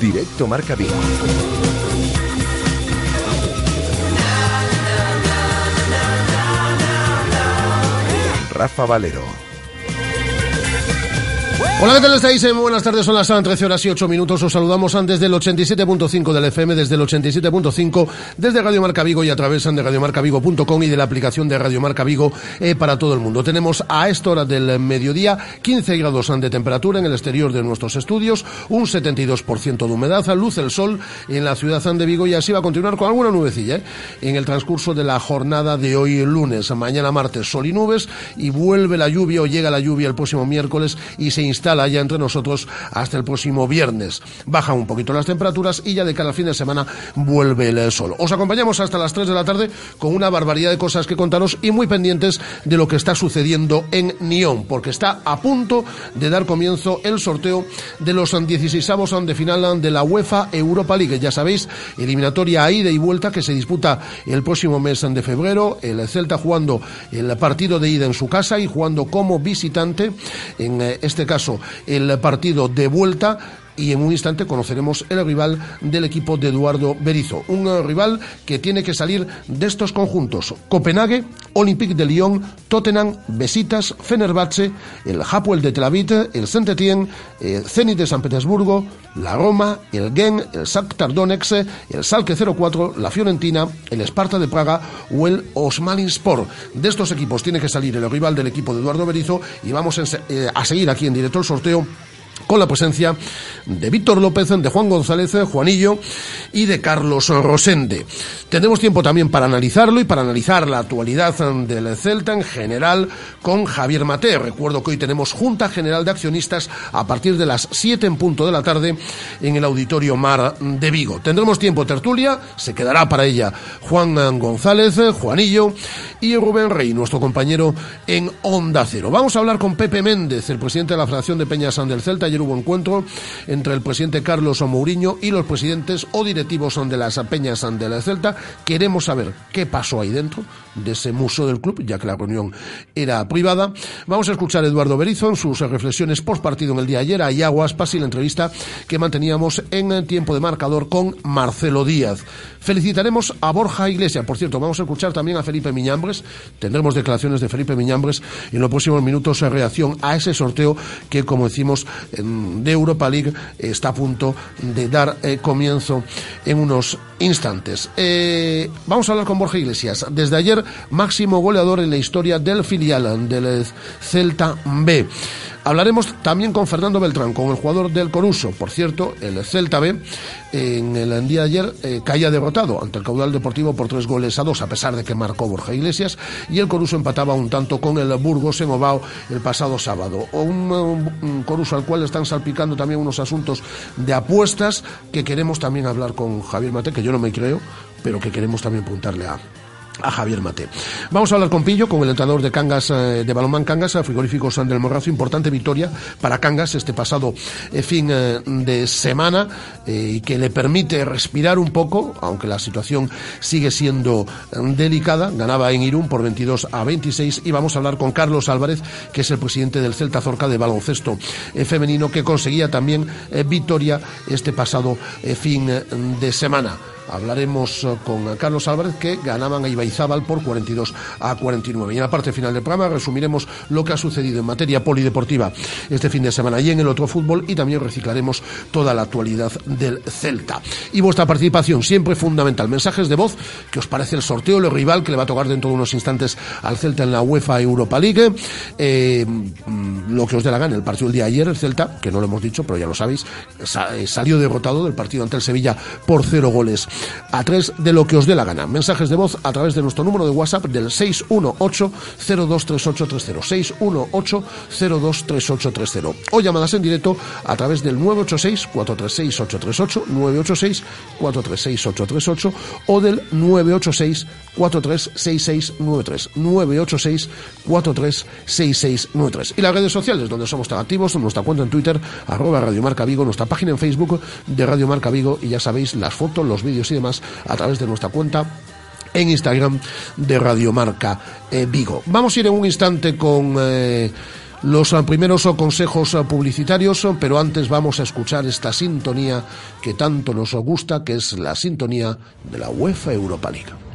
Directo Marca Vigo. Rafa. Hola, ¿qué tal estáis? Eh, muy buenas tardes, son las 13 horas y 8 minutos. Os saludamos antes del 87.5 del FM, desde el 87.5, desde Radio Marca Vigo y a través de radiomarcavigo.com y de la aplicación de Radio Marca Vigo eh, para todo el mundo. Tenemos a esta hora del mediodía 15 grados de temperatura en el exterior de nuestros estudios, un 72% de humedad, luz el sol en la ciudad de Vigo y así va a continuar con alguna nubecilla eh, en el transcurso de la jornada de hoy lunes. Mañana martes sol y nubes y vuelve la lluvia o llega la lluvia el próximo miércoles y se instala instala ya entre nosotros hasta el próximo viernes. Bajan un poquito las temperaturas y ya de cada fin de semana vuelve el sol. Os acompañamos hasta las 3 de la tarde con una barbaridad de cosas que contaros y muy pendientes de lo que está sucediendo en Nyon, porque está a punto de dar comienzo el sorteo de los 16 avos de final de la UEFA Europa League. Ya sabéis, eliminatoria a ida y vuelta que se disputa el próximo mes de febrero. El Celta jugando el partido de ida en su casa y jugando como visitante, en eh, este caso el partido de vuelta y en un instante conoceremos el rival del equipo de Eduardo Berizo. Un rival que tiene que salir de estos conjuntos. Copenhague, Olympique de Lyon, Tottenham, Besitas, Fenerbahce, el Hapoel de Tel Aviv, el Saint-Étienne, el Zenit de San Petersburgo, la Roma, el Gen, el Shakhtar Donetsk, el Salke 04, la Fiorentina, el Esparta de Praga o el Sport. De estos equipos tiene que salir el rival del equipo de Eduardo Berizo y vamos eh, a seguir aquí en directo el sorteo con la presencia de Víctor López, de Juan González, Juanillo y de Carlos Rosende. Tendremos tiempo también para analizarlo y para analizar la actualidad del Celta en general con Javier Mate. Recuerdo que hoy tenemos Junta General de Accionistas a partir de las 7 en punto de la tarde en el Auditorio Mar de Vigo. Tendremos tiempo tertulia, se quedará para ella Juan González, Juanillo y Rubén Rey, nuestro compañero en Onda Cero. Vamos a hablar con Pepe Méndez, el presidente de la Federación de Peñas del Celta hubo encuentro entre el presidente Carlos Mourinho y los presidentes o directivos de las Peñas de la Celta. Queremos saber qué pasó ahí dentro de ese museo del club, ya que la reunión era privada. Vamos a escuchar a Eduardo Berizzo en sus reflexiones post partido en el día ayer a Iago Aspas y la entrevista que manteníamos en el tiempo de marcador con Marcelo Díaz. Felicitaremos a Borja Iglesias. Por cierto, vamos a escuchar también a Felipe Miñambres. Tendremos declaraciones de Felipe Miñambres en los próximos minutos en reacción a ese sorteo que, como decimos, de Europa League está a punto de dar eh, comienzo en unos instantes. Eh, vamos a hablar con Borja Iglesias. Desde ayer, máximo goleador en la historia del filial del Celta B. Hablaremos también con Fernando Beltrán, con el jugador del Coruso. Por cierto, el Celta B en el día de ayer eh, caía derrotado ante el Caudal Deportivo por tres goles a dos, a pesar de que marcó Borja Iglesias, y el Coruso empataba un tanto con el Burgos en Ovao el pasado sábado. Un, un Coruso al cual están salpicando también unos asuntos de apuestas que queremos también hablar con Javier Mate, que yo no me creo, pero que queremos también preguntarle a, a Javier Mate. Vamos a hablar con Pillo, con el entrenador de Cangas, eh, de Balomán Cangas, frigorífico San del Morrazo. Importante victoria para Cangas este pasado eh, fin eh, de semana y que le permite respirar un poco, aunque la situación sigue siendo delicada. Ganaba en Irún por 22 a 26 y vamos a hablar con Carlos Álvarez, que es el presidente del Celta Zorca de baloncesto femenino, que conseguía también victoria este pasado fin de semana. Hablaremos eh, con Carlos Álvarez que ganaban a Ibaizábal por 42 a 49. Y en la parte final del programa resumiremos lo que ha sucedido en materia polideportiva este fin de semana y en el otro fútbol y también reciclaremos toda la actualidad del Celta. Y vuestra participación siempre fundamental. Mensajes de voz que os parece el sorteo, el rival que le va a tocar dentro de unos instantes al Celta en la UEFA Europa League. Eh, mm, lo que os dé la gana. El partido del día de ayer, el Celta, que no lo hemos dicho, pero ya lo sabéis, eh, salió derrotado del partido ante el Sevilla por cero goles a tres de lo que os dé la gana. Mensajes de voz a través de nuestro número de WhatsApp del 618-023830. 618-023830. O llamadas en directo a través del 986-436-838, 986-436-838 o del 986-436693, 986-436693. Y las redes sociales, donde somos tan activos, nuestra cuenta en Twitter, arroba Radio Marca Vigo, nuestra página en Facebook de Radio Marca Vigo y ya sabéis, las fotos, los vídeos y demás a través de nuestra cuenta en Instagram de Radio Marca eh, Vigo. Vamos a ir en un instante con eh, los primeros consejos publicitarios, pero antes vamos a escuchar esta sintonía que tanto nos gusta, que es la sintonía de la UEFA Europa League.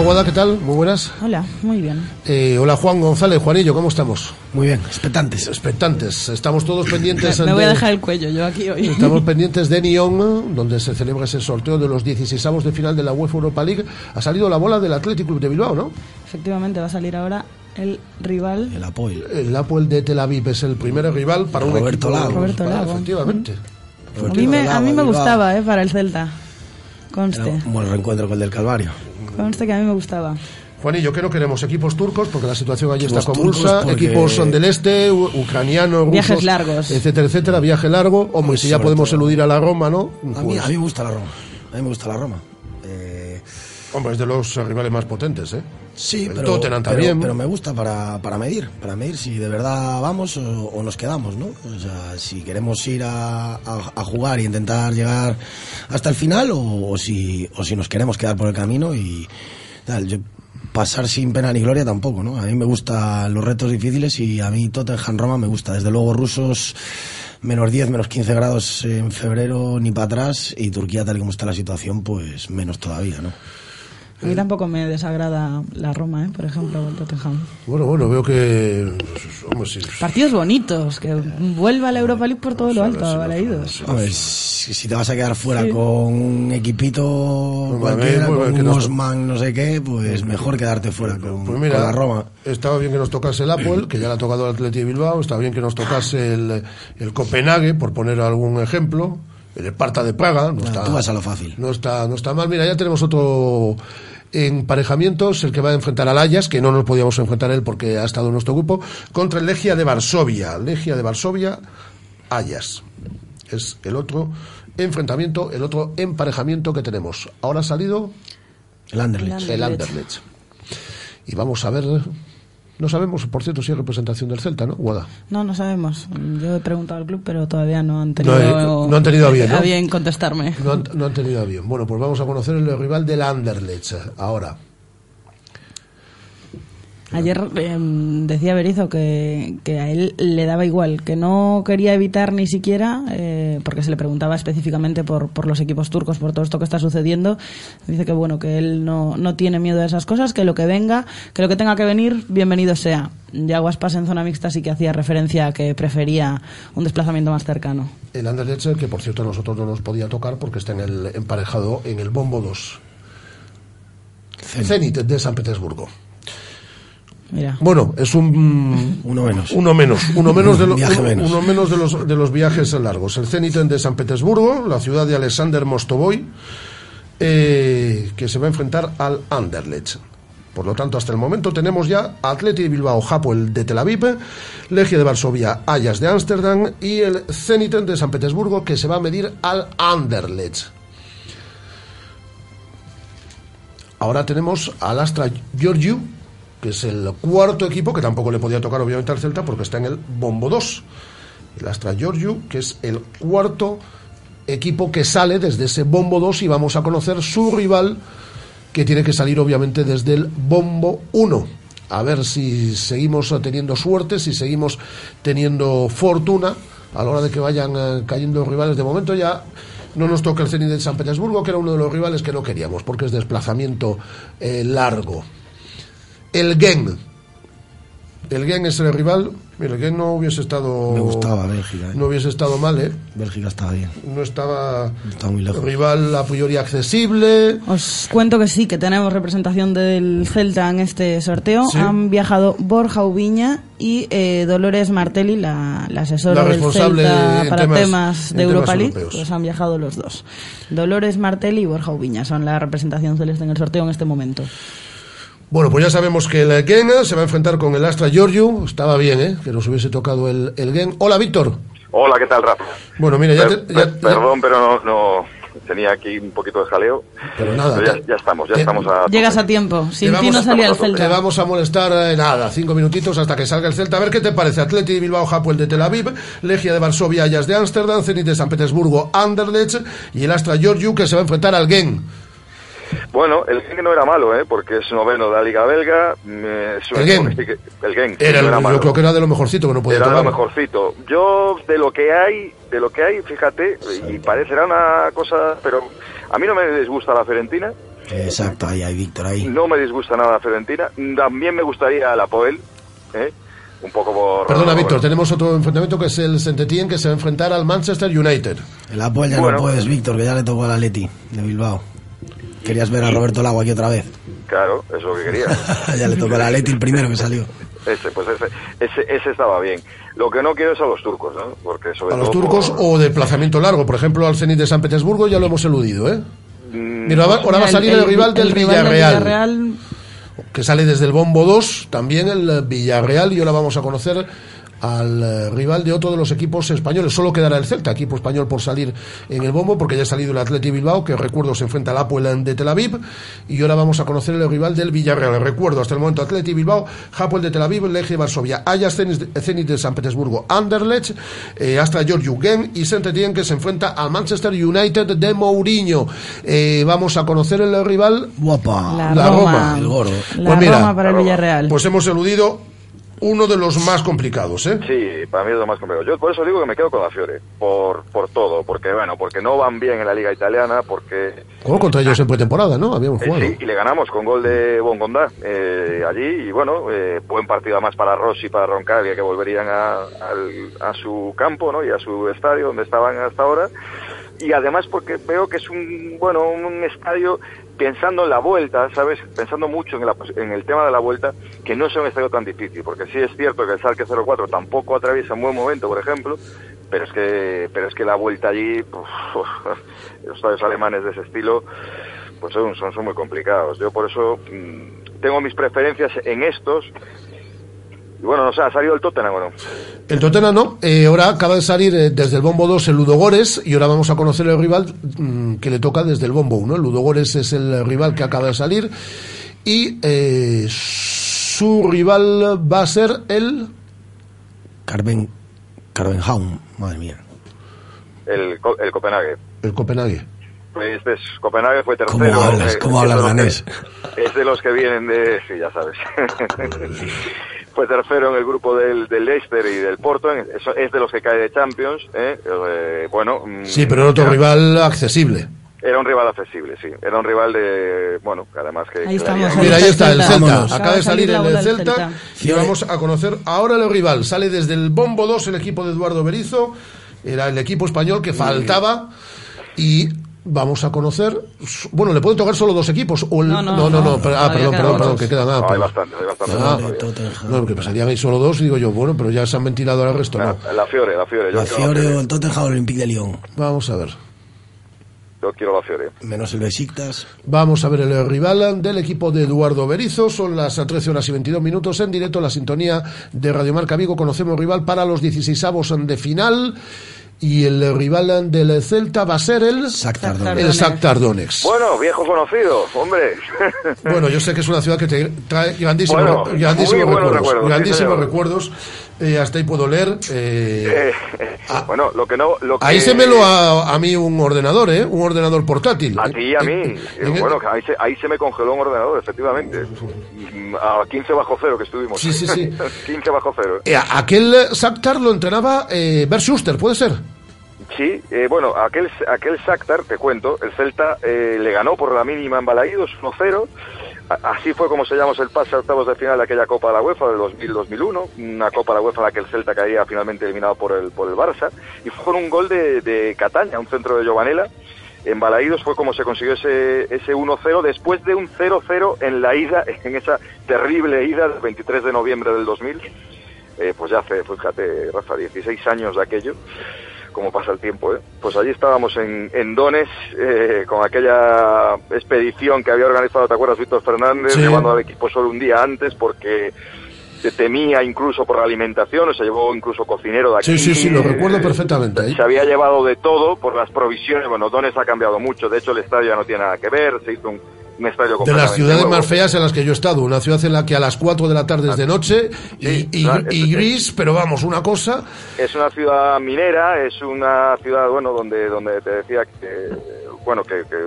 Hola Guada, ¿qué tal? Muy buenas. Hola, muy bien. Eh, hola Juan González, Juanillo, ¿cómo estamos? Muy bien, expectantes. Expectantes. Estamos todos pendientes. Me voy a de- dejar el cuello yo aquí hoy. Estamos pendientes de Nyon, donde se celebra ese sorteo de los 16avos de final de la UEFA Europa League. Ha salido la bola del Athletic Club de Bilbao, ¿no? Efectivamente, va a salir ahora el rival. El apoyo. El Apoel de Tel Aviv es el primer rival para un Roberto equipo. Lago. Roberto Ah, Lago. Efectivamente. A mí me, a mí me gustaba, ¿eh? Para el Celta. Conste. Era un buen reencuentro con el del Calvario. Conste que a mí me gustaba. Juanillo, ¿qué no queremos? Equipos turcos, porque la situación allí está convulsa. porque- Equipos son del este, ucranianos, rusos. Viajes largos. Etcétera, etcétera. Viaje largo. Hombre, si ya podemos todo. eludir a la Roma, ¿no? A mí, Pues, a mí me gusta la Roma. A mí me gusta la Roma. Eh, Hombre, es de los rivales más potentes, ¿eh? Sí, El pero, Tottenham pero, también. pero me gusta para, para medir. Para medir si de verdad vamos o, o nos quedamos, ¿no? O sea, si queremos ir a, a- a jugar y intentar llegar hasta el final o, o si, o si nos queremos quedar por el camino y tal. Yo, pasar sin pena ni gloria tampoco, ¿no? A mí me gustan los retos difíciles y a mí Tottenham Roma me gusta. Desde luego rusos menos 10, menos 15 grados en febrero ni para atrás y Turquía tal y como está la situación pues menos todavía, ¿no? A mí tampoco me desagrada la Roma, ¿eh? Por ejemplo, el Tottenham. Bueno, bueno, veo que. Hombre, sí. Partidos bonitos, que vuelva la Europa League por todo lo a ver alto, si a. A ver, si, si te vas a quedar fuera Sí. con un equipito Pues, cualquiera, pues, con un nos- Osman, no sé qué, pues mejor quedarte fuera con, Pues mira, con la Roma. estaba bien que nos tocase el Apple, que ya le ha tocado el Atleti de Bilbao, está bien que nos tocase el, el Copenhague, por poner algún ejemplo, el Esparta de Praga, no está, tú vas a lo fácil. no está, no está mal. Mira, ya tenemos otro emparejamientos, el que va a enfrentar al Ayas, que no nos podíamos enfrentar él porque ha estado en nuestro grupo, contra el Legia de Varsovia. Legia de Varsovia, Ayas. Es el otro enfrentamiento, el otro emparejamiento que tenemos. Ahora ha salido El Anderlecht. el Anderlecht. Y vamos a ver. No sabemos, por cierto, si hay representación del Celta, ¿no? Guada. No, no sabemos. Yo he preguntado al club, pero todavía no han tenido, No, no han tenido a bien, ¿no? a bien contestarme. No han, no han tenido a bien. Bueno, pues vamos a conocer el rival del Anderlecht ahora. Ayer eh, decía Berizo que, que a él le daba igual, que no quería evitar ni siquiera, eh, porque se le preguntaba específicamente por, por los equipos turcos, por todo esto que está sucediendo. Dice que bueno, que él no, no tiene miedo a esas cosas, que lo que venga, que lo que tenga que venir, bienvenido sea. Ya Guaspas en zona mixta sí que hacía referencia a que prefería un desplazamiento más cercano. El Anderlecht, que por cierto a nosotros no nos podía tocar porque está en el emparejado en el Bombo 2. Zenit de San Petersburgo. Mira. Bueno, es un Uno menos. Uno menos, uno menos de, Un lo- viaje uno- menos. uno menos de los de los viajes largos. El Zenit de San Petersburgo, la ciudad de Alexander Mostovoy, eh, que se va a enfrentar al Anderlecht. Por lo tanto, hasta el momento tenemos ya Atleti de Bilbao, Hapoel de Tel Aviv, Legia de Varsovia, Ajax de Ámsterdam y el Zenit de San Petersburgo que se va a medir al Anderlecht. Ahora tenemos al Astra Giorgio, que es el cuarto equipo, que tampoco le podía tocar obviamente al Celta porque está en el Bombo 2. El Astra Giorgio, que es el cuarto equipo que sale desde ese Bombo 2 y vamos a conocer su rival, que tiene que salir obviamente desde el Bombo 1. A ver si seguimos teniendo suerte, si seguimos teniendo fortuna a la hora de que vayan eh, cayendo rivales. De momento ya no nos toca el Zenit de San Petersburgo, que era uno de los rivales que no queríamos, porque es desplazamiento eh, largo. El Gen. El Gen es el rival. Mira, el Gen no hubiese estado. Me gustaba Bélgica, ¿eh? No hubiese estado mal, ¿eh? Bélgica estaba bien. No estaba. Está muy lejos. Rival a priori accesible. Os cuento que sí, que tenemos representación del Celta en este sorteo. Sí. Han viajado Borja Ubiña y eh, Dolores Martelli, la, la asesora La del responsable Celta para temas- de temas Europa League. Pues han viajado los dos. Dolores Martelli y Borja Ubiña son la representación celeste en el sorteo en este momento. Bueno, pues ya sabemos que el Gen se va a enfrentar con el Astra Giorgio. Estaba bien, ¿eh? Que nos hubiese tocado el, el Gen. Hola, Víctor. Hola, ¿qué tal, Rafa? Bueno, mira, ya, Per- te- ya- per- perdón, pero no, no tenía aquí un poquito de jaleo. Pero nada, ya, te- ya estamos, ya te- estamos a Llegas a tiempo. Sin ti no salía el te Te Celta. vamos a molestar eh, nada, cinco minutitos hasta que salga el Celta. A ver qué te parece. Atleti de Bilbao, Hapoel de Tel Aviv, Legia de Varsovia, Ajax de Ámsterdam, Zenit de San Petersburgo, Anderlecht y el Astra Giorgio que se va a enfrentar al Gen. Bueno, el Gen no era malo, ¿eh? Porque es noveno de la Liga Belga. me- es un El equipo Gen. que sí que- el Gen, sí, Era, no el- era malo. yo creo que era de lo mejorcito que no podía Era lo tocar. mejorcito. Yo, de lo que hay, de lo que hay, fíjate, y parecerá una cosa, pero a mí no me disgusta la Fiorentina, Exacto, ahí hay Víctor ahí. no me disgusta nada la Fiorentina, también me gustaría la Poel, ¿eh? Un poco por... Perdona, Víctor, tenemos otro enfrentamiento que es el Saint-Étienne que se va a enfrentar al Manchester United. El Apoel ya Bueno. no puedes, Víctor, que ya le tocó al Atleti de Bilbao. Querías ver a Roberto Lago aquí otra vez. Claro, eso es lo que quería. ya le tocó al Atleti el primero que salió. Ese, pues ese, ese, ese estaba bien. Lo que no quiero es a los turcos, ¿no? Porque sobre A los todo turcos por- o desplazamiento largo. Por ejemplo, al Zenit de San Petersburgo ya lo hemos eludido, ¿eh? Mm, Mira, ahora ahora va a salir el, rival del rival Villarreal. Villarreal que sale desde el bombo 2, también el Villarreal, y ahora vamos a conocer al eh, rival de otro de los equipos españoles. Solo quedará el Celta, equipo español por salir en el bombo, porque ya ha salido el Atleti Bilbao, que recuerdo se enfrenta al Apoel de Tel Aviv, y ahora vamos a conocer el rival del Villarreal. Recuerdo hasta el momento Atleti Bilbao, Apoel de Tel Aviv, Legia Varsovia, Ajax Zenit de- Zenit de San Petersburgo, Anderlecht, eh, Astra Giorgio Gen y Saint-Étienne que se enfrenta al Manchester United de Mourinho. Eh, vamos a conocer el rival Guapa. La, La Roma, Roma, el Goro. La Pues mira, Roma para el. Villarreal. Pues hemos eludido uno de los más complicados, ¿eh? Sí, para mí es lo más complicado. Yo por eso digo que me quedo con la Fiore, por, por todo, porque bueno, porque no van bien en la liga italiana, porque Jugó contra ellos en pretemporada, ¿no? Habíamos eh, jugado. sí, y le ganamos con gol de Bongondá eh, allí, y bueno, eh, buen partido además para Rossi y para Roncaglia, que volverían a, al- a su campo, ¿no? Y a su estadio donde estaban hasta ahora. Y además porque veo que es un, bueno, un estadio pensando en la vuelta, ¿sabes? Pensando mucho en, la- en el tema de la vuelta, que no es un estadio tan difícil, porque sí es cierto que el Salque 04 tampoco atraviesa un buen momento, por ejemplo, pero es que, pero es que la vuelta allí, uf, los estadios alemanes de ese estilo, pues son, son, son muy complicados. Yo por eso mm, tengo mis preferencias en estos. Y bueno, no sé, ha salido el Tottenham, bueno. El Tottenham no. Eh, ahora acaba de salir eh, desde el bombo 2 el Ludogores y ahora vamos a conocer el rival mm, que le toca desde el bombo 1. El Ludogores es el rival que acaba de salir y eh, su rival va a ser el... Carven, Carvenhaum, madre mía. El, Co- el Copenhague. El Copenhague. Pues Este es, Copenhague fue tercero. ¿Cómo hablas? eh, ¿Cómo es de hablas los danés? que- Es de los que vienen de... Sí, ya sabes. fue tercero en el grupo del, del Leicester y del Porto. eso es de los que cae de Champions. ¿eh? Eh, bueno... mm, Sí, pero era otro era- rival accesible. Era un rival accesible, sí. Era un rival de... Bueno, además que... Ahí estamos. Mira, ahí está el Celta. Vámonos. Acaba de salir el del Celta Celta. y vamos a conocer ahora el rival. Sale desde el bombo 2 el equipo de Eduardo Berizo. Era el equipo español que faltaba y vamos a conocer. Bueno, le pueden tocar solo dos equipos. O el- No, no, no, no, no, pero- ah, perdón, perdón, perdón, que quedan. ah, hay bastante, hay bastante. Ah, no, que pensarían ahí solo dos y digo yo, bueno, pero ya se han ventilado al resto, ¿no? La Fiore, la Fiore. Yo La Fiore o el Tottenham el Olympique de Lyon. Vamos a ver. Yo quiero la Fiore. Menos el Besiktas. Vamos a ver el rival del equipo de Eduardo Berizo. Son las 13 horas y 22 minutos en directo. La sintonía de Radio Marca Vigo. Conocemos rival para los 16avos de final. Y el rival del Celta va a ser el, Shakhtar el Shakhtar Donetsk. Bueno, viejo conocido, hombre. Bueno, yo sé que es una ciudad que te trae grandísimos, Bueno, grandísimos recuerdos. sí, grandísimos recuerdos. Eh, hasta ahí puedo leer. eh, Eh, bueno, lo que no... Lo que... ahí se me lo a, a mí un ordenador, ¿eh? Un ordenador portátil. A ti y a mí. En- Eh, en- bueno, ahí se, ahí se me congeló un ordenador, efectivamente. Mm, A 15 bajo cero que estuvimos. Sí, sí, sí. 15 bajo cero. Eh, aquel Shakhtar lo entrenaba eh, Bert Schuster, ¿puede ser? Sí, eh, bueno, aquel, aquel Shakhtar, te cuento, el Celta eh, le ganó por la mínima en Balaídos 1-0. Así fue como sellamos el pase a octavos de final de aquella Copa de la UEFA del 2000-2001, una Copa de la UEFA en la que el Celta caía finalmente eliminado por el, por Barça, y fue con un gol de, de Cataña, un centro de Giovanella. En Balaídos fue como se consiguió ese, ese 1-0 después de un 0-0 en la ida, en esa terrible ida del 23 de noviembre del 2000. Eh, pues ya hace, fíjate, Rafa, 16 años de aquello como pasa el tiempo, ¿eh? Pues allí estábamos en, en Dones eh, con aquella expedición que había organizado, ¿te acuerdas, Víctor Fernández? Sí. Llevando al equipo solo un día antes porque se temía incluso por la alimentación, o se llevó incluso cocinero de aquí. Sí, sí, sí, lo recuerdo Eh, perfectamente. ¿eh? Se había llevado de todo por las provisiones. Bueno, Dones ha cambiado mucho. De hecho, el estadio ya no tiene nada que ver. Se hizo un, De las ciudades más feas en las que yo he estado, una ciudad en la que a las 4 de la tarde es de noche y, Sí, y- claro, y es- gris, pero vamos, una cosa. Es una ciudad minera, es una ciudad, bueno, donde, donde te decía que, bueno, que, que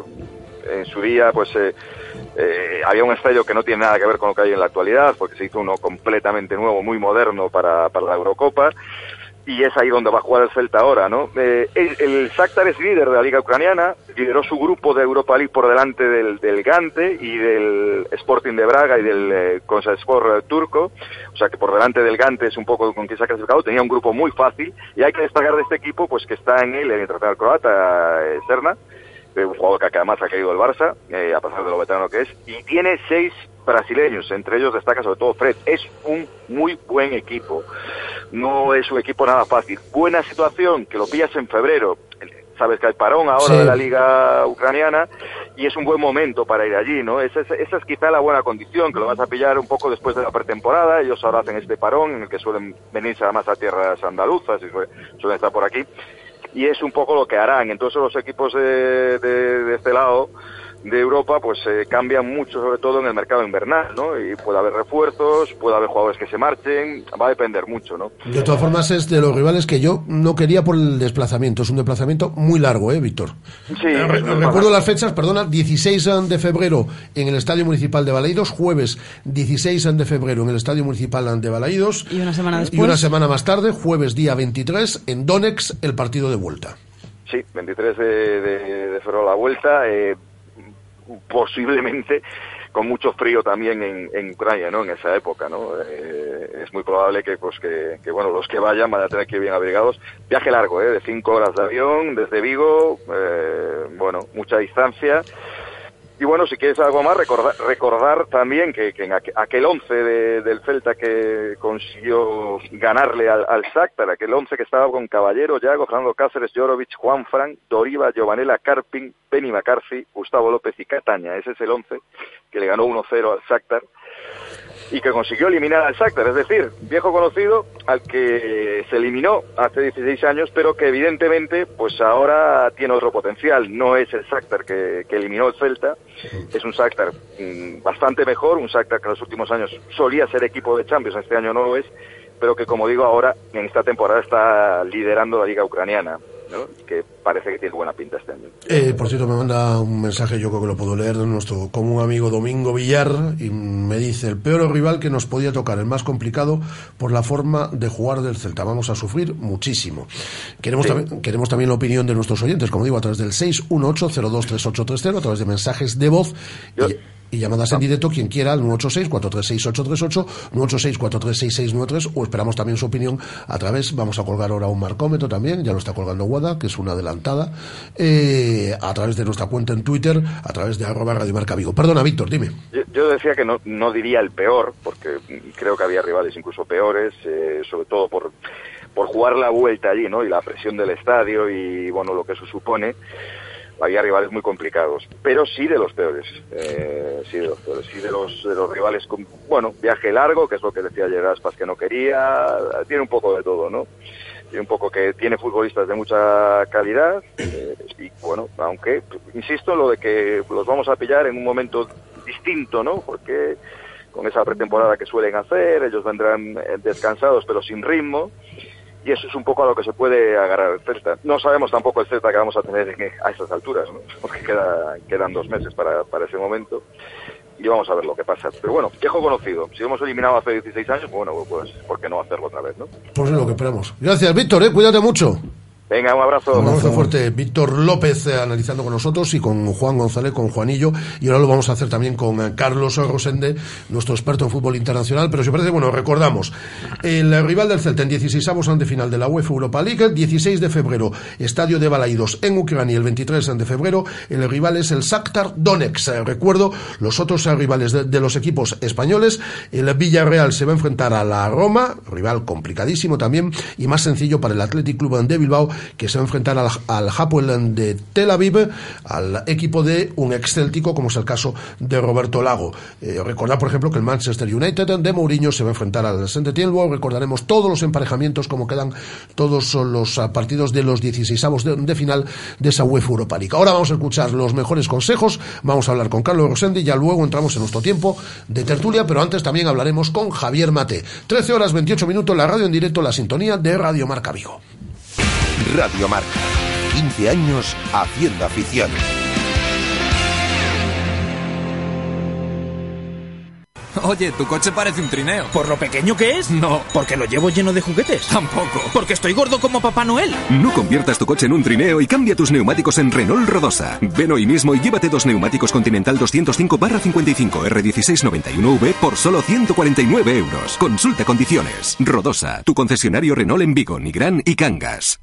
en su día, pues, eh, eh, había un estadio que no tiene nada que ver con lo que hay en la actualidad, porque se hizo uno completamente nuevo, muy moderno para, para la Eurocopa, y es ahí donde va a jugar el Celta ahora, ¿no? Eh, el, el Shakhtar es líder de la Liga Ucraniana, lideró su grupo de Europa League por delante del, del Gante y del Sporting de Braga y del eh, eh, turco, o sea que por delante del Gante es un poco con quien se ha clasificado, tenía un grupo muy fácil, y hay que destacar de este equipo, pues que está en él el internacional croata, eh, Serna, un jugador que además ha caído el Barça, eh, a pesar de lo veterano que es, y tiene seis brasileños, entre ellos destaca sobre todo Fred. Es un muy buen equipo, no es un equipo nada fácil. Buena situación, que lo pillas en febrero, sabes que hay parón ahora Sí. de la liga ucraniana, y es un buen momento para ir allí, ¿no? Esa es, esa es quizá la buena condición, que lo vas a pillar un poco después de la pretemporada, ellos ahora hacen este parón en el que suelen venirse además a tierras andaluzas y suelen- estar por aquí y es un poco lo que harán. Entonces los equipos de, de, de este lado de Europa pues eh, cambian mucho, sobre todo en el mercado invernal, ¿no? Y puede haber refuerzos, puede haber jugadores que se marchen, va a depender mucho, ¿no? De todas formas, es de los rivales que yo no quería por el desplazamiento. Es un desplazamiento muy largo, ¿eh, Víctor? Sí, Eh, re- recuerdo las fechas, perdona, 16 de febrero en el Estadio Municipal de Balaidos, jueves 16 de febrero en el Estadio Municipal de Balaidos. Y una semana Y después. una semana más tarde, jueves día 23, en Donex, el partido de vuelta. Sí, 23 de, de, de febrero la vuelta, eh, posiblemente con mucho frío también en, en Ucrania, ¿no? En esa época, ¿no? Eh, es muy probable que, pues, que, que, bueno, los que vayan van a tener que ir bien abrigados. Viaje largo, ¿eh? De cinco horas de avión desde Vigo, eh, bueno, mucha distancia. Y bueno, si quieres algo más, recordar, recordar también que, en aqu- aquel 11 de- del Celta que consiguió ganarle al, al Shakhtar, aquel 11 que estaba con Caballero, Yago, Fernando Cáceres, Jorovic, Juan Fran, Doriva, Giovanella Carpin, Penny McCarthy, Gustavo López y Cataña. Ese es el 11 que le ganó 1-0 al Shakhtar y que consiguió eliminar al Shakhtar, es decir, viejo conocido al que se eliminó hace 16 años, pero que evidentemente pues ahora tiene otro potencial, no es el Shakhtar que, que eliminó el Celta, es un Shakhtar mm, bastante mejor, un Shakhtar que en los últimos años solía ser equipo de Champions, este año no lo es, pero que como digo ahora en esta temporada está liderando la liga ucraniana, ¿no? que parece que tiene buena pinta este año. Eh, por cierto, me manda un mensaje, yo creo que lo puedo leer, de nuestro común amigo Domingo Villar, y me dice, el peor rival que nos podía tocar, el más complicado por la forma de jugar del Celta. Vamos a sufrir muchísimo. Queremos, también, queremos también la opinión de nuestros oyentes, como digo, a través del 618-023830, a través de mensajes de voz. Yo- Y, y llamadas en directo quien quiera al 986-436-838, 986-436-693 o esperamos también su opinión a través, vamos a colgar ahora un marcómetro también, ya lo está colgando Guada, que es una adelantada, eh, a través de nuestra cuenta en Twitter, a través de arroba Radio Marca Vigo. Perdona, Víctor, dime. Yo, yo decía que no, no diría el peor, porque creo que había rivales incluso peores, eh, sobre todo por, por jugar la vuelta allí, ¿no? Y la presión del estadio y, bueno, lo que eso supone. Había rivales muy complicados, pero sí de los peores, eh, sí de los peores, sí de los, de los rivales con, bueno, viaje largo, que es lo que decía ayer Aspas que no quería, tiene un poco de todo, ¿no? Tiene un poco que tiene futbolistas de mucha calidad, eh, y bueno, aunque, insisto en lo de que los vamos a pillar en un momento distinto, ¿no? Porque con esa pretemporada que suelen hacer, ellos vendrán eh, descansados pero sin ritmo, y eso es un poco a lo que se puede agarrar el Celta. No sabemos tampoco el Celta que vamos a tener en- a estas alturas, ¿no? porque queda, quedan dos meses para, para ese momento y vamos a ver lo que pasa. Pero bueno, viejo conocido. Si hemos eliminado hace 16 años, pues bueno, pues ¿por qué no hacerlo otra vez, no? Pues es lo que esperamos. Gracias, Víctor, eh, cuídate mucho. Venga, un abrazo. Un abrazo fuerte. Víctor López eh, analizando con nosotros y con Juan González, con Juanillo. Y ahora lo vamos a hacer también con eh, Carlos Rosende, nuestro experto en fútbol internacional. Pero si parece, bueno, recordamos. El rival del Celta en 16 avos de final de la UEFA Europa League, 16 de febrero, Estadio de Balaidos en Ucrania. El 23 de febrero, el rival es el Shakhtar Donetsk. Eh, recuerdo los otros rivales de, de los equipos españoles. El Villarreal se va a enfrentar a la Roma, rival complicadísimo también y más sencillo para el Athletic Club de Bilbao que se va a enfrentar al, Hapoel de Tel Aviv, al equipo de un excéltico, como es el caso de Roberto Lago. Eh, recordar, por ejemplo, que el Manchester United de Mourinho se va a enfrentar al Saint-Étienne. recordaremos todos los emparejamientos, como quedan todos los ah, partidos de los 16 de, de final de esa UEFA Europa League. Ahora vamos a escuchar los mejores consejos, vamos a hablar con Carlos Rosendi y ya luego entramos en nuestro tiempo de tertulia, pero antes también hablaremos con Javier Mate. 13 horas 28 minutos, la radio en directo, la sintonía de Radio Marca Vigo. Radio Marca. 15 años haciendo afición. Oye, tu coche parece un trineo. ¿Por lo pequeño que es? No. ¿Porque lo llevo lleno de juguetes? Tampoco. ¿Porque estoy gordo como Papá Noel? No conviertas tu coche en un trineo y cambia tus neumáticos en Renault Rodosa. Ven hoy mismo y llévate dos neumáticos Continental 205 55 R1691V por solo 149 euros. Consulta condiciones. Rodosa, tu concesionario Renault en Vigo, Nigrán y Cangas.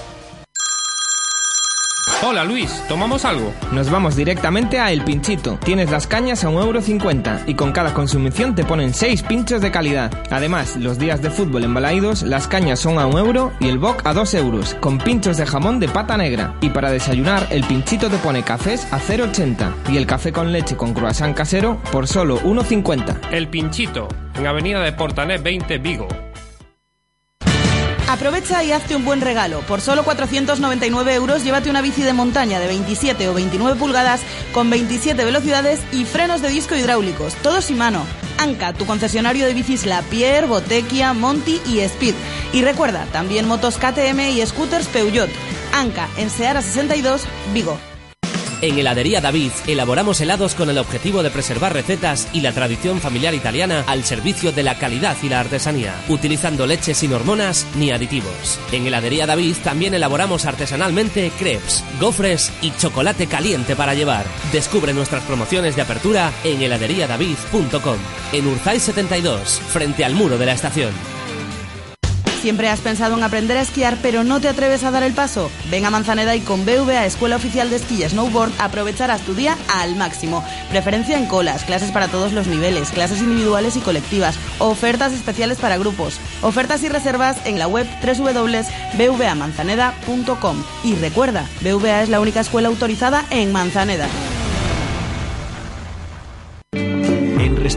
Hola Luis, ¿tomamos algo? Nos vamos directamente a El Pinchito. Tienes las cañas a 1,50€ y con cada consumición te ponen 6 pinchos de calidad. Además, los días de fútbol en Balaidos, las cañas son a 1 euro y el boc a 2 euros, con pinchos de jamón de pata negra. Y para desayunar, El Pinchito te pone cafés a 0,80 y el café con leche con croissant casero por solo 1,50. El Pinchito, en Avenida de Portanet 20, Vigo. Aprovecha y hazte un buen regalo. Por solo 499 euros llévate una bici de montaña de 27 o 29 pulgadas con 27 velocidades y frenos de disco hidráulicos, todos y mano. Anca, tu concesionario de bicis La Pierre, Botequia, Monty y Speed. Y recuerda, también motos KTM y scooters Peugeot. Anca, en Seara 62, Vigo. En Heladería David elaboramos helados con el objetivo de preservar recetas y la tradición familiar italiana al servicio de la calidad y la artesanía, utilizando leche sin hormonas ni aditivos. En Heladería David también elaboramos artesanalmente crepes, gofres y chocolate caliente para llevar. Descubre nuestras promociones de apertura en heladeriadavid.com, en Urzay 72, frente al muro de la estación. ¿Siempre has pensado en aprender a esquiar pero no te atreves a dar el paso? Ven a Manzaneda y con BVA Escuela Oficial de Esquí y Snowboard aprovecharás tu día al máximo. Preferencia en colas, clases para todos los niveles, clases individuales y colectivas, ofertas especiales para grupos, ofertas y reservas en la web www.bvamanzaneda.com. Y recuerda, BVA es la única escuela autorizada en Manzaneda.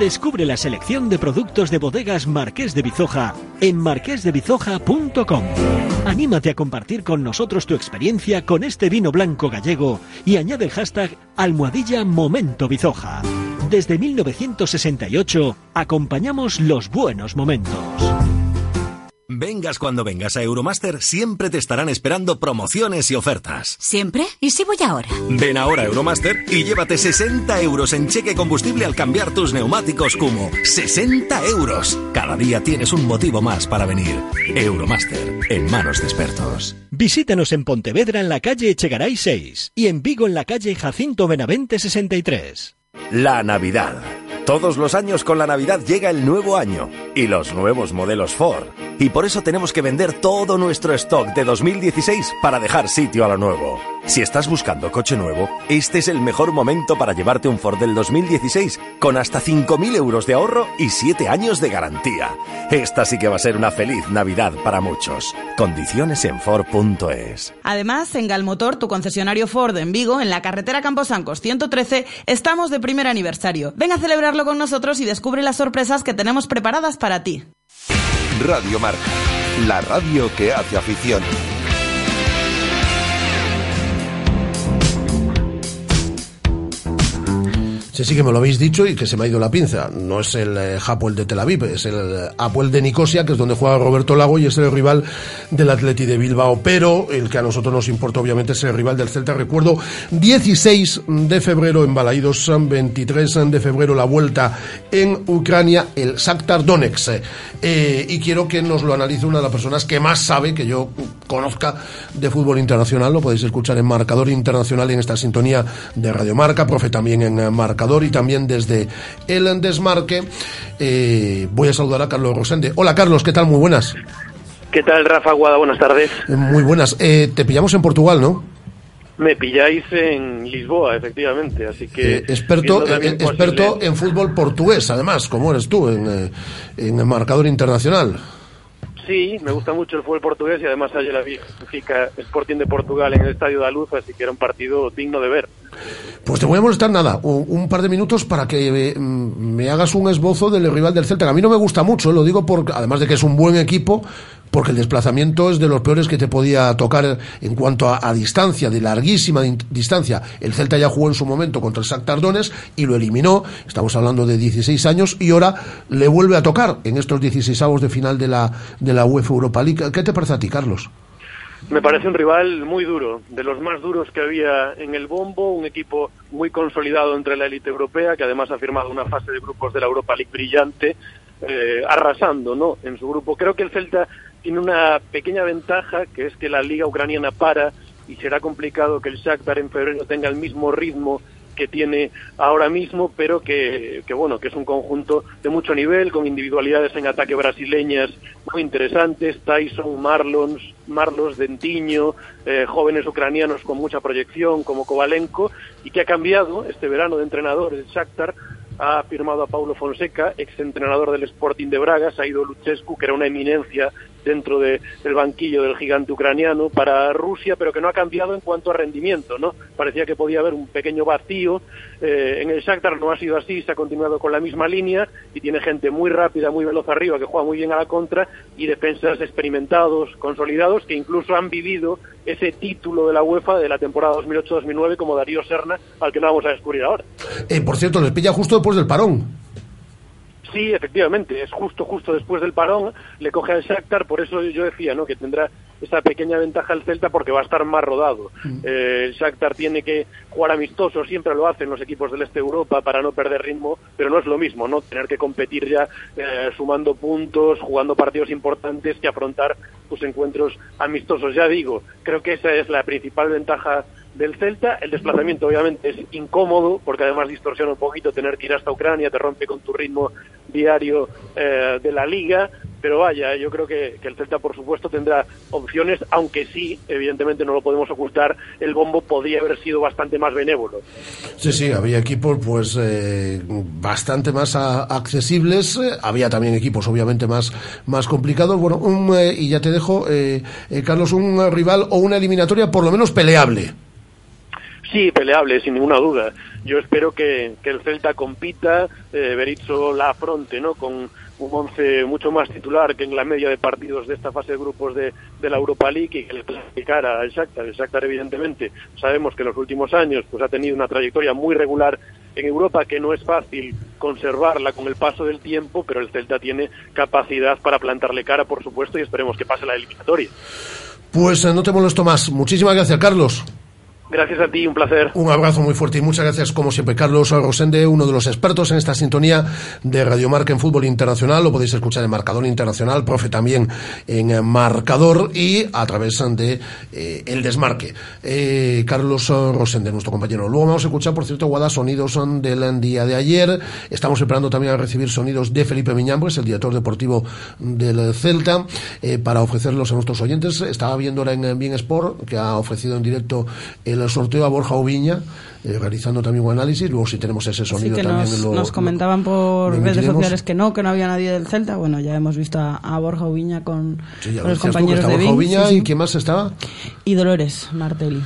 Descubre la selección de productos de bodegas Marqués de Bizoja en marquesdebizoja.com. Anímate a compartir con nosotros tu experiencia con este vino blanco gallego y añade el hashtag almohadilla Momento Bizoja. Desde 1968 acompañamos los buenos momentos. Vengas cuando vengas a Euromaster, siempre te estarán esperando promociones y ofertas. ¿Siempre? ¿Y si voy ahora? Ven ahora a Euromaster y llévate 60 euros en cheque combustible al cambiar tus neumáticos Kumo. ¡60 euros! Cada día tienes un motivo más para venir. Euromaster, en manos de expertos. Visítanos en Pontevedra en la calle Echegaray 6 y en Vigo en la calle Jacinto Benavente 63. La Navidad Todos los años con la Navidad llega el nuevo año y los nuevos modelos Ford. Y por eso tenemos que vender todo nuestro stock de 2016 para dejar sitio a lo nuevo. Si estás buscando coche nuevo, este es el mejor momento para llevarte un Ford del 2016 con hasta 5.000 euros de ahorro y 7 años de garantía. Esta sí que va a ser una feliz Navidad para muchos. Condiciones en Ford.es. Además, en Galmotor, tu concesionario Ford en Vigo, en la carretera Camposancos 113, estamos de primer aniversario. Ven a celebrarlo con nosotros y descubre las sorpresas que tenemos preparadas para ti. Radio Marca, la radio que hace afición. Sí, sí que me lo habéis dicho y que se me ha ido la pinza. No es el eh, Hapoel de Tel Aviv, es el eh, Hapoel de Nicosia, que es donde juega Roberto Lago y es el rival del Atleti de Bilbao. Pero el que a nosotros nos importa obviamente es el rival del Celta. Recuerdo, 16 de febrero en Balaidos, 23 de febrero la vuelta en Ucrania, el Shakhtar Donetsk. Eh, y quiero que nos lo analice una de las personas que más sabe, que yo conozca, de fútbol internacional. Lo podéis escuchar en Marcador Internacional en esta sintonía de Radio Marca, profe también en eh, Y también desde el Desmarque. Eh, voy a saludar a Carlos Rosende. Hola Carlos, ¿qué tal? Muy buenas. ¿Qué tal, Rafa Guada? Buenas tardes. Eh, Muy buenas. Eh, te pillamos en Portugal, ¿no? Me pilláis en Lisboa, efectivamente, así que... Eh, experto eh, experto en fútbol portugués, además, como eres tú, en, eh, en el marcador internacional. Sí, me gusta mucho el fútbol portugués y además ayer la vi Benfica Sporting de Portugal en el Estadio da Luz, así que era un partido digno de ver. Pues te voy a molestar nada, un, par de minutos para que eh, mm, me hagas un esbozo del rival del Celta, a mí no me gusta mucho, lo digo porque, además de que es un buen equipo, porque el desplazamiento es de los peores que te podía tocar en cuanto a, distancia, de larguísima distancia. El Celta ya jugó en su momento contra el Shakhtar Donetsk y lo eliminó, estamos hablando de 16 años, y ahora le vuelve a tocar en estos 16 avos de final de la, de la UEFA Europa League. ¿Qué te parece a ti, Carlos? Me parece un rival muy duro, de los más duros que había en el bombo, un equipo muy consolidado entre la élite europea, que además ha firmado una fase de grupos de la Europa League brillante, eh, arrasando ¿no? en su grupo. Creo que el Celta tiene una pequeña ventaja, que es que la liga ucraniana para y será complicado que el Shakhtar en febrero tenga el mismo ritmo que tiene ahora mismo, pero que, que bueno, que es un conjunto de mucho nivel, con individualidades en ataque brasileñas muy interesantes, Tyson, Marlons, Marlos, Dentiño, eh, jóvenes ucranianos con mucha proyección como Kovalenko, y que ha cambiado este verano de entrenador el Shakhtar, ha firmado a Paulo Fonseca, exentrenador del Sporting de Braga, se ha ido Luchescu, que era una eminencia dentro de- del banquillo del gigante ucraniano para Rusia, pero que no ha cambiado en cuanto a rendimiento, ¿no? Parecía que podía haber un pequeño vacío. eh, en el Shakhtar no ha sido así, se ha continuado con la misma línea y tiene gente muy rápida, muy veloz arriba, que juega muy bien a la contra y defensas experimentados, consolidados, que incluso han vivido ese título de la UEFA de la temporada 2008-2009 como Darío Serna, al que no vamos a descubrir ahora. Eh, por cierto, les pilla justo después del parón. Sí, efectivamente, es justo, justo después del parón, le coge al Shakhtar, por eso yo decía, ¿no?, que tendrá esa pequeña ventaja el Celta porque va a estar más rodado. Eh, el Shakhtar tiene que jugar amistoso, siempre lo hacen los equipos del este de Europa para no perder ritmo, pero no es lo mismo, ¿no?, tener que competir ya eh, sumando puntos, jugando partidos importantes que afrontar pues encuentros amistosos. Ya digo, creo que esa es la principal ventaja del Celta. El desplazamiento obviamente es incómodo porque además distorsiona un poquito tener que ir hasta Ucrania, te rompe con tu ritmo diario eh, de la liga. Pero vaya, yo creo que, que el Celta por supuesto tendrá opciones, aunque sí, evidentemente no lo podemos ocultar, el bombo podría haber sido bastante más benévolo. Sí, sí, había equipos pues eh, bastante más a- accesibles, eh, había también equipos obviamente más, más complicados. Bueno, un, eh, y ya te dejo, eh, eh, Carlos, un rival o una eliminatoria por lo menos peleable. Sí, peleable, sin ninguna duda. Yo espero que, que el Celta compita, eh, Berizzo la afronte, ¿no? Con un once mucho más titular que en la media de partidos de esta fase de grupos de, de la Europa League y que le clasificara al Shakhtar. El Shakhtar, evidentemente, sabemos que en los últimos años pues ha tenido una trayectoria muy regular en Europa que no es fácil conservarla con el paso del tiempo, pero el Celta tiene capacidad para plantarle cara, por supuesto, y esperemos que pase la eliminatoria. Pues eh, no te molesto más. Muchísimas gracias, Carlos. Gracias a ti, un placer. Un abrazo muy fuerte y muchas gracias, como siempre, Carlos Rosende, uno de los expertos en esta sintonía de Radiomarca en fútbol internacional. Lo podéis escuchar en Marcador Internacional, profe también en Marcador y a través de eh, El Desmarque. Eh, Carlos Rosende, nuestro compañero. Luego vamos a escuchar, por cierto, Guada, sonidos del día de ayer. Estamos esperando también a recibir sonidos de Felipe Miñambres, el director deportivo del Celta, eh, para ofrecerlos a nuestros oyentes. Estaba viendo ahora en Bien Sport que ha ofrecido en directo el sorteo a Borja Oviña, eh, realizando también un análisis. Luego, si tenemos ese sonido sí, que también nos, lo, nos comentaban por lo redes sociales que no, que no había nadie del Celta. Bueno, ya hemos visto a, a Borja Oviña con, Sí, con lo los tú, que compañeros está de Borja Oviña sí, y quién más estaba. y Dolores Martelli.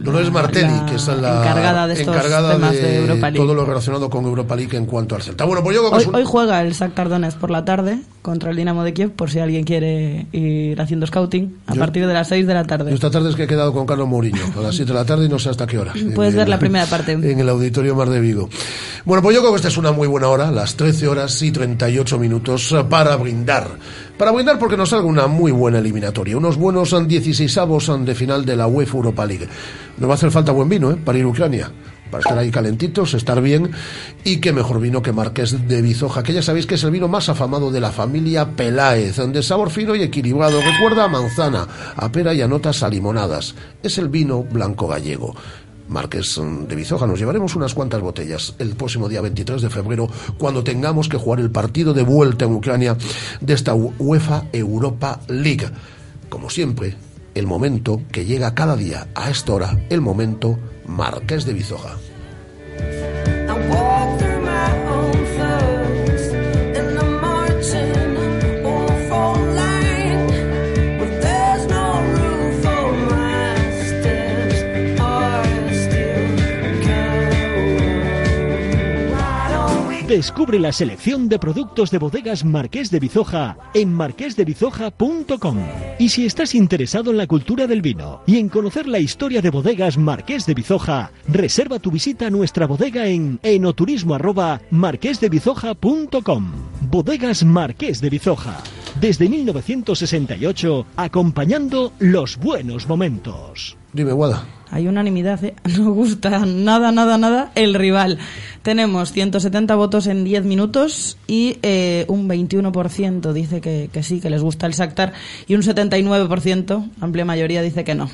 Dolores Martelli, la que es la encargada de estos encargada temas de, de Europa League. todo lo relacionado con Europa League en cuanto al Celta. Bueno, pues yo creo que Hoy, un- hoy juega el Shakhtar Donetsk por la tarde contra el Dinamo de Kiev, por si alguien quiere ir haciendo scouting, a Yo- partir de las 6 de la tarde. Yo esta tarde es que he quedado con Carlos Mourinho a las 7 de la tarde y no sé hasta qué hora. Puedes ver el- la primera parte. En el Auditorio Mar de Vigo. Bueno, pues yo creo que esta es una muy buena hora, las 13 horas y 38 minutos eh, para brindar. Para brindar porque nos salga una muy buena eliminatoria, unos buenos 16avos de final de la UEFA Europa League. Nos va a hacer falta buen vino, ¿eh? Para ir Ucrania. Para estar ahí calentitos, estar bien. Y qué mejor vino que Marqués de Bizoja, que ya sabéis que es el vino más afamado de la familia Peláez, de sabor fino y equilibrado. Recuerda a manzana, a pera y a notas a limonadas. Es el vino blanco gallego. Marqués mm, de Bizoja, nos llevaremos unas cuantas botellas el próximo día 23 de febrero cuando tengamos que jugar el partido de vuelta en Ucrania de esta UEFA Europa League. Como siempre, el momento que llega cada día a esta hora, el momento Marqués de Bizoja. Descubre la selección de productos de bodegas Marqués de Bizoja en marquesdebizoja.com. Y si estás interesado en la cultura del vino y en conocer la historia de bodegas Marqués de Bizoja, reserva tu visita a nuestra bodega en enoturismo@marquesdebizoja.com. Bodegas Marqués de Bizoja. Desde 1968, acompañando los buenos momentos. Dime, Guada. Hay unanimidad, ¿eh? no gusta nada, nada, nada el rival. Tenemos 170 votos en 10 minutos y eh, un 21% dice que, que sí, que les gusta el Shakhtar y un 79%, amplia mayoría, dice que no,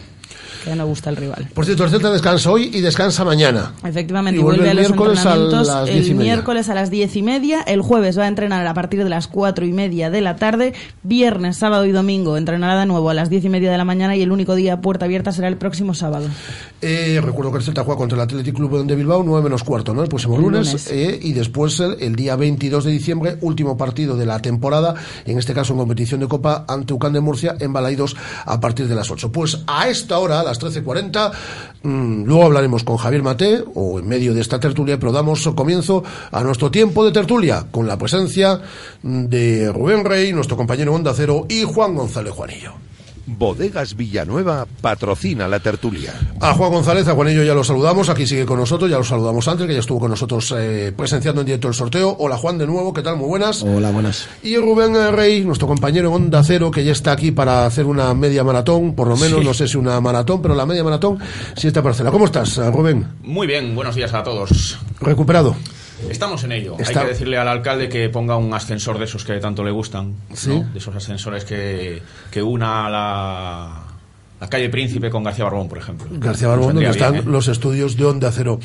que no gusta el rival. Por cierto, el Celta descansa hoy y descansa mañana. Efectivamente, Y vuelve, vuelve a el los miércoles a entrenamientos las diez y el miércoles a las diez y media, el jueves va a entrenar a partir de las cuatro y media de la tarde, viernes, sábado y domingo entrenará de nuevo a las diez y media de la mañana y el único día a puerta abierta será el próximo sábado. Eh, recuerdo que el Celta juega contra el Athletic Club de Bilbao 9 menos cuarto, ¿no? El próximo El lunes. lunes. eh, y después el, el día 22 de diciembre, último partido de la temporada, en este caso en competición de Copa ante Ucán de Murcia, en Balaidos a partir de las 8. Pues a esta hora, a las 13.40, mm, luego hablaremos con Javier Mate, o en medio de esta tertulia, pero damos comienzo a nuestro tiempo de tertulia, con la presencia de Rubén Rey, nuestro compañero Onda Cero, y Juan González Juanillo. Bodegas Villanueva patrocina la tertulia. A Juan González, a Juanillo ya lo saludamos, aquí sigue con nosotros, ya lo saludamos antes, que ya estuvo con nosotros eh, presenciando en directo el sorteo. Hola Juan, de nuevo, ¿qué tal? Muy buenas. Hola, buenas. Y Rubén Rey, nuestro compañero en Onda Cero, que ya está aquí para hacer una media maratón, por lo menos, Sí. no sé si una maratón, pero la media maratón sí está parcela. ¿Cómo estás, Rubén? Muy bien, buenos días a todos. ¿Recuperado? Estamos en ello. Está- Hay que decirle al alcalde que ponga un ascensor de esos que tanto le gustan. Sí. ¿no? De esos ascensores que, que una la, la calle Príncipe con García Barbón, por ejemplo. García Barbón, donde están bien, ¿eh? los estudios de Onda Cero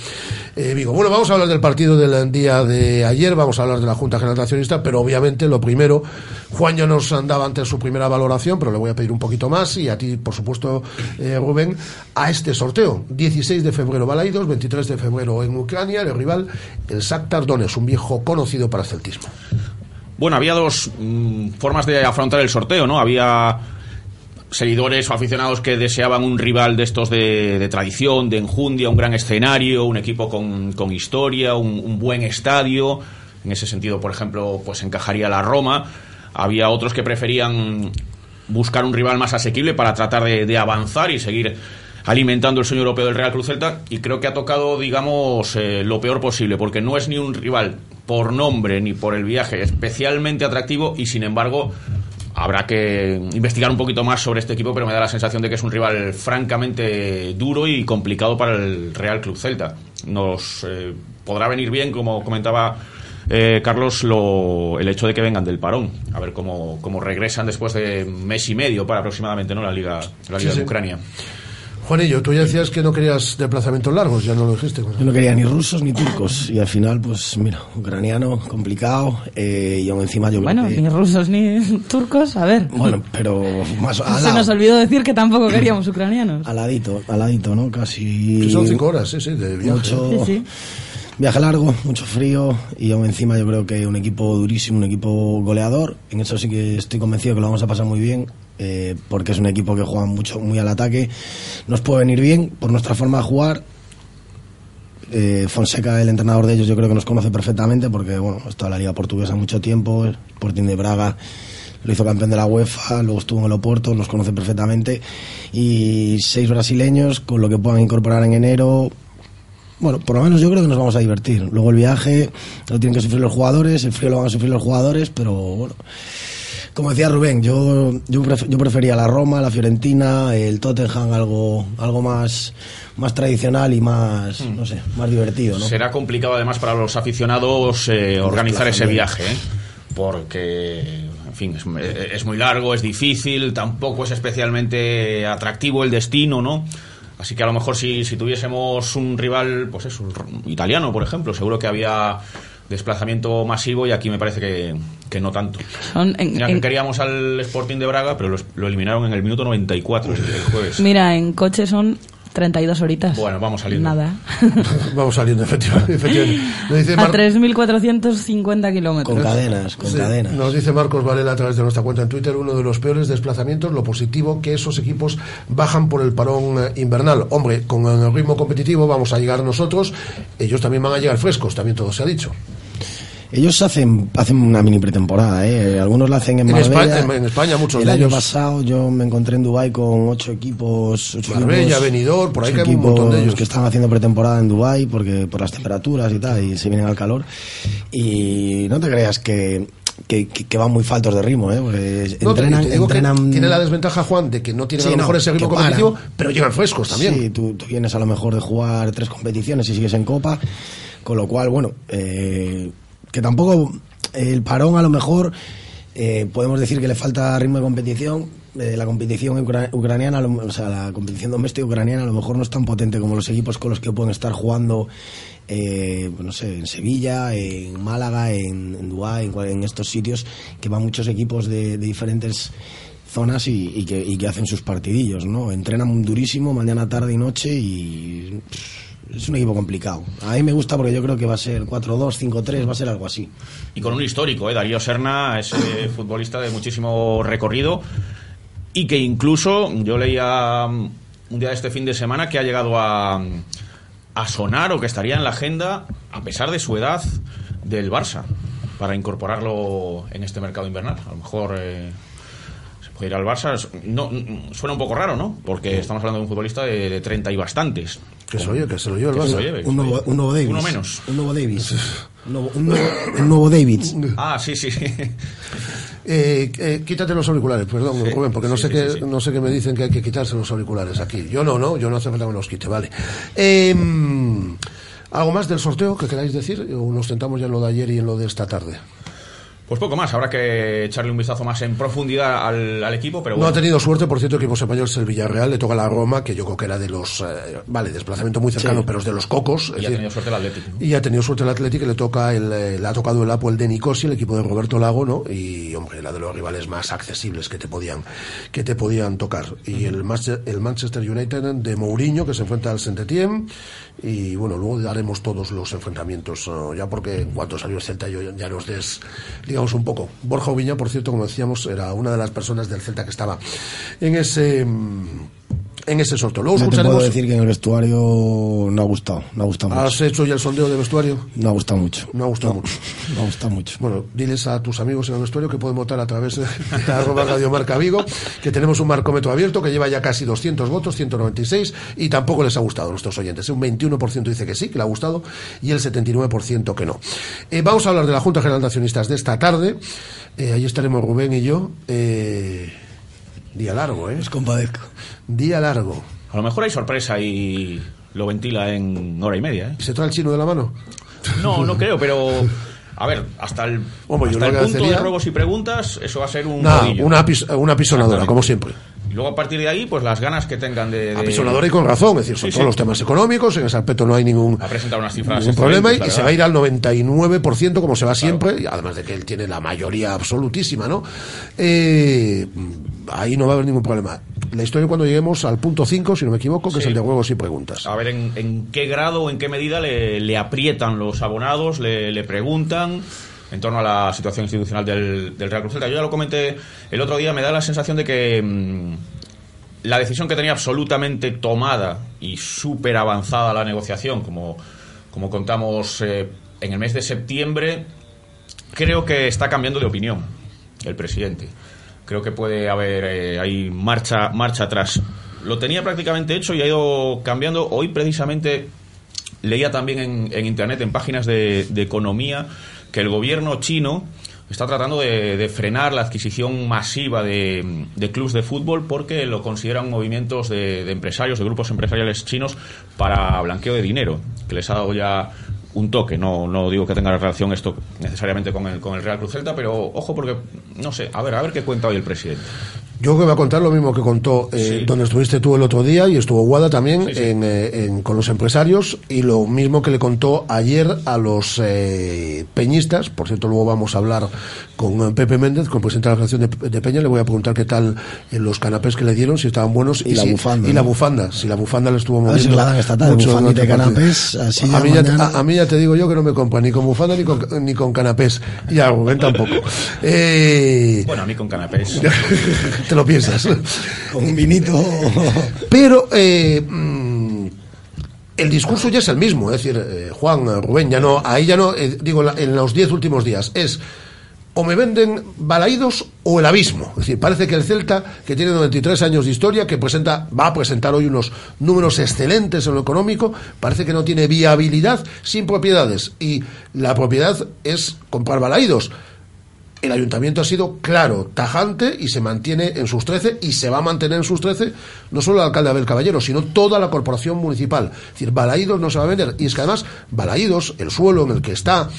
eh, Vigo. Bueno, vamos a hablar del partido del día de ayer, vamos a hablar de la Junta General Accionista, pero obviamente lo primero, Juan ya nos andaba antes su primera valoración, pero le voy a pedir un poquito más, y a ti, por supuesto, eh, Rubén, a este sorteo. 16 de febrero Balaidos, 23 de febrero en Ucrania, el rival, el Shakhtar Donetsk, un viejo conocido para el celtismo. Bueno, había dos mm, formas de afrontar el sorteo, ¿no? Había seguidores o aficionados que deseaban un rival de estos de, tradición, de enjundia, un gran escenario, un equipo con, con historia, un, un buen estadio. En ese sentido, por ejemplo, pues encajaría la Roma. Había otros que preferían buscar un rival más asequible para tratar de, avanzar y seguir alimentando el sueño europeo del Real Cruz Celta y creo que ha tocado, digamos, eh, lo peor posible, porque no es ni un rival por nombre ni por el viaje especialmente atractivo y sin embargo habrá que investigar un poquito más sobre este equipo, pero me da la sensación de que es un rival francamente duro y complicado para el Real Club Celta. Nos eh, podrá venir bien, como comentaba eh, Carlos, lo, el hecho de que vengan del parón, a ver cómo, cómo regresan después de mes y medio para aproximadamente no la Liga, la Liga Sí, de sí. Ucrania. Juanillo, tú ya decías que no querías desplazamientos largos, ya no lo dijiste. Yo no quería ni rusos ni turcos. Y al final, pues mira, ucraniano, complicado. eh, y aún encima yo Bueno, que... ni rusos ni turcos, a ver. Bueno, pero más al Se lado. nos olvidó decir que tampoco queríamos ucranianos. Al ladito, al ladito, ¿no? Casi... Que son cinco horas, sí, sí, de viaje. Mucho... Sí, sí. Viaje largo, mucho frío y aún encima yo creo que un equipo durísimo, un equipo goleador. En eso sí que estoy convencido que lo vamos a pasar muy bien eh, porque es un equipo que juega mucho, muy al ataque. Nos puede venir bien por nuestra forma de jugar. Eh, Fonseca, el entrenador de ellos, yo creo que nos conoce perfectamente porque bueno, ha en la Liga Portuguesa mucho tiempo, el Sporting de Braga lo hizo campeón de la UEFA, luego estuvo en el Oporto, nos conoce perfectamente. Y seis brasileños con lo que puedan incorporar en enero, bueno, por lo menos yo creo que nos vamos a divertir. Luego el viaje lo tienen que sufrir los jugadores, el frío lo van a sufrir los jugadores, pero bueno. Como decía Rubén, yo, yo, pref- yo prefería la Roma, la Fiorentina, el Tottenham, algo, algo más, más tradicional y más, no sé, más divertido, ¿no? Será complicado además para los aficionados eh, organizar ese viaje, ¿eh? porque, en fin, es, es muy largo, es difícil, tampoco es especialmente atractivo el destino, ¿no? Así que a lo mejor si, si tuviésemos un rival, pues eso, italiano, por ejemplo, seguro que había desplazamiento masivo y aquí me parece que, que no tanto. En- Ya que en- queríamos al Sporting de Braga, pero lo eliminaron en el minuto 94 el jueves. Mira, en coche son 32 horitas. Bueno, vamos saliendo. Nada. Vamos saliendo, efectivamente. efectivamente. Nos dice A Mar- 3.450 kilómetros. Con cadenas, con Sí, cadenas. Nos dice Marcos Varela a través de nuestra cuenta en Twitter, uno de los peores desplazamientos, lo positivo que esos equipos bajan por el parón eh, invernal. Hombre, con el ritmo competitivo vamos a llegar nosotros, ellos también van a llegar frescos, también todo se ha dicho. Ellos hacen, hacen una mini pretemporada, ¿eh? Algunos la hacen en En Marbella. España- en- España muchos El de año ellos. pasado yo me encontré en Dubai con ocho equipos. Ocho Marbella, equipos, Benidorm, por ahí que hay un montón de ellos. que están haciendo pretemporada en Dubai porque por las temperaturas y tal, y se vienen al calor. Y no te creas que, que, que- que van muy faltos de ritmo, ¿eh? Porque No, entrenan, entrenan... tiene la desventaja Juan de que no tienen Sí, a lo no, mejor ese ritmo competitivo, pero llegan frescos también. Sí, tú, tú vienes a lo mejor de jugar tres competiciones y sigues en Copa, con lo cual, bueno, eh, que tampoco el parón a lo mejor eh, podemos decir que le falta ritmo de competición. Eh, la competición ucra- ucraniana, lo- o sea, la competición doméstica ucraniana a lo mejor no es tan potente como los equipos con los que pueden estar jugando, eh, pues no sé, en Sevilla, en Málaga, en, en Dubái, en, estos sitios que van muchos equipos de, de diferentes zonas y, que, hacen sus partidillos, ¿no? Entrenan durísimo mañana, tarde y noche y es un equipo complicado. A mí me gusta porque yo creo que va a ser 4-2, 5-3, va a ser algo así. Y con un histórico, ¿eh? Darío Serna es eh, futbolista de muchísimo recorrido y que incluso yo leía mm, un día de este fin de semana que ha llegado a, a sonar o que estaría en la agenda, a pesar de su edad, del Barça, para incorporarlo en este mercado invernal. A lo mejor eh, se puede ir al Barça. No, mm, suena un poco raro, ¿no? Porque estamos hablando de un futbolista de, de 30 y bastantes. Que se lo lleve, que se lo lleve el Barça. Un nuevo, un nuevo Davis. Uno menos. Un nuevo Davis. Un nuevo, un nuevo, un nuevo Davis. Ah, sí, sí. Eh, eh, quítate los auriculares, perdón, Sí, Rubén, porque no sí, sé sí, qué, no sé qué me dicen que hay que quitarse los auriculares aquí. Yo no, no, yo no hace falta que me los quite, vale. Eh, ¿Algo más del sorteo que queráis decir? ¿O nos sentamos ya en lo de ayer y en lo de esta tarde? Pues poco más, habrá que echarle un vistazo más en profundidad al, al equipo, pero No ha bueno. tenido suerte, por cierto, equipo español es el Villarreal, le toca la Roma, que yo creo que era de los, eh, vale, desplazamiento muy cercano, Sí. pero es de los cocos. es y ha decir, tenido suerte el Atlético. ¿no? Y ha tenido suerte el Atlético, le toca el, eh, le ha tocado el Apo el de Nicosia, el equipo de Roberto Lago, ¿no? Y hombre, la de los rivales más accesibles que te podían, que te podían tocar. Y el, Manche- el Manchester United de Mourinho, que se enfrenta al Saint-Étienne, y bueno, luego daremos todos los enfrentamientos, ¿no? ya porque en cuanto salió el Celta yo ya nos des, digamos un poco. Borja Ubiña, por cierto, como decíamos, era una de las personas del Celta que estaba en ese, mm, en ese sorteo. Luego Yo te escucharemos. puedo decir que en el vestuario no ha gustado, no ha gustado mucho. ¿Has hecho ya el sondeo de vestuario? No ha gustado mucho. No ha gustado mucho. No ha gustado mucho. Bueno, diles a tus amigos en el vestuario que pueden votar a través de, de arroba Radio Marca Vigo, que tenemos un marcómetro abierto que lleva ya casi 200 votos, 196, y tampoco les ha gustado a nuestros oyentes. Un 21% dice que sí, que le ha gustado, y el 79% que no. Eh, vamos a hablar de la Junta General de Accionistas de esta tarde. Eh, ahí estaremos Rubén y yo. Eh, día largo, ¿eh? Os compadezco. Día largo. A lo mejor hay sorpresa y lo ventila en hora y media. ¿eh? ¿Y se trae el chino de la mano? No, no creo, pero. A ver, hasta el, hasta el punto de ruegos y preguntas, eso va a ser un. Nah, una, apis- una apisonadora, Exactamente. como siempre. Y luego a partir de ahí, pues las ganas que tengan de. de- Apisonadora y con razón, es decir, son Sí, todos sí. los temas económicos, en ese aspecto no hay ningún, Ha presentado unas cifras. ningún problema y, se va a ir al 99% como se va siempre, y además de que él tiene la mayoría absolutísima, ¿no? Eh, ahí no va a haber ningún problema. La historia cuando lleguemos al punto 5, si no me equivoco, que es el de juegos y preguntas. A ver en, en qué grado o en qué medida le, le aprietan los abonados, le, le preguntan en torno a la situación institucional del, del Real Cruz Celta. Yo ya lo comenté el otro día, me da la sensación de que mm, la decisión que tenía absolutamente tomada y súper avanzada la negociación, como, como contamos eh, en el mes de septiembre, creo que está cambiando de opinión el presidente. Creo que puede haber eh, ahí marcha, marcha atrás. Lo tenía prácticamente hecho y ha ido cambiando. Hoy precisamente leía también en, internet, en páginas de economía, que el gobierno chino está tratando de, de frenar la adquisición masiva de, de clubes de fútbol porque lo consideran movimientos de, de empresarios, de grupos empresariales chinos para blanqueo de dinero, que les ha dado ya un toque. No, no digo que tenga relación esto necesariamente con el, con el Real Cruz Celta, pero ojo porque, no sé, a ver, a ver qué cuenta hoy el presidente. Yo creo que va a contar lo mismo que contó eh, Sí. donde estuviste tú el otro día y estuvo Guada también Sí, sí. En, eh, en- con los empresarios y lo mismo que le contó ayer a los eh, peñistas. Por cierto, luego vamos a hablar con eh, Pepe Méndez, con el presidente de la Federación de, de Peña. Le voy a preguntar qué tal eh, los canapés que le dieron, si estaban buenos Y la si- bufanda, y la ¿no? bufanda, si la bufanda le estuvo A ver moviendo. si la dan esta tarde, mucho y partido. canapés, así a, mí ya, a- a mí ya te digo yo que no me compra ni con bufanda ni con, ni con canapés. Y a Rubén tampoco. Eh, Bueno, a mí con canapés. te lo piensas. Con un vinito. Pero eh, mm, el discurso ya es el mismo, es decir, eh, Juan, eh, Rubén, ya no, ahí ya no, eh, digo, en los diez últimos días, es o me venden balaídos o el abismo. Es decir, parece que el Celta, que tiene 93 años de historia, que presenta, va a presentar hoy unos números excelentes en lo económico, parece que no tiene viabilidad sin propiedades. Y la propiedad es comprar balaídos. El ayuntamiento ha sido claro, tajante y se mantiene en sus 13 y se va a mantener en sus 13 no solo el alcalde Abel Caballero, sino toda la corporación municipal. Es decir, Balaídos no se va a vender. Y es que además, Balaídos, el suelo en el que está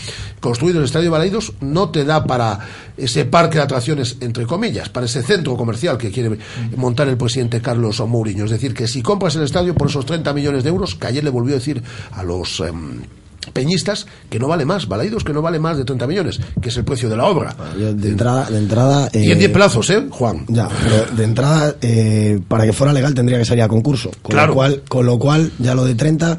construido el estadio Balaídos, no te da para ese parque de atracciones, entre comillas, para ese centro comercial que quiere montar el presidente Carlos Mourinho. Es decir, que si compras el estadio por esos 30 millones de euros, que ayer le volvió a decir a los... em, peñistas que no vale más, Balaídos que no vale más de 30 millones, que es el precio de la obra. Yo, de entrada, de entrada. Y en eh, 10 plazos, ¿eh, Juan? Ya, pero de entrada, eh, para que fuera legal tendría que salir a concurso. Con Claro. lo cual, con lo cual, ya lo de 30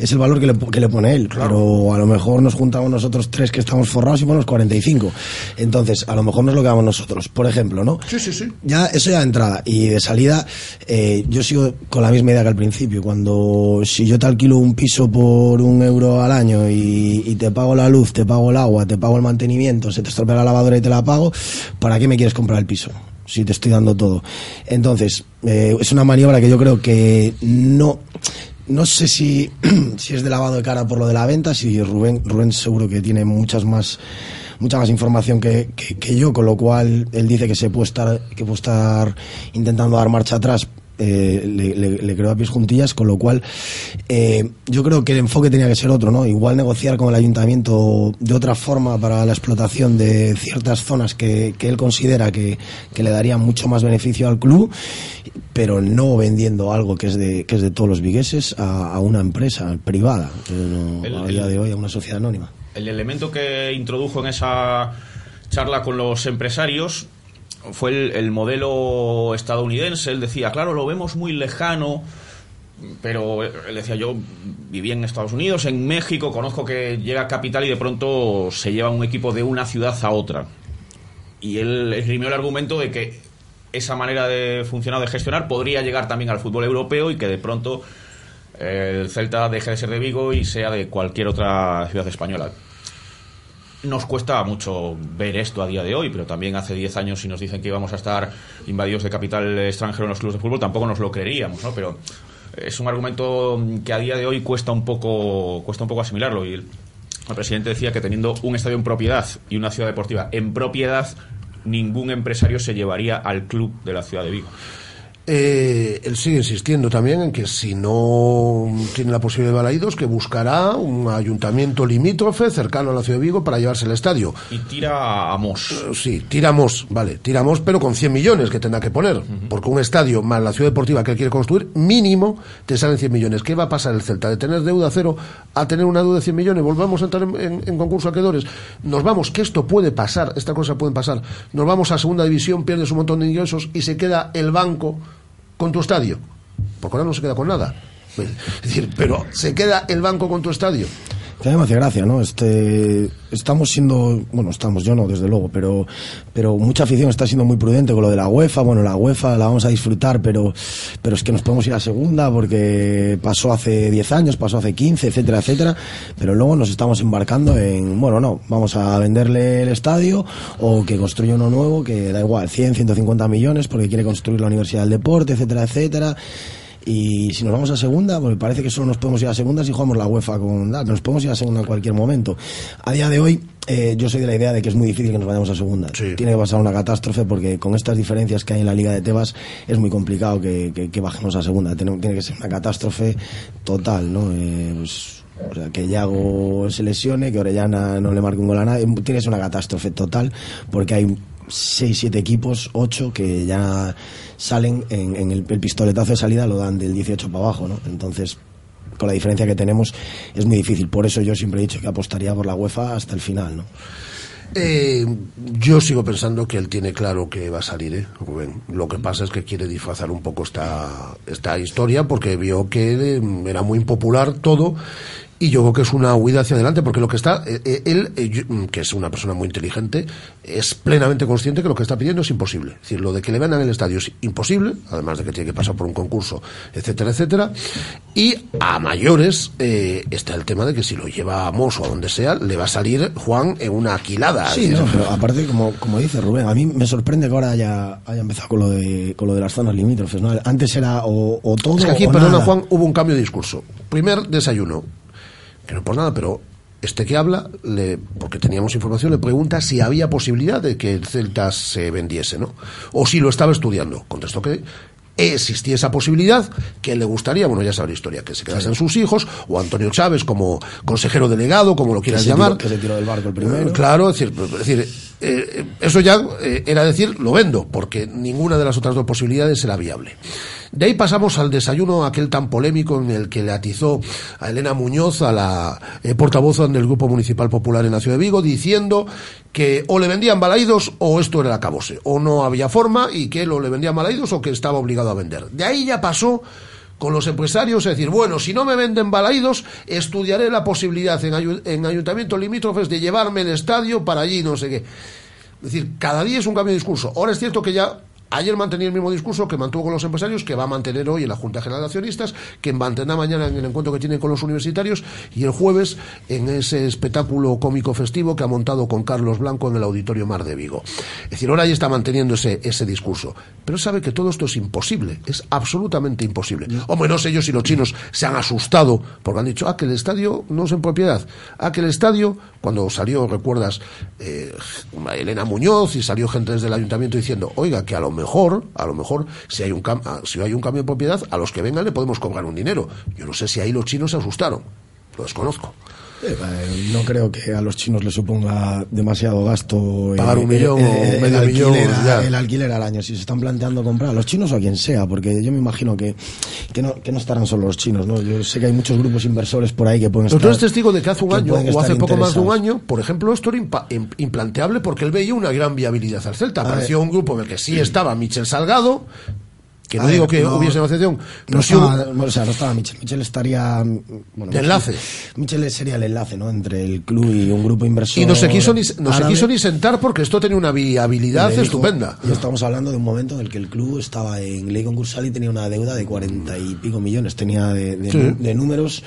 es el valor que le, que le pone él. Pero a lo mejor nos juntamos nosotros tres que estamos forrados y ponemos 45. Entonces, a lo mejor nos lo quedamos nosotros, por ejemplo, ¿no? Sí, sí, sí. Ya, eso ya de entrada. Y de salida, eh, yo sigo con la misma idea que al principio. Cuando, si yo te alquilo un piso por un euro al año y, y te pago la luz, te pago el agua, te pago el mantenimiento, se te estropea la lavadora y te la pago, ¿para qué me quieres comprar el piso? Si te estoy dando todo. Entonces, eh, es una maniobra que yo creo que no, no sé si, si es de lavado de cara por lo de la venta, si Rubén, Rubén seguro que tiene muchas más mucha más información que, que- que yo, con lo cual él dice que se puede estar, que puede estar intentando dar marcha atrás. Eh, le, le- le creo a pies juntillas, con lo cual eh, yo creo que el enfoque tenía que ser otro, ¿no? Igual negociar con el ayuntamiento de otra forma para la explotación de ciertas zonas que, que él considera que, que le darían mucho más beneficio al club, pero no vendiendo algo que es de, que es de todos los vigueses a, a una empresa privada, que no- El- a día de hoy a una sociedad anónima. El elemento que introdujo en esa charla con los empresarios fue el, el modelo estadounidense. Él decía, claro, lo vemos muy lejano, pero él decía, yo viví en Estados Unidos, en México, conozco que llega a capital y de pronto se lleva un equipo de una ciudad a otra. Y él esgrimió el argumento de que esa manera de funcionar, de gestionar, podría llegar también al fútbol europeo y que de pronto eh, el Celta deje de ser de Vigo y sea de cualquier otra ciudad española. Nos cuesta mucho ver esto a día de hoy, pero también hace 10 años si nos dicen que íbamos a estar invadidos de capital extranjero en los clubes de fútbol, tampoco nos lo creeríamos, ¿no? Pero es un argumento que a día de hoy cuesta un poco, cuesta un poco asimilarlo. Y el, el presidente decía que teniendo un estadio en propiedad y una ciudad deportiva en propiedad, ningún empresario se llevaría al club de la ciudad de Vigo. Eh, él sigue insistiendo también en que si no tiene la posibilidad de Balaídos, que buscará un ayuntamiento limítrofe cercano a la ciudad de Vigo para llevarse el estadio. Y tira a Mos. Eh, sí, tira a Mos, vale, tira a Mos, pero con 100 millones que tendrá que poner. Porque un estadio más la ciudad deportiva que él quiere construir, mínimo te salen 100 millones. ¿Qué va a pasar el Celta? De tener deuda cero a tener una deuda de 100 millones. Volvamos a entrar en, en- en concurso de acreedores. Nos vamos, que esto puede pasar, esta cosa puede pasar. Nos vamos a segunda división, pierdes un montón de ingresos y se queda el banco con tu estadio. Porque ahora no se queda con nada. Es decir, pero se queda el banco con tu estadio. Que a mí me hace gracia, ¿no? Este, estamos siendo, bueno, estamos, yo no, desde luego, pero, pero mucha afición está siendo muy prudente con lo de la UEFA. Bueno, la UEFA la vamos a disfrutar, pero, pero es que nos podemos ir a segunda porque pasó hace 10 años, pasó hace 15, etcétera, etcétera. Pero luego nos estamos embarcando en, bueno, no, vamos a venderle el estadio o que construya uno nuevo que da igual, 100, 150 millones porque quiere construir la Universidad del Deporte, etcétera, etcétera. Y si nos vamos a segunda, pues parece que solo nos podemos ir a segunda si jugamos la UEFA con DAC. Nos podemos ir a segunda en cualquier momento. A día de hoy, eh, yo soy de la idea de que es muy difícil que nos vayamos a segunda. Tiene que pasar una catástrofe porque con estas diferencias que hay en la Liga de Tebas es muy complicado que, que- que bajemos a segunda. Tiene, tiene que ser una catástrofe total, ¿no? Eh, pues, o sea, que Yago se lesione, que Orellana no le marque un gol a nadie. Tiene que ser una catástrofe total porque hay seis, siete equipos, ocho que ya salen en, en el, pistoletazo de salida lo dan del 18 para abajo, ¿no? Entonces, con la diferencia que tenemos, es muy difícil. Por eso yo siempre he dicho que apostaría por la UEFA hasta el final, ¿no? Eh, yo sigo pensando que él tiene claro que va a salir, ¿eh? Lo que pasa es que quiere disfrazar un poco esta, esta historia porque vio que eh, era muy impopular todo y yo creo que es una huida hacia adelante porque lo que está, eh, eh, él, eh, mm, que es una persona muy inteligente, es plenamente consciente que lo que está pidiendo es imposible. Es decir, lo de que le vendan el estadio es imposible, además de que tiene que pasar por un concurso, etcétera, etcétera. Y a mayores eh, está el tema de que si lo lleva a Mos o a donde sea, le va a salir Juan en una aquilada. Sí, no, pero aparte, como, como dice Rubén, a mí me sorprende que ahora haya, haya empezado con lo, de, con lo de las zonas limítrofes, ¿no? Antes era o, o todo Es que aquí, o perdona nada. Juan, hubo un cambio de discurso. Primer desayuno, que no por nada, pero este que habla, le, porque teníamos información, le pregunta si había posibilidad de que el Celta se vendiese, ¿no? O si lo estaba estudiando. Contestó que existía esa posibilidad, que le gustaría, bueno, ya sabe la historia, que se quedasen sus hijos, o Antonio Chávez como consejero delegado, como lo quieras llamar. tiró- que se tiró del barco el primero. Eh, Claro, es decir, es decir eh, eso ya eh, era decir, lo vendo, porque ninguna de las otras dos posibilidades era viable. De ahí pasamos al desayuno, aquel tan polémico en el que le atizó a Elena Muñoz, a la eh, portavoz del Grupo Municipal Popular en la Ciudad de Vigo, diciendo que o le vendían balaídos o esto era el acabose, o no había forma y que él o le vendían balaídos o que estaba obligado a vender. De ahí ya pasó con los empresarios, es decir, bueno, si no me venden balaídos, estudiaré la posibilidad en, en ayuntamientos limítrofes de llevarme el estadio para allí, no sé qué. Es decir, cada día es un cambio de discurso. Ahora es cierto que ya ayer mantenía el mismo discurso que mantuvo con los empresarios, que va a mantener hoy en la Junta General de Accionistas, que mantendrá mañana en el encuentro que tiene con los universitarios y el jueves en ese espectáculo cómico festivo que ha montado con Carlos Blanco en el Auditorio Mar de Vigo. Es decir, ahora ya está manteniendo ese, ese discurso. Pero sabe que todo esto es imposible, es absolutamente imposible. Hombre, no sé yo si los chinos se han asustado porque han dicho, ah, que el estadio no es en propiedad. Ah, que el estadio, cuando salió, recuerdas, eh, Elena Muñoz y salió gente desde el ayuntamiento diciendo, oiga, que a lo mejor, a lo mejor, si hay un, cam- ah, si hay un cambio de propiedad, a los que vengan le podemos cobrar un dinero. Yo no sé si ahí los chinos se asustaron. Lo desconozco. Eh, no creo que a los chinos les suponga demasiado gasto Pagar un millón o el medio alquiler, millón, a- ya. el alquiler al año si se están planteando comprar a los chinos o a quien sea porque yo me imagino que, que, no, que no estarán solo los chinos ¿no? yo sé que hay muchos grupos inversores por ahí que pueden Pero estar tú eres testigo de que hace un que año o hace poco más de un año, por ejemplo, esto era impa- implanteable porque él veía una gran viabilidad al Celta. Apareció un grupo en el que sí estaba Michel Salgado Que A no ver, digo que no- hubiese negociación, No estaba, hubo- o sea, no estaba Michel. Michel estaría. Bueno, De enlace. Michel sería el enlace, ¿no? Entre el club y un grupo inversor. y no se quiso ni, no se quiso ni sentar porque esto tenía una viabilidad dijo- estupenda. Ya estamos hablando de un momento en el que el club estaba en ley concursal y tenía una deuda de cuarenta y pico millones. Tenía de, de- Sí. de números.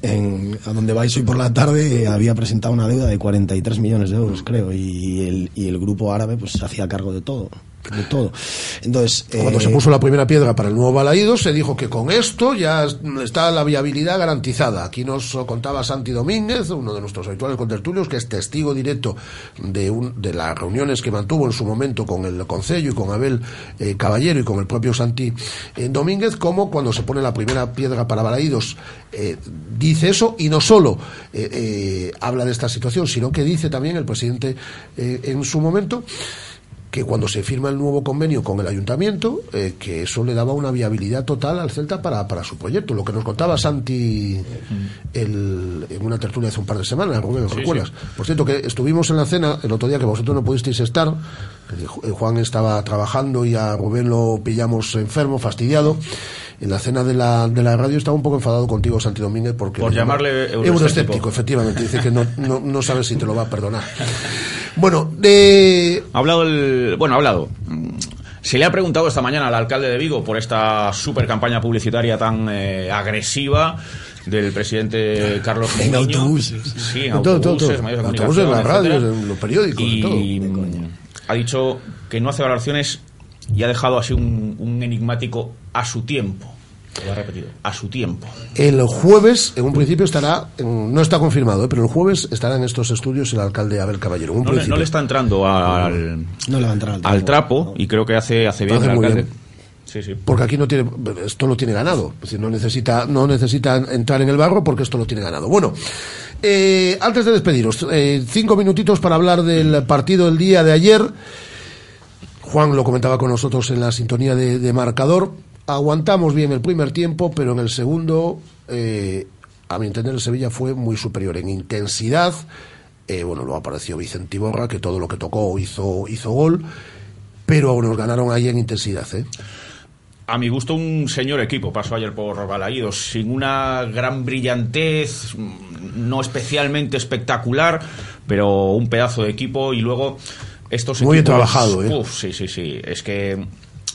En, a donde vais hoy por la tarde había presentado una deuda de 43 millones de euros, creo. Y el, y el grupo árabe pues se hacía cargo de todo. De todo. Entonces. Cuando eh, se puso la primera piedra para el nuevo Balaído, se dijo que con esto ya está la viabilidad garantizada. Aquí nos contaba Santi Domínguez, uno de nuestros habituales contertulios, que es testigo directo de, un- de las reuniones que mantuvo en su momento con el Concello y con Abel eh, Caballero y con el propio Santi eh, Domínguez, como cuando se pone la primera piedra para Balaídos eh, dice eso y no solo eh, eh, habla de esta situación, sino que dice también el presidente eh, en su momento que cuando se firma el nuevo convenio con el ayuntamiento, eh, que eso le daba una viabilidad total al Celta para, para su proyecto. Lo que nos contaba Santi el- en una tertulia hace un par de semanas, Rubén, Sí, ¿recuerdas? sí. Por cierto, que estuvimos en la cena el otro día que vosotros no pudisteis estar, eh, Juan estaba trabajando y a Rubén lo pillamos enfermo, fastidiado. En la cena de la, de la radio estaba un poco enfadado contigo, Santi Domínguez, porque... Por lo llama- llamarle euroescéptico. Euroescéptico, efectivamente. Dice que no, no, no sabe si te lo va a perdonar. Bueno, de... Ha hablado el. Bueno, ha hablado. Se le ha preguntado esta mañana al alcalde de Vigo por esta super campaña publicitaria tan eh, agresiva del presidente Carlos En autobuses. Sí, en En todo, todo, autobuses, todo. medios de En autobuses, en las radios, en los periódicos, Y en todo. ha dicho que no hace valoraciones y ha dejado así un, un enigmático a su tiempo. Lo ha repetido, a su tiempo. El jueves, en un principio estará, en- no está confirmado, ¿eh? pero el jueves estará en estos estudios el alcalde Abel Caballero. un No le, principio. no le está entrando al, No le va a entrar al trapo. al trapo y creo que hace, hace bien Hace el muy alcalde. bien. Sí, sí. Porque aquí no tiene, esto lo tiene ganado. Es decir, no necesita, no necesita entrar en el barro porque esto lo tiene ganado. Bueno, eh, antes de despediros, eh, cinco minutitos para hablar del partido del día de ayer. Juan lo comentaba con nosotros en la sintonía de, marcador. Aguantamos bien el primer tiempo, pero en el segundo, eh, a mi entender, el Sevilla fue muy superior en intensidad. Eh, bueno, luego apareció Vicente Iborra, que todo lo que tocó hizo, hizo gol, pero nos ganaron ahí en intensidad. ¿eh? A mi gusto, un señor equipo pasó ayer por Balaídos, sin una gran brillantez, mm, no especialmente espectacular, pero un pedazo de equipo y luego estos Muy equipos- trabajado, ¿eh? Uf, sí, sí, sí. Es que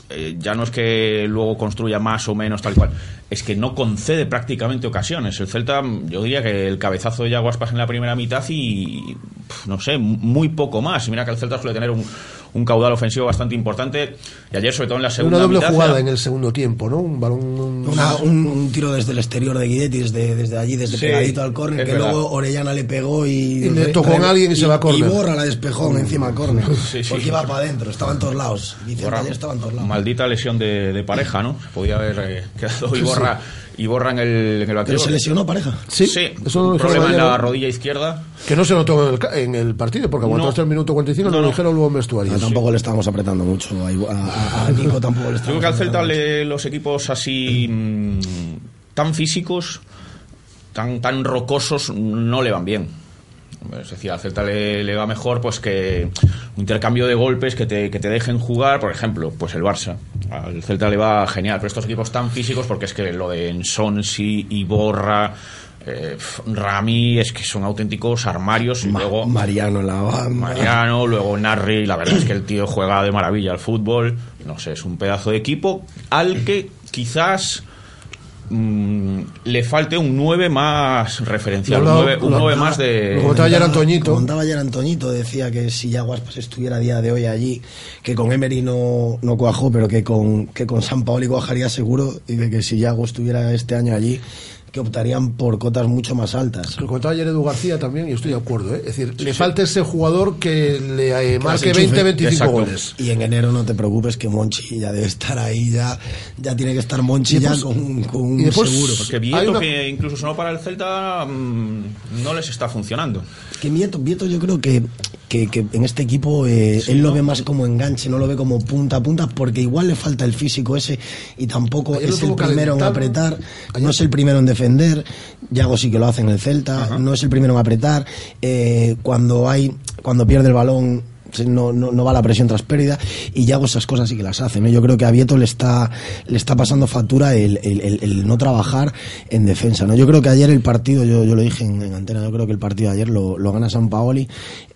eh, ya no es que luego construya más o menos tal cual, es que no concede prácticamente ocasiones. El Celta, yo diría que el cabezazo de Yaguaspas en la primera mitad y, no sé, muy poco más. Mira que el Celta suele tener un, un caudal ofensivo bastante importante y ayer, sobre todo en la segunda Una doble mitad, jugada era- en el segundo tiempo, ¿no? Un balón. un- Una- un, un tiro desde el exterior de Guidetti, desde, desde allí, desde Sí, pegadito al córner, que verdad. luego Orellana le pegó y... Y le tocó a alguien y se va a córner. Y Borra la despejó encima al córner. Sí, sí. porque iba para adentro, estaba en todos lados. Borra- ayer estaba en todos lados. Maldita lesión de, de pareja, ¿no? Podía haber eh, quedado Iborra, Iborra en el, el Pero se lesionó pareja. Sí, Sí, eso un problema en la rodilla izquierda. Que no se notó en el, ca- en el partido, porque aguantó No. hasta el minuto 45, No, lo no. dijeron luego en vestuario. Ah, tampoco le estábamos apretando mucho. A, a- a- a Nico tampoco le Yo creo que al Celta le- los equipos así mm, tan físicos, tan, tan rocosos, no le van bien. Es decir, al Celta le, le va mejor pues que un intercambio de golpes que te, que te dejen jugar, por ejemplo, pues el Barça. Al Celta le va genial, pero estos equipos tan físicos, porque es que lo de Ensonsi, Iborra, eh, Rami, es que son auténticos armarios y Ma- luego... Mariano. Mariano, luego Narri, la verdad es que el tío juega de maravilla al fútbol, no sé, es un pedazo de equipo al que quizás mm, le falte un 9 más referencial, Lo- un lo- 9, un lo- 9 más de... lo comentaba ayer Antoñito. Comentaba ayer Antoñito, decía que si ya Guaspas estuviera a día de hoy allí, que con Emery no, no cuajó, pero que con, que con San Paoli cuajaría seguro, y de que si Yago estuviera este año allí, que optarían por cotas mucho más altas. Lo comentaba ayer Edu García también y estoy de acuerdo. ¿eh? Es decir, le falta ese jugador que le eh, Que marque las enchufe. 20-25 Exacto. goles. Y en enero no te preocupes que Monchi ya debe estar ahí, ya, ya tiene que estar Monchi Y ya con, con un después- seguro. Porque Vieto, una- que incluso sonó para el Celta, mm, no les está funcionando. Que Vieto, Vieto yo creo que, que, que en este equipo eh, él lo ve más como enganche, no lo ve como punta a punta, porque igual le falta el físico ese y tampoco Ayer es el primero en apretar, no es el primero en defender, Yago sí que lo hace en el Celta, no es el primero en apretar, eh, cuando hay, cuando pierde el balón no, no, no va la presión tras pérdida y Yago esas cosas sí que las hace. ¿no? Yo creo que a Vieto le está, le está pasando factura el, el, el, el no trabajar en defensa. ¿no? Yo creo que ayer el partido, yo, yo lo dije en, en antena, yo creo que el partido de ayer lo, lo gana San Paoli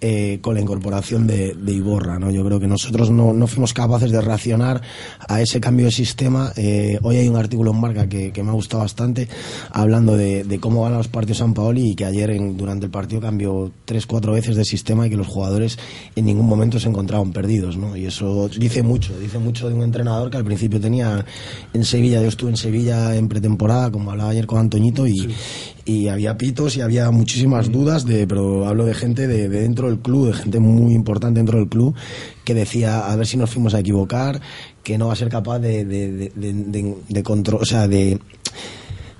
eh, con la incorporación de, de Iborra. ¿no? Yo creo que nosotros no, no fuimos capaces de reaccionar a ese cambio de sistema. Eh, hoy hay un artículo en Marca que, que me ha gustado bastante hablando de, de cómo van los partidos San Paoli y que ayer en, durante el partido cambió tres, cuatro veces de sistema y que los jugadores en ningún momento se encontraban perdidos. ¿no? Y eso dice mucho, dice mucho de un entrenador que al principio tenía en Sevilla, yo estuve en Sevilla en pretemporada, como hablaba ayer con Antoñito, y, y había pitos y había muchísimas dudas, de, pero hablo de gente de, de dentro del club, de gente muy importante dentro del club, que decía a ver si nos fuimos a equivocar, que no va a ser capaz de, de, de, de, de control, o sea, de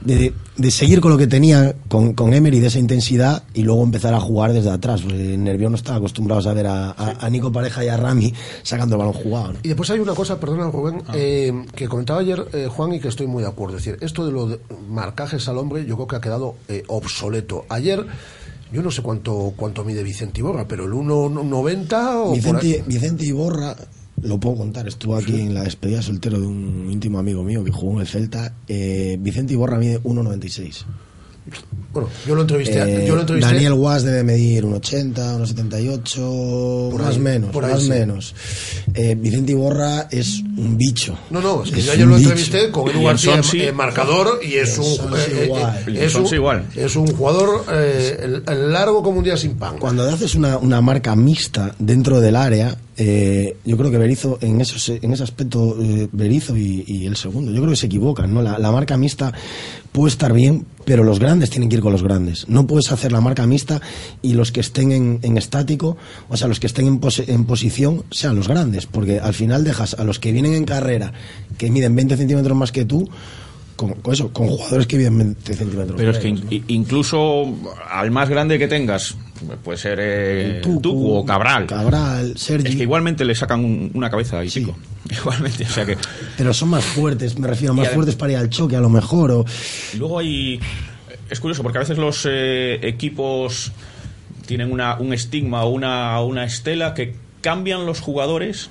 de, de, seguir con lo que tenía con, con, Emery de esa intensidad y luego empezar a jugar desde atrás. El Nervión no está acostumbrado a ver a, a, a, Nico Pareja y a Rami sacando el balón jugado. ¿no? Y después hay una cosa, perdona Rubén, ah. eh, que comentaba ayer eh, Juan y que estoy muy de acuerdo. Es decir, esto de los marcajes al hombre yo creo que ha quedado eh, obsoleto. Ayer yo no sé cuánto cuánto mide Vicente Iborra, pero el 1,90 o Vicente, Vicente Iborra lo puedo contar, estuvo aquí en la despedida soltero de un íntimo amigo mío que jugó en el Celta. Eh, Vicente Iborra mide 1,96. Bueno, yo lo entrevisté. Eh, yo lo entrevisté. Daniel Guas debe medir 1,80, 1,78, más ahí, menos, por más sí. menos. Eh, Vicente Iborra es un bicho. No, no, es que Es yo ayer lo entrevisté bicho. con Edu García, Sonsi- eh, marcador, y es un, eh, eh, igual. eh, es, un Sonsi igual. es un jugador eh, el- el largo como un día sin pan. Cuando haces una, una marca mixta dentro del área, eh, yo creo que Berizzo, en, esos, en ese aspecto, eh, Berizzo y, y el segundo, yo creo que se equivocan, ¿no? La, la marca mixta puede estar bien, pero los grandes tienen que ir con los grandes. No puedes hacer la marca mixta y los que estén en, en estático, o sea, los que estén en, pose- en posición, sean los grandes, porque al final dejas a los que vienen en carrera, que miden 20 centímetros más que tú, con, con eso, con jugadores que miden 20 centímetros Pero es que in- incluso al más grande que tengas, puede ser eh, Tucu, Tucu o Cabral. Cabral, Sergi. Es que igualmente le sacan un- una cabeza y pico. Igualmente, o sea que. Pero son más fuertes, me refiero, más Y adem- fuertes para ir al choque, a lo mejor. O... Luego hay. Es curioso porque a veces los eh, equipos tienen una, un estigma o una, una estela que cambian los jugadores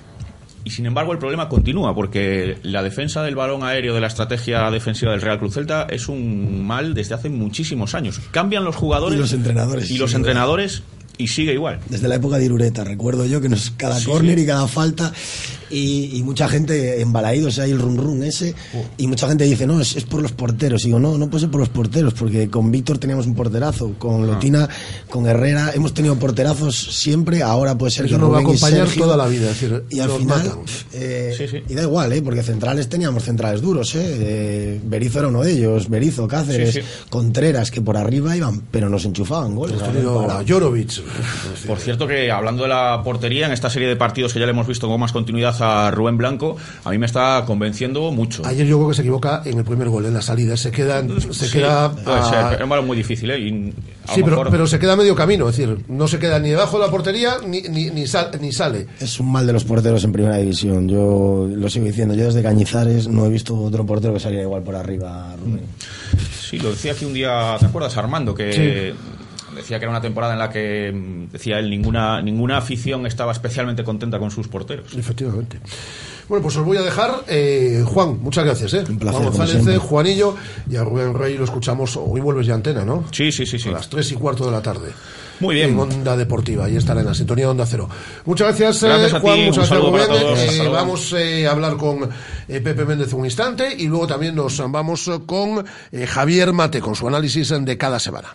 y sin embargo el problema continúa porque la defensa del balón aéreo de la estrategia defensiva del Real Cruz Celta es un mal desde hace muchísimos años. Cambian los jugadores Y los entrenadores, y los sí, entrenadores y sigue igual. Desde la época de Irureta, recuerdo yo que nos cada Sí, córner sí. y cada falta y, y mucha gente embalaídos ahí el run run ese y mucha gente dice no es, es por los porteros y digo no no puede ser por los porteros porque con Víctor teníamos un porterazo con Lotina con Herrera hemos tenido porterazos siempre ahora puede ser Eso que nos va a acompañar Sergio- toda la vida. Es decir, y al final eh, y da igual eh porque centrales teníamos centrales duros eh, Eh, Berizzo era uno de ellos Berizzo Cáceres Sí, sí. Contreras que por arriba iban pero nos enchufaban goles Jorovic. Por cierto que hablando de la portería, en esta serie de partidos que ya le hemos visto con más continuidad a Rubén Blanco, a mí me está convenciendo mucho. Ayer yo creo que se equivoca en el primer gol, en la salida. Se queda, se Sí, queda puede a- ser, pero es un balón muy difícil, ¿eh? Y Sí, pero, mejor- pero se queda a medio camino, es decir, no se queda ni debajo de la portería ni, ni, ni, sal- ni sale. Es un mal de los porteros en primera división. Yo lo sigo diciendo. Yo desde Cañizares no he visto otro portero que saliera igual por arriba, Rubén. Sí, lo decía aquí un día, ¿te acuerdas, Armando? Que decía que era una temporada en la que, mm, decía él, ninguna, ninguna afición estaba especialmente contenta con sus porteros. Efectivamente. Bueno, pues os voy a dejar. eh, Juan, muchas gracias. ¿eh? Un placer, Juan González, eh, Juanillo y a Rubén Rey lo escuchamos. Hoy vuelves de antena, ¿no? Sí, sí, sí, sí. A las tres y cuarto de la tarde. Muy bien. En Onda Deportiva. Ahí estará en la sintonía de Onda Cero. Muchas gracias, eh, a Juan. ti, muchas gracias, Rubén. Eh, vamos eh, a hablar con eh, Pepe Méndez un instante y luego también nos vamos con eh, Javier Mate con su análisis de cada semana.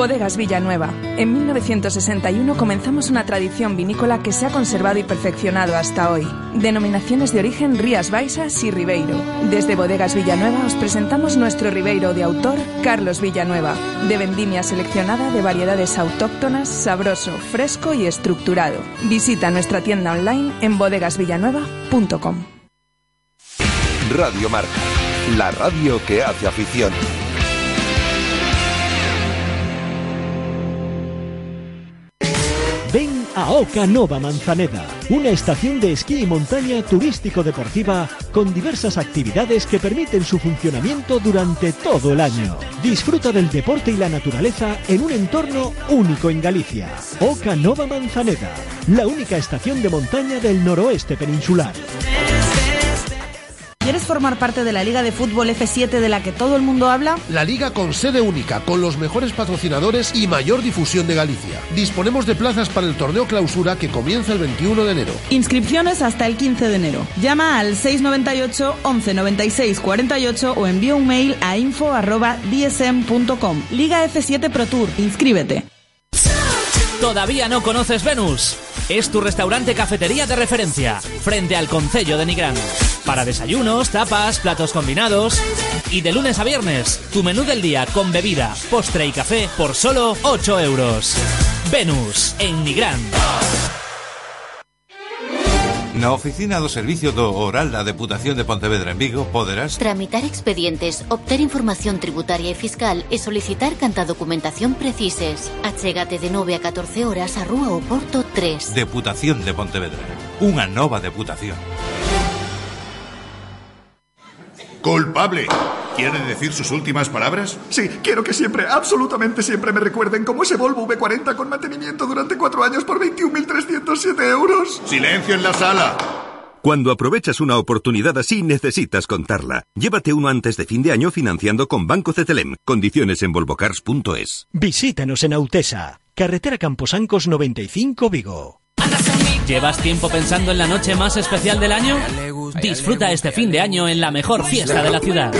Bodegas Villanueva. En 1961 comenzamos una tradición vinícola que se ha conservado y perfeccionado hasta hoy. Denominaciones de origen Rías Baixas y Ribeiro. Desde Bodegas Villanueva os presentamos nuestro Ribeiro de autor Carlos Villanueva, de vendimia seleccionada de variedades autóctonas, sabroso, fresco y estructurado. Visita nuestra tienda online en bodegasvillanueva.com. Radio Marca, la radio que hace afición. Ven a Oca Nova Manzaneda, una estación de esquí y montaña turístico-deportiva con diversas actividades que permiten su funcionamiento durante todo el año. Disfruta del deporte y la naturaleza en un entorno único en Galicia. Oca Nova Manzaneda, la única estación de montaña del noroeste peninsular. ¿Quieres formar parte de la Liga de Fútbol F7 de la que todo el mundo habla? La liga con sede única, con los mejores patrocinadores y mayor difusión de Galicia. Disponemos de plazas para el torneo clausura que comienza el 21 de enero. Inscripciones hasta el 15 de enero. Llama al 698 11 96 48 o envía un mail a info@dsm.com. Liga F7 Pro Tour. Inscríbete. ¿Todavía no conoces Venus? Es tu restaurante cafetería de referencia, frente al Concello de Nigrán. Para desayunos, tapas, platos combinados. Y de lunes a viernes, tu menú del día con bebida, postre y café por solo 8 euros. Venus, en Nigrán. Na oficina do Servicio do Oral da Deputación de Pontevedra en Vigo poderás Tramitar expedientes, obter información tributaria e fiscal e solicitar canta documentación precises. Achégate de 9 a 14 horas a Rúa O Porto 3. Deputación de Pontevedra. Unha nova deputación. Culpable. ¿Quiere decir sus últimas palabras? Sí, quiero que siempre, absolutamente siempre me recuerden como ese Volvo V40 con mantenimiento durante cuatro años por 21.307 euros. Silencio en la sala. Cuando aprovechas una oportunidad así, necesitas contarla. Llévate uno antes de fin de año financiando con Banco Cetelem. Condiciones en volvocars.es. Visítanos en Autesa, carretera Camposancos 95 Vigo. ¿Llevas tiempo pensando en la noche más especial del año? Disfruta este fin de año en la mejor fiesta de la ciudad.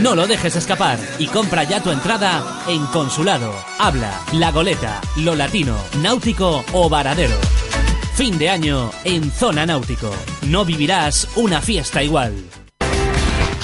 No lo dejes escapar y compra ya tu entrada en Consulado, Habla, La Goleta, Lo Latino, Náutico o Varadero. Fin de año en Zona Náutico. No vivirás una fiesta igual.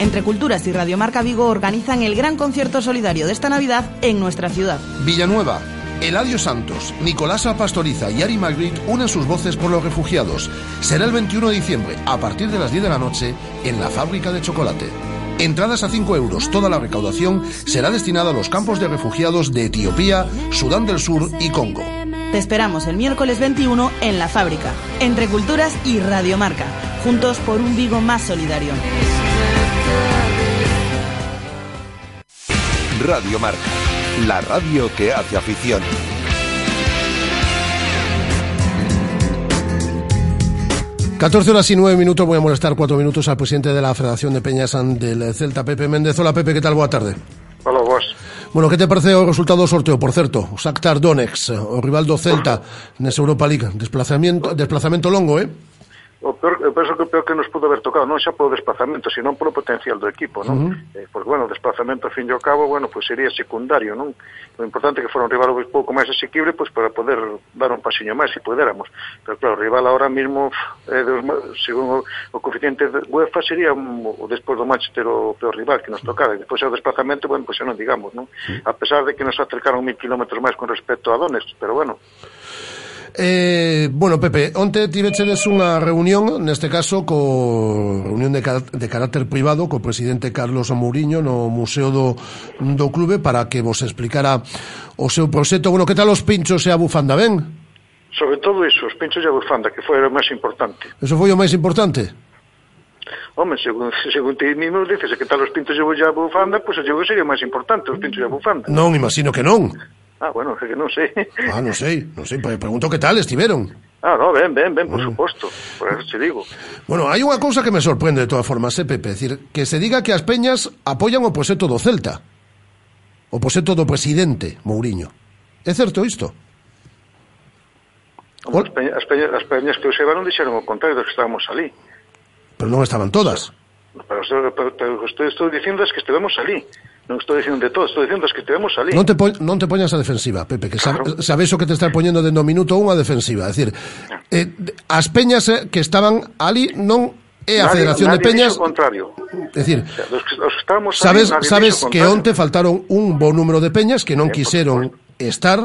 Entre Culturas y Radiomarca Vigo organizan el gran concierto solidario de esta Navidad en nuestra ciudad. Villanueva. Eladio Santos, Nicolasa Pastoriza y Ari Magritte unen sus voces por los refugiados. Será el 21 de diciembre, a partir de las 10 de la noche, en la fábrica de chocolate. Entradas a 5 euros. Toda la recaudación será destinada a los campos de refugiados de Etiopía, Sudán del Sur y Congo. Te esperamos el miércoles 21 en la fábrica, entre Culturas y Radiomarca, juntos por un Vigo más solidario. Radio Marca, la radio que hace afición. Catorce horas y nueve minutos, voy a molestar cuatro minutos al presidente de la Federación de Peñas del Celta, Pepe Méndez. Hola Pepe, ¿qué tal? Boa tarde. Hola, vos. Bueno, que te parece o resultado do sorteo? Por certo, o Shakhtar Donetsk, o rival do Celta nesa Europa League. Desplazamiento, desplazamento longo, eh? o peor, eu penso que o peor que nos pudo haber tocado non xa polo desplazamento, sino polo potencial do equipo, non? Uh -huh. eh, porque, bueno, o desplazamento, fin e ao cabo, bueno, pois pues sería secundario, non? O importante que fora un rival un pouco máis asequible, pois pues, para poder dar un pasiño máis, se si pudéramos. Pero, claro, o rival ahora mismo, eh, dos, según o, o coeficiente de UEFA, sería o despois do Manchester o peor rival que nos tocara. E despois o desplazamento, bueno, pois pues, non digamos, non? A pesar de que nos acercaron mil kilómetros máis con respecto a Donetsk, pero, bueno, Eh, bueno, Pepe, onte tivechedes unha reunión, neste caso, co reunión de, car de carácter privado co presidente Carlos Amouriño no Museo do, do Clube para que vos explicara o seu proxecto. Bueno, que tal os pinchos e a bufanda, ben? Sobre todo iso, os pinchos e a bufanda, que foi o máis importante. Eso foi o máis importante? Home, según, según ti mismo dices, que tal os pintos e a bufanda, pois pues, o que sería o máis importante, os pintos e a bufanda. Non, imagino que non. Ah, bueno, que non sei. Ah, non sei, non sei, pregunto que tal estiveron. Ah, no, ben, ben, ben, por bueno. suposto, por eso te digo. Bueno, hai unha cousa que me sorprende de todas formas, eh, Pepe, decir, que se diga que as peñas apoian o proxecto do Celta, o proxecto do presidente Mourinho. É certo isto? As peñas, as, peñas, as peñas que eu seba non dixeron o contrario do que estábamos ali. Pero non estaban todas. Pero, pero, pero, pero estou, estou dicindo es que estivemos ali. Non estou dicindo de todo, estou dicindo os que estivemos ali. Non te, po, non te poñas a defensiva, Pepe, que claro. sabes o que te estás poñendo dentro do minuto unha defensiva. É dicir, eh, as peñas eh, que estaban ali non é a nadie, Federación nadie de Peñas... contrario. É dicir, o sea, los, los estamos sabes, ali, sabes que onte faltaron un bo número de peñas que non quiseron quixeron estar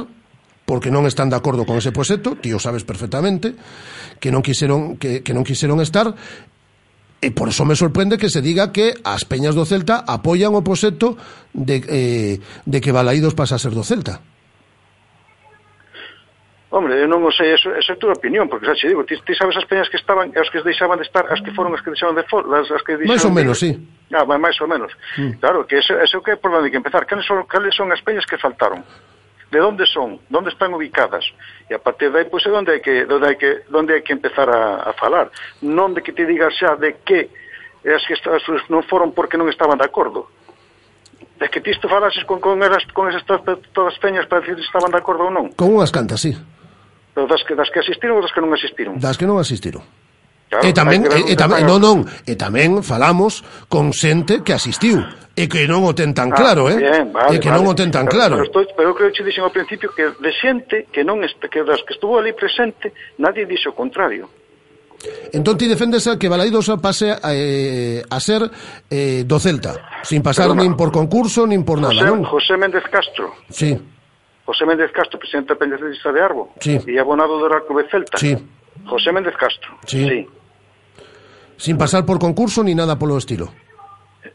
porque non están de acordo con ese proxecto, ti o sabes perfectamente, que non quixeron que, que non quixeron estar E por eso me sorprende que se diga que as peñas do Celta apoian o proxecto de, eh, de que Balaídos pasa a ser do Celta. Hombre, eu non o sei, eso, eso é túa opinión, porque xa che digo, ti, ti sabes as peñas que estaban, as que deixaban de estar, as que foron as que deixaban de for, as, as que deixaban Mais ou menos, de... sí. Ah, máis ou menos. Mm. Claro, que eso, eso que é por onde que empezar. Cales son, cales son as peñas que faltaron? de onde son, de onde están ubicadas. E a partir de aí, pois, é onde hai que, onde hai que, onde hai que empezar a, a falar. Non de que te digas xa de que as que estas, non foron porque non estaban de acordo. De que ti isto falases con, con, eras, con esas todas peñas para decir se estaban de acordo ou non. Con unhas cantas, sí. Pero das que, das que asistiron ou das que non asistiron? Das que non asistiron. Claro, e tamén, e, e tamén non, non, e tamén falamos con xente que asistiu e que non o ten tan ah, claro, ah, eh? Bien, vale, e que vale. non o ten tan claro. Pero, pero, estou, pero creo que dixen ao principio que de xente que non que das que estuvo ali presente, nadie dixo o contrario. Entón ti defendes a que Balaidosa pase a, eh, a ser eh, do Celta, sin pasar Perdona. nin por concurso, nin por nada, José, non? José Méndez Castro. Sí. José Méndez Castro, presidente da Pendencia de Arbo. Sí. E abonado do Arco de Celta. Sí. José Méndez Castro. Sí. sí. Sin pasar por concurso ni nada polo estilo.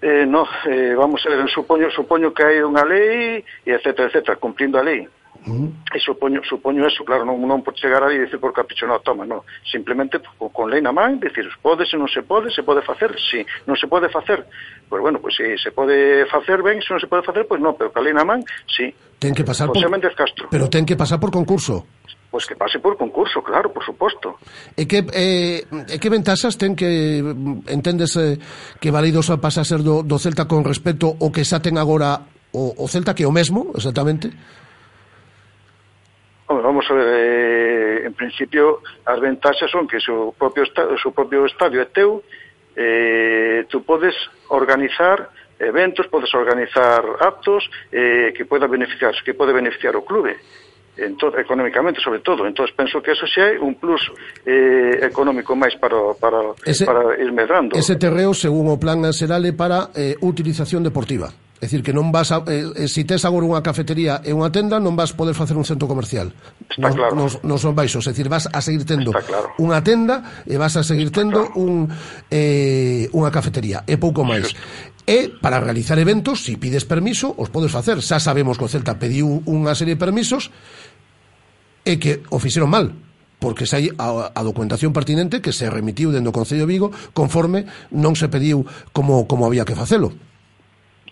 Eh, no, eh, vamos a ver, supoño, supoño que hai unha lei, e etcétera, etcétera, cumplindo a lei. E supoño, supoño eso, claro, non, non por chegar ali e dicir por capricho, no, toma, no. Simplemente con, con lei na man, dicir, pode, se non se pode, se pode facer, si, non se pode facer. Pois bueno, pois si se pode facer ben, se non se pode facer, pois non, pero con lei na man, si. Ten que pasar José por, Méndez Castro. pero ten que pasar por concurso. Pois que pase por concurso, claro, por suposto. E que, eh, e que ventaxas ten que mm, entendes eh, que validosa pasa a ser do, do Celta con respecto o que xa ten agora o, o Celta que é o mesmo, exactamente? Bueno, vamos, eh, en principio, as ventaxas son que o propio, estadio, o propio estadio é teu, eh, tú podes organizar eventos, podes organizar actos eh, que poda beneficiar, que pode beneficiar o clube entón, económicamente sobre todo entón penso que eso xa é un plus eh, económico máis para, para, ese, para ir medrando Ese terreo, según o plan nacional, é para eh, utilización deportiva É dicir, que non vas a, eh, eh, si tes agora unha cafetería e unha tenda, non vas poder facer un centro comercial. Está nos, claro. Nos, nos son baixos, é dicir, vas a seguir tendo Está claro. unha tenda e vas a seguir Está tendo claro. un eh, unha cafetería, e pouco máis. E para realizar eventos, se si pides permiso, os podes facer. Xa sabemos que o Celta pediu unha serie de permisos e que o fixeron mal, porque sai a, a documentación pertinente que se remitiu dentro do Concello de Vigo conforme non se pediu como, como había que facelo.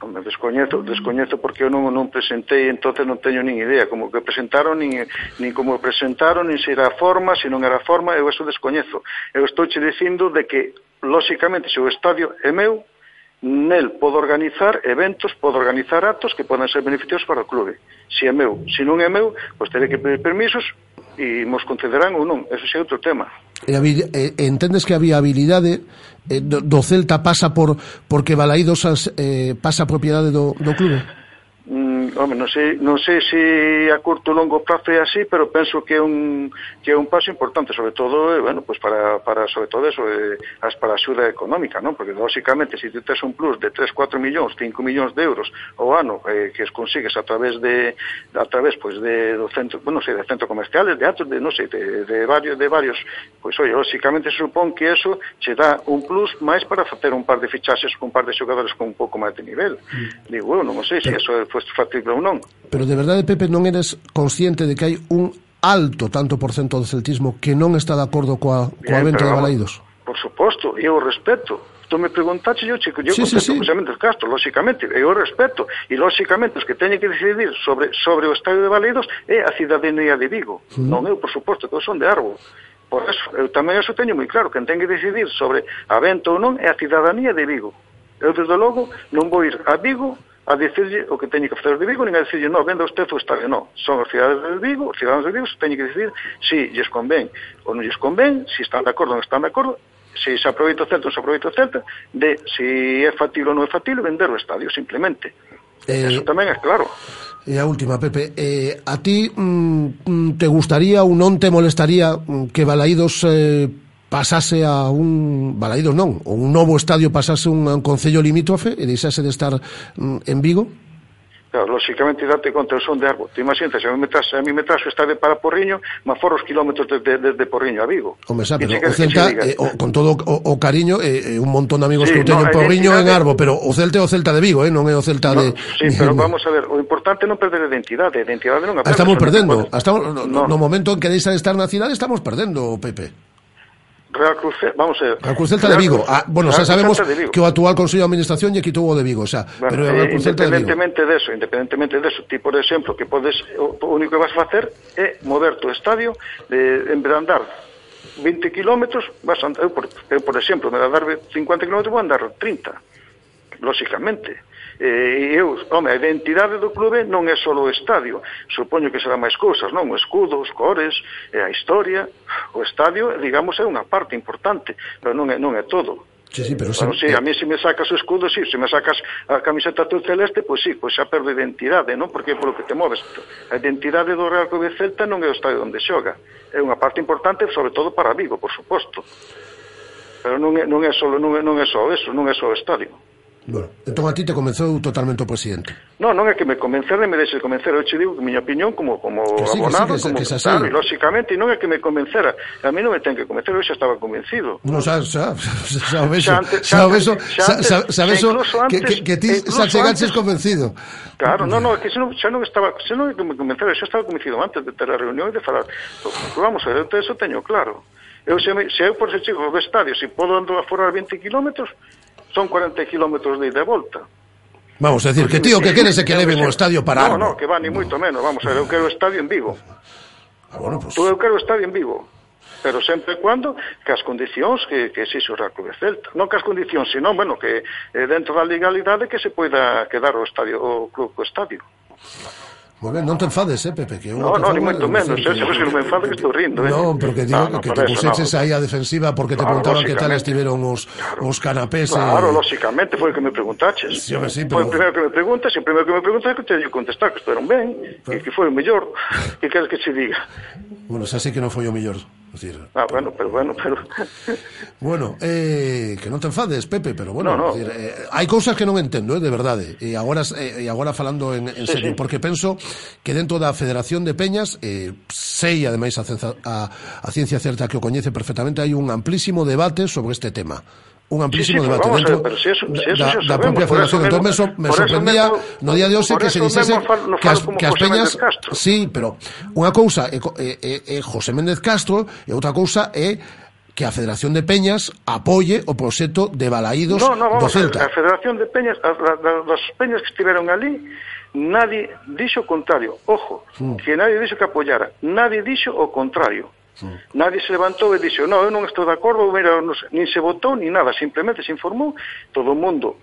Home, descoñezo, descoñezo porque eu non, non presentei, entonces non teño nin idea como que presentaron, nin, nin como presentaron, nin se era a forma, se non era a forma, eu eso descoñezo. Eu estou che dicindo de que, lóxicamente, se o estadio é meu, nel pode organizar eventos, pode organizar actos que poden ser beneficiosos para o clube. Se é meu, se non é meu, pois teré que pedir permisos e mos concederán ou non, eso é outro tema. E, e, entendes que a viabilidade eh, do, do Celta pasa por porque Balaídos as, eh, pasa a propiedade do, do clube? Mm, home, non sei, non sei se a curto ou longo prazo é así, pero penso que é un que é un paso importante, sobre todo, eh, bueno, pues para, para sobre todo eso, eh, as para a axuda económica, non? Porque lógicamente se si tes un plus de 3, 4 millóns, 5 millóns de euros ao ano eh, que consigues a través de a través pues, de do centro, bueno, sei, de centro comerciales, de atos, de non sei, de, de varios de varios, pois pues, oi, lógicamente se supón que eso che dá un plus máis para facer un par de fichaxes, un par de xogadores con un pouco máis de nivel. Mm. Digo, eu non sei se eso é pues, artigo ou non. Pero de verdade, Pepe, non eres consciente de que hai un alto tanto por cento do celtismo que non está de acordo coa, coa Bien, venta de Balaídos? Por suposto, eu o respeto. Tú me preguntaste, yo, chico, yo sí, contesto sí, sí. precisamente Castro, lóxicamente, e o respeto. E, lóxicamente, os que teñen que decidir sobre, sobre o estadio de Baleidos é a cidadanía de Vigo. Uh. Non eu, por suposto, que eu son de árbol. Por eso, eu tamén eso teño moi claro, quen ten que decidir sobre a venta ou non é a cidadanía de Vigo. Eu, desde logo, non vou ir a Vigo a decirlle o que teñen que facer os de Vigo, nin a decirlle, non, venda usted estadio, non. Son os cidades de Vigo, os cidadanos de Vigo, teñen que decidir si lles convén ou non lles convén, se si están de acordo ou non están de acordo, se se aproveita o Celta ou se aproveita o Celta, de se é factible ou non é factible vender o estadio, simplemente. Eh, Eso tamén é claro. E a última, Pepe, eh, a ti mm, mm te gustaría ou non te molestaría mm, que Balaídos eh, pasase a un Balaídos non, un novo estadio pasase un, a un concello limítrofe e deixase de estar mm, en Vigo? Claro, lóxicamente date conta son de Arbo. Te imaginas, se a mi metraxo, a mi metraxo está de para Porriño, ma fora os kilómetros desde de, de Porriño a Vigo. Home, xa, pero que, o Celta, eh, o, con todo o, o cariño, eh, eh, un montón de amigos sí, que eu teño no, en Porriño en Arbo, pero o Celta é o Celta de Vigo, eh, non é o Celta no, de... Sí, pero vamos a ver, o importante non perder a identidade, a identidade non a Estamos perdendo, estamos, no, no, no momento en que deixa de estar na cidade, estamos perdendo, Pepe. Real Cruz, vamos a ver. Real Crucelta de Vigo. Ah, bueno, Real xa sabemos que o actual Consello de Administración lle quitou o de Vigo, xa, bueno, pero Real Crucelta de Vigo. Independentemente de eso, independentemente de eso, ti, por exemplo, que podes o, o único que vas a facer é mover tu estadio de en vez de andar 20 km, vas andar, eu por, eu, por exemplo, me da dar 50 km, vou andar 30, lóxicamente eh, eu, home, a identidade do clube non é só o estadio, supoño que será máis cousas, non? O escudo, os cores, eh, a historia, o estadio, digamos, é unha parte importante, pero non é, non é todo. Sí, sí, pero bueno, se... sí, a mí se me sacas o escudo, sí, se me sacas a camiseta azul celeste, pois pues sí, pois pues xa perdo identidade, non? Porque é polo que te moves. A identidade do Real Clube Celta non é o estadio onde xoga. É unha parte importante, sobre todo para Vigo, por suposto. Pero non é, non é só, non é, non é só eso, non é só o estadio. Bueno, entón a ti te comenzou totalmente o presidente. Non, non é que me convencer, me deixe convencer, eu che digo que miña opinión como como que sí, abonado, que sí, que como que tal, lógicamente non é que me convencera, a mí non me ten que convencer, eu xa estaba convencido. Non, xa, xa, xa o beso, xa o vexo, xa vexo que, que, que ti xa chegaches convencido. Claro, non, non, é que xa non, xa non estaba, xa non é que me convencera, xa estaba convencido antes de ter a reunión e de falar. Pois, pois, vamos a ver, eso teño claro. Eu se, me, se eu por ese chico, ao estadio, se podo andar a forar 20 kilómetros, son 40 kilómetros de ida e volta. Vamos, a decir, que tío, que queres é que leven o estadio para No, no, que va, ni moito menos, vamos a ver, eu quero o estadio en Vigo. Ah, bueno, pues... Eu quero o estadio en Vigo pero sempre e cuando que as condicións que, que exixe o Real Club Celta. Non que as condicións, senón, bueno, que eh, dentro da legalidade que se poida quedar o estadio o club co estadio. Moi ben, non te enfades, eh, Pepe, que eu No, no, ni moito menos, eh, se que non me enfado que estou rindo, eh. Non, pero que digo no, ah, no, que te puseches no. aí a defensiva porque te claro, preguntaban que tal estiveron os claro. os canapés. Claro, eh... lóxicamente foi o que me preguntaches. Sí, sí, pero... Foi o primeiro que me preguntas, e o primeiro que me preguntas que te dio contestar que estiveron ben, e que foi o mellor. Que queres que se diga? Bueno, xa sei que non foi o mellor. Decir, Ah, bueno, pero bueno, pero... Bueno, eh, que non te enfades, Pepe, pero bueno, No, no. decir, eh, hai cousas que non entendo, eh, de verdade. E agora eh, e agora falando en, serio, sí. porque penso que dentro da Federación de Peñas, eh, sei ademais a, a, a ciencia certa que o coñece perfectamente, hai un amplísimo debate sobre este tema. un amplísimo sí, sí, debate dentro ver, pero si eso, si eso da, da propia federación. Entón, me, so, me sorprendía mesmo, no día de hoxe que se dijese mesmo, que as, que as peñas... Sí, pero unha cousa é, é, é José Méndez Castro e outra cousa é que a Federación de Peñas apoie o proxecto de Balaídos no, no, vamos, do Celta. A, Federación de Peñas, as, as peñas que estiveron ali, nadie dixo o contrario. Ojo, mm. que nadie dixo que apoyara. Nadie dixo o contrario. Nadie se levantou e dixo, no, eu non estou de acordo, mira, non, nin se votou, nin nada, simplemente se informou, todo o mundo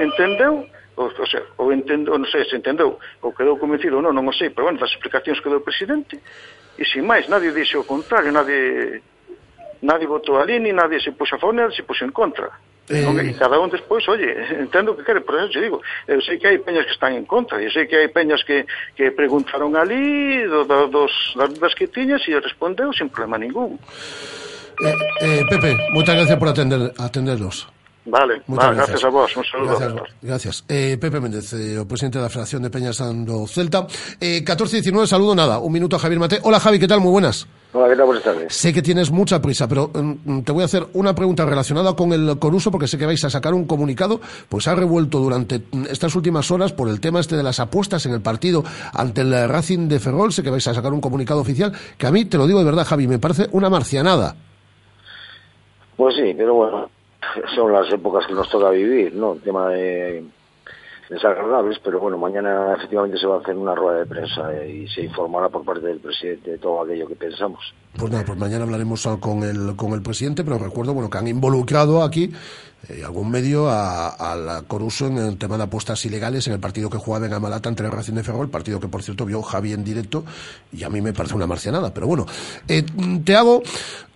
entendeu, o, o sea, ou entendo, non sei se entendeu, ou quedou convencido ou non, non o sei, pero bueno, das explicacións que deu o presidente, e sin máis, nadie dixo o contrario, nadie, nadie votou ali, ni nadie se puxo a favor, nadie se puxo en contra. Eh... Non, e cada un despois, oye, entendo que quere, por eso digo, eu sei que hai peñas que están en contra, eu sei que hai peñas que, que preguntaron ali do, do, dos, das que tiñas e respondeu sin problema ningún. Eh, eh, Pepe, moitas gracias por atender, atendernos. Vale, vale gracias. a vos, un saludo. Gracias, gracias. Eh, Pepe Méndez, eh, presidente da Federación de Peñas do Celta. Eh, 14-19, saludo nada. Un minuto a Javier Mate. Hola Javi, ¿qué tal? Muy buenas. Hola, ¿qué tal? Buenas tardes. Sé que tienes mucha prisa, pero mm, te voy a hacer una pregunta relacionada con el Coruso, porque sé que vais a sacar un comunicado, pues ha revuelto durante mm, estas últimas horas por el tema este de las apuestas en el partido ante el Racing de Ferrol, sé que vais a sacar un comunicado oficial, que a mí, te lo digo de verdad, Javi, me parece una marcianada. Pues sí, pero bueno, son las épocas que nos toca vivir, ¿no? El tema de desagradables, pero bueno, mañana efectivamente se va a hacer una rueda de prensa eh, y se informará por parte del presidente de todo aquello que pensamos. Pues nada, pues mañana hablaremos con el, con el presidente, pero recuerdo bueno, que han involucrado aquí eh, algún medio a, a la Coruso en el tema de apuestas ilegales en el partido que jugaba en Amalata entre Racing de Ferrol, partido que por cierto vio Javi en directo y a mí me parece una marcianada, pero bueno, eh, te hago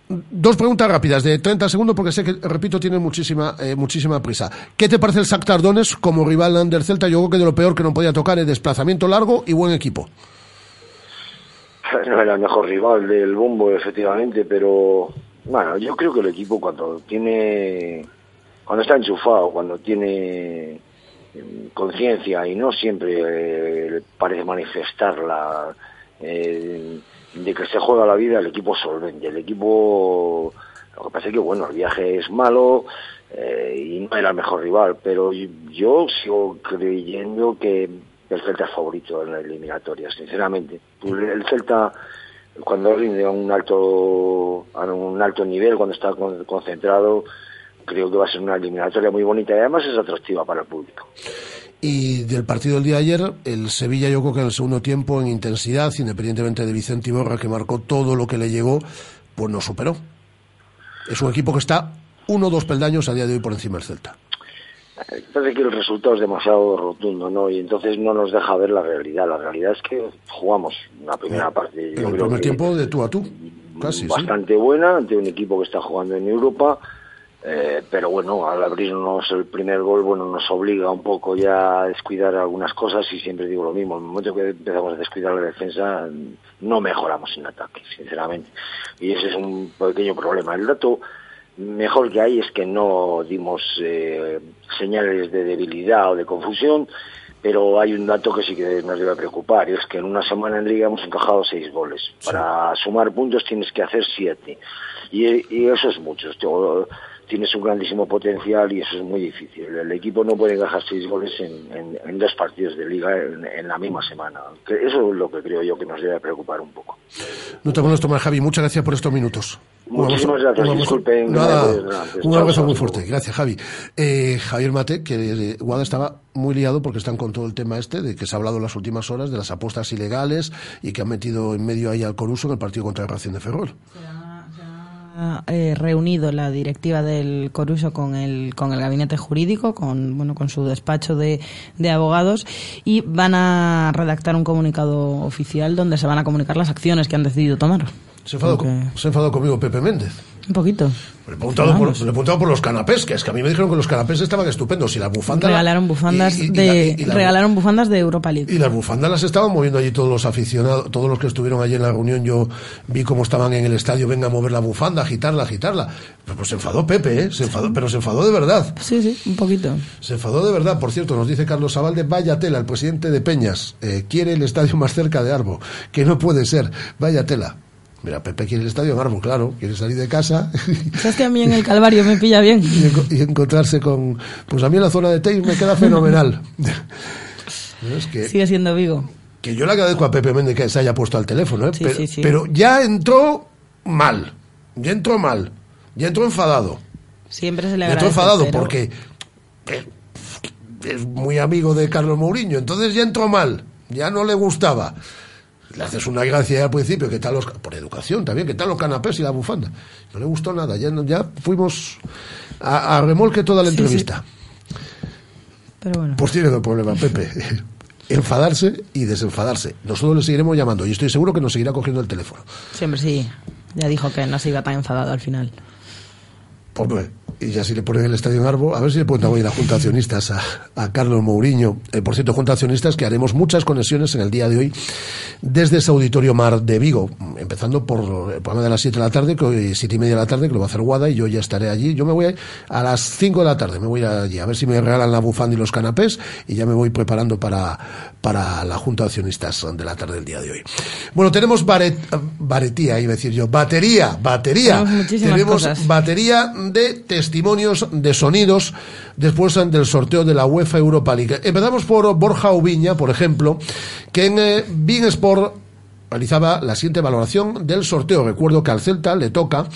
Dos preguntas rápidas de 30 segundos porque sé que, repito, tiene muchísima eh, muchísima prisa. ¿Qué te parece el Shakhtar Donetsk como rival del Celta? Yo creo que de lo peor que no podía tocar es desplazamiento largo y buen equipo. No era el mejor rival del bombo, efectivamente, pero bueno, yo creo que el equipo cuando tiene, cuando está enchufado, cuando tiene eh, conciencia y no siempre eh, parece manifestarla, eh, de que se juega la vida, el equipo solvente, el equipo, lo que pasa es que bueno, el viaje es malo eh, y no era el mejor rival, pero yo sigo creyendo que el Celta es favorito en la eliminatoria, sinceramente. El Celta cuando rinde a un alto a un alto nivel, cuando está concentrado, creo que va a ser una eliminatoria muy bonita y además es atractiva para el público. Y del partido del día de ayer, el Sevilla yo creo que en el segundo tiempo en intensidad, independientemente de Vicente Iborra que marcó todo lo que le llegó, pues no superó. Es un equipo que está uno o dos peldaños a día de hoy por encima del Celta. Parece que el resultado es demasiado rotundo, ¿no? Y entonces no nos deja ver la realidad. La realidad es que jugamos la primera parte. Yo el primer tiempo de tú a tú, casi. Bastante buena ante un equipo que está jugando en Europa. Eh, pero bueno, al abrirnos el primer gol, bueno, nos obliga un poco ya a descuidar algunas cosas y siempre digo lo mismo, en el momento que empezamos a descuidar la defensa, no mejoramos en ataque, sinceramente. Y ese es un pequeño problema. El dato mejor que hay es que no dimos eh, señales de debilidad o de confusión, pero hay un dato que sí que nos debe preocupar, y es que en una semana en Liga hemos encajado seis goles. Para sumar puntos tienes que hacer siete, y, y eso es mucho tienes un grandísimo potencial y eso es muy difícil. El equipo no puede encajar seis goles en, en, dos partidos de liga en, la misma semana. eso es lo que creo yo que nos debe preocupar un poco. No te molesto más, Javi. Muchas gracias por estos minutos. Muchísimas gracias. Disculpen. Nada, un abrazo muy fuerte. Gracias, Javi. Eh, Javier Mate, que Guada estaba muy liado porque están con todo el tema este de que se ha hablado en las últimas horas de las apuestas ilegales y que han metido en medio ahí al Coruso en el partido contra la Racing de Ferrol eh, reunido la directiva del Coruso con el, con el gabinete jurídico, con, bueno, con su despacho de, de abogados y van a redactar un comunicado oficial donde se van a comunicar las acciones que han decidido tomar. Se enfadó, se enfadó conmigo Pepe Méndez. Un poquito. Le he preguntado, por, le he preguntado por los canapés, que es que a mí me dijeron que los canapés estaban estupendos y la bufanda... Regalaron bufandas, de, regalaron bufandas de Europa League. Y las bufandas las estaban moviendo allí todos los aficionados, todos los que estuvieron allí en la reunión, yo vi cómo estaban en el estadio, venga a mover la bufanda, agitarla, agitarla. Pues se enfadó Pepe, ¿eh? Se enfadó, pero se enfadó de verdad. Sí, sí, un poquito. Se enfadó de verdad. Por cierto, nos dice Carlos Abalde, vaya tela, el presidente de Peñas, eh, quiere el estadio más cerca de Arbo, que no puede ser, vaya tela. Mira, Pepe quiere el estadio de quiere salir de casa. Es que a mí en el Calvario me pilla bien. y, encontrarse con. Pues a mí en la zona de Teis me queda fenomenal. Sigue siendo Vigo. Que yo le agradezco a Pepe Méndez que se haya puesto al teléfono, ¿eh? pero, pero, ya entró mal. Ya entró mal. Ya entró enfadado. Siempre se le agradece. entró enfadado porque es muy amigo de Carlos Mourinho. Entonces ya entró mal. Ya no le gustaba le haces una gracia al principio, que tal los, por educación también, que tal los canapés y la bufanda. No le gustó nada, ya, ya fuimos a, remolque toda la entrevista. Pero bueno. Pues tiene el problema, Pepe. Enfadarse y desenfadarse. Nosotros le seguiremos llamando y estoy seguro que nos seguirá cogiendo el teléfono. Siempre sí. Ya dijo que no se iba tan enfadado al final. Pues y ya si le ponen el estadio en Arbo, a ver si le ponen hoy la Junta de Accionistas a, Carlos Mourinho. Eh, por cierto, Junta de Accionistas que haremos muchas conexiones en el día de hoy desde ese auditorio Mar de Vigo, empezando por el programa de las 7 de la tarde, que hoy 7 y media de la tarde, que lo va a hacer Guada, y yo ya estaré allí. Yo me voy a, las 5 de la tarde, me voy a allí, a ver si me regalan la bufanda y los canapés, y ya me voy preparando para, para la Junta de Accionistas de la tarde del día de hoy. Bueno, tenemos baret, baretía, iba a decir yo, batería, batería. Tenemos, batería de testimonios de sonidos después del sorteo de la UEFA Europa League. Empezamos por Borja Ubiña, por ejemplo, que en eh, Sport realizaba la siguiente valoración del sorteo. Recuerdo que al Celta le toca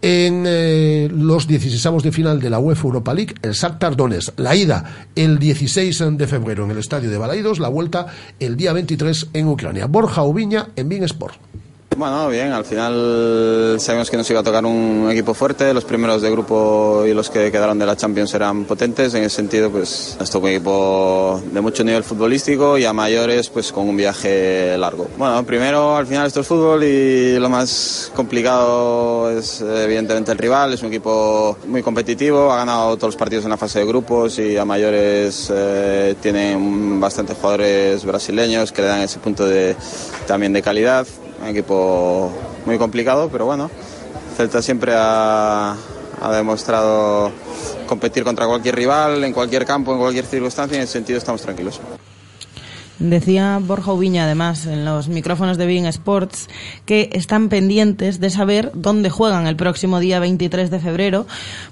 en eh, los 16 de final de la UEFA Europa League el Shakhtar Donetsk. La ida el 16 de febrero en el estadio de Balaidos, la vuelta el día 23 en Ucrania. Borja Ubiña en Big Sport. Bueno, bien, al final sabemos que nos iba a tocar un equipo fuerte, los primeros de grupo y los que quedaron de la Champions eran potentes, en ese sentido pues nos tocó un equipo de mucho nivel futbolístico y a mayores pues con un viaje largo. Bueno, primero al final esto es fútbol y lo más complicado es evidentemente el rival, es un equipo muy competitivo, ha ganado todos los partidos en la fase de grupos y a mayores eh, tienen bastantes jugadores brasileños que le dan ese punto de, también de calidad un equipo muy complicado, pero bueno, Celta siempre ha, ha demostrado competir contra cualquier rival, en cualquier campo, en cualquier circunstancia, y en ese sentido estamos tranquilos. Decía Borja Ubiña, además, en los micrófonos de Being Sports, que están pendientes de saber dónde juegan el próximo día 23 de febrero,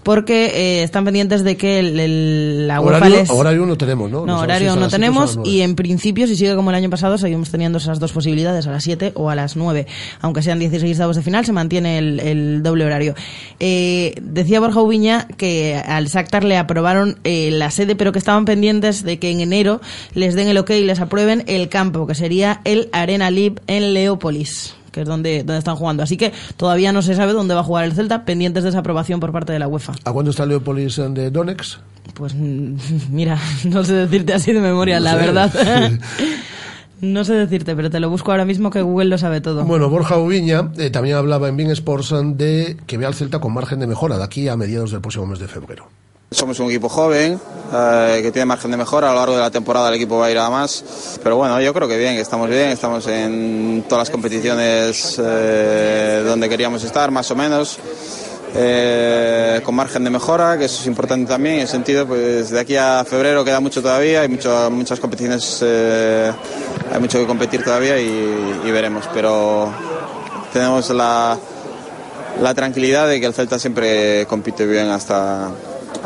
porque eh, están pendientes de que el, el- la UEFA Horario, les- horario no tenemos, ¿no? No, horario no tenemos y en principio, si sigue como el año pasado, seguimos teniendo esas dos posibilidades, a las 7 o a las 9. Aunque sean 16 avos de final, se mantiene el, el doble horario. Eh, decía Borja Ubiña que al Shakhtar le aprobaron eh, la sede, pero que estaban pendientes de que en enero les den el ok y les aprueben el campo, que sería el Arena Lib en Leópolis que es donde, donde están jugando. Así que todavía no se sabe dónde va a jugar el Celta, pendientes de esa aprobación por parte de la UEFA. ¿A cuándo está Leopolis de Donex? Pues mira, no sé decirte así de memoria, No la sé. verdad. no sé decirte, pero te lo busco ahora mismo que Google lo sabe todo. Bueno, Borja Ubiña eh, también hablaba en Bein Sports de que ve al Celta con margen de mejora de aquí a mediados del próximo mes de febrero. Somos un equipo joven eh, que tiene margen de mejora. A lo largo de la temporada el equipo va a ir a más. Pero bueno, yo creo que bien, estamos bien. Estamos en todas las competiciones eh, donde queríamos estar, más o menos. eh, con margen de mejora, que eso es importante también. En el sentido, pues de aquí a febrero queda mucho todavía. Hay mucho, muchas competiciones, hay mucho que competir todavía y, y veremos. Pero tenemos la, la tranquilidad de que el Celta siempre compite bien hasta,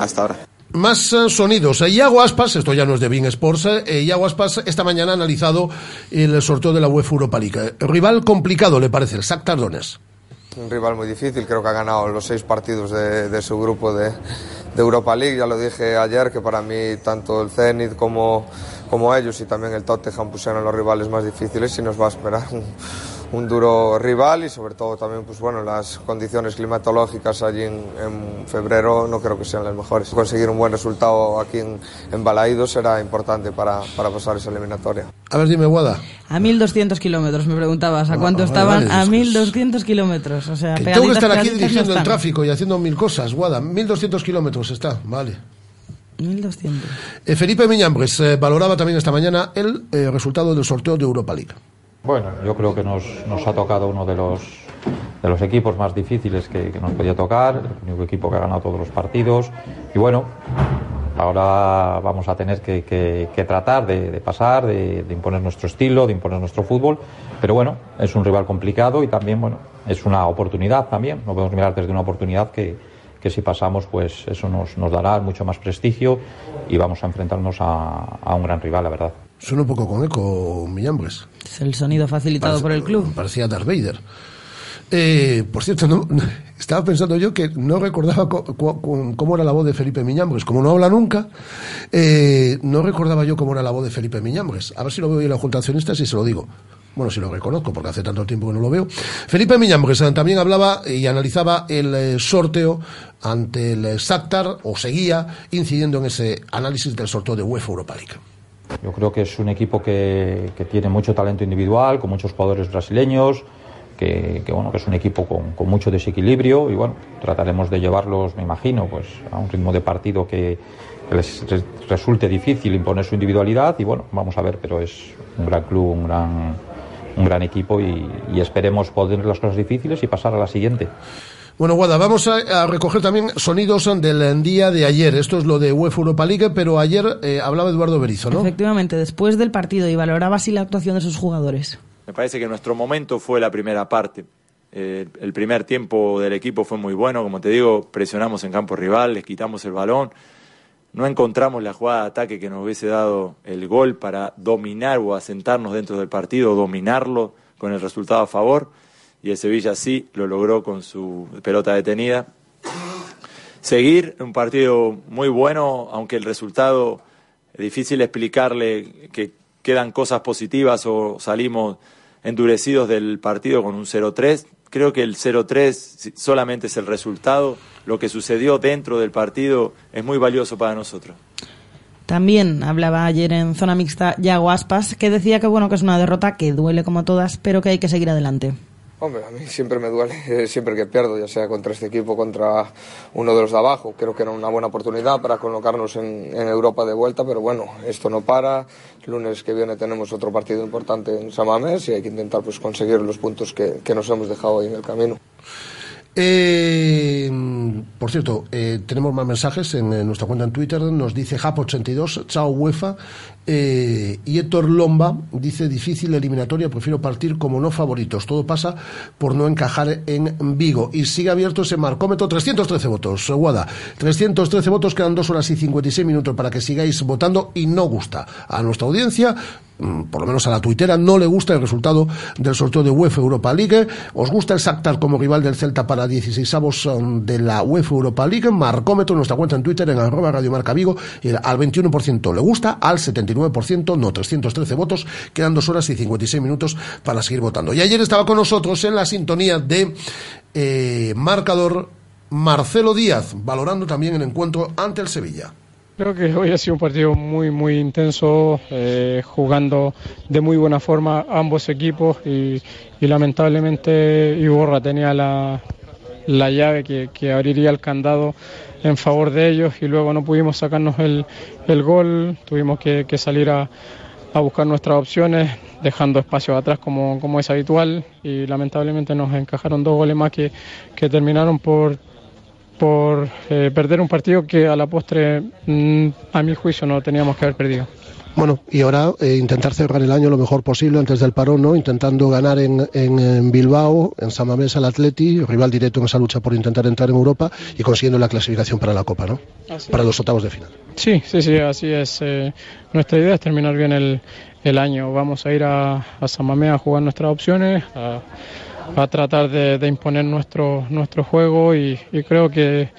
hasta ahora. Más eh, sonidos. Eh, Iago Aspas, esto ya no es de Bein Sports, eh, Iago Aspas esta mañana ha analizado el sorteo de la UEFA Europa League. Rival complicado, le parece, el Shakhtar Donetsk. Un rival muy difícil, creo que ha ganado los seis partidos de, de su grupo de, de Europa League. Ya lo dije ayer que para mí tanto el Zenit como, como ellos y también el Tottenham pusieron los rivales más difíciles y nos va a esperar un, un duro rival y sobre todo también pues bueno las condiciones climatológicas allí en, en febrero no creo que sean las mejores. Conseguir un buen resultado aquí en, en Balaído será importante para, para pasar esa eliminatoria. A ver, dime, Guada. A 1.200 kilómetros, me preguntabas. ¿A Ah, cuánto ah, estaban? vale, a es- 1.200 kilómetros. O sea, Que tengo que estar aquí no dirigiendo el tráfico y haciendo mil cosas, Guada. 1200 kilómetros está, vale. 1.200. Eh, Felipe Miñambres eh, valoraba también esta mañana el eh, resultado del sorteo de Europa League. Bueno, yo creo que nos, nos ha tocado uno de los, equipos más difíciles que, nos podía tocar, el único equipo que ha ganado todos los partidos. Y bueno, ahora vamos a tener que, tratar de, pasar, de, de imponer nuestro estilo, de imponer nuestro fútbol. Pero bueno, es un rival complicado y también, bueno, es una oportunidad también. No podemos mirar desde una oportunidad que, que si pasamos, pues eso nos, nos dará mucho más prestigio y vamos a enfrentarnos a, a un gran rival, la verdad. Suena un poco con eco, Miñambres. Es el sonido facilitado Parece- por el club. Parecía Darth Vader. Eh, por cierto, no, estaba pensando yo que no recordaba cómo era la voz de Felipe Miñambres. Como no habla nunca, eh, no recordaba yo cómo era la voz de Felipe Miñambres. A ver si lo veo en la Junta de Accionistas y se lo digo. Bueno, si lo reconozco, porque hace tanto tiempo que no lo veo. Felipe Miñambres eh, también hablaba y analizaba el eh, sorteo ante el Shakhtar, o seguía incidiendo en ese análisis del sorteo de UEFA Europa League. Yo creo que es un equipo que, que tiene mucho talento individual, con muchos jugadores brasileños, que, que, bueno, que es un equipo con, con mucho desequilibrio y bueno, trataremos de llevarlos, me imagino, pues a un ritmo de partido que, les re- resulte difícil imponer su individualidad y bueno, vamos a ver, pero es un gran club, un gran, un gran equipo y, y esperemos poder las cosas difíciles y pasar a la siguiente. Bueno, Guada, vamos a, a recoger también sonidos del día de ayer. Esto es lo de UEFA Europa League, pero ayer eh, hablaba Eduardo Berizo, ¿no? Efectivamente, después del partido y valoraba así la actuación de sus jugadores. Me parece que nuestro momento fue la primera parte. Eh, el primer tiempo del equipo fue muy bueno, como te digo, presionamos en campo rival, les quitamos el balón, no encontramos la jugada de ataque que nos hubiese dado el gol para dominar o asentarnos dentro del partido, dominarlo con el resultado a favor, y el Sevilla sí lo logró con su pelota detenida. Seguir un partido muy bueno, aunque el resultado es difícil explicarle que quedan cosas positivas o salimos endurecidos del partido con un 0-3. Creo que el 0-3 solamente es el resultado. Lo que sucedió dentro del partido es muy valioso para nosotros. También hablaba ayer en zona mixta Yago Aspas, que decía que bueno que es una derrota que duele como todas, pero que hay que seguir adelante. Hombre, a mí siempre me duele, siempre que pierdo, ya sea contra este equipo, contra uno de los de abajo. Creo que era una buena oportunidad para colocarnos en, Europa de vuelta, pero bueno, esto no para. Lunes que viene tenemos otro partido importante en Samamés y hay que intentar pues, conseguir los puntos que, que nos hemos dejado ahí en el camino. Eh, por cierto, eh, tenemos más mensajes en, nuestra cuenta en Twitter. Nos dice Jap82, chao UEFA. Eh, y Héctor Lomba dice difícil eliminatoria, prefiero partir como no favoritos. Todo pasa por no encajar en Vigo. Y sigue abierto ese marcómetro, 313 votos. Guada, 313 votos, quedan dos horas y 56 minutos para que sigáis votando y no gusta a nuestra audiencia por lo menos a la tuitera, no le gusta el resultado del sorteo de UEFA Europa League. ¿Os gusta el Shakhtar como rival del Celta para 16avos um, de la UEFA Europa League? Marcómetro nuestra cuenta en Twitter en arroba Radio Marca Vigo al 21% le gusta, al 79% no, 313 votos, quedan dos horas y 56 minutos para seguir votando. Y ayer estaba con nosotros en la sintonía de eh, marcador Marcelo Díaz, valorando también el encuentro ante el Sevilla. Creo que hoy ha sido un partido muy, muy intenso, eh, jugando de muy buena forma ambos equipos y, lamentablemente Iborra tenía la, la llave que, que, abriría el candado en favor de ellos y luego no pudimos sacarnos el, el gol, tuvimos que, que salir a, a, buscar nuestras opciones dejando espacio atrás como, como es habitual y lamentablemente nos encajaron dos goles más que, que terminaron por por eh, perder un partido que a la postre, mmm, a mi juicio, no teníamos que haber perdido. Bueno, y ahora eh, intentar cerrar el año lo mejor posible antes del parón, ¿no? Intentando ganar en, en, en, Bilbao, en Samamés al Atleti, rival directo en esa lucha por intentar entrar en Europa y consiguiendo la clasificación para la Copa, ¿no? Así para es. los octavos de final. Sí, sí, sí, así es. Eh, nuestra idea es terminar bien el, el año. Vamos a ir a, a Samamés a jugar nuestras opciones, a a tratar de, de imponer nuestro, nuestro juego y, y, creo que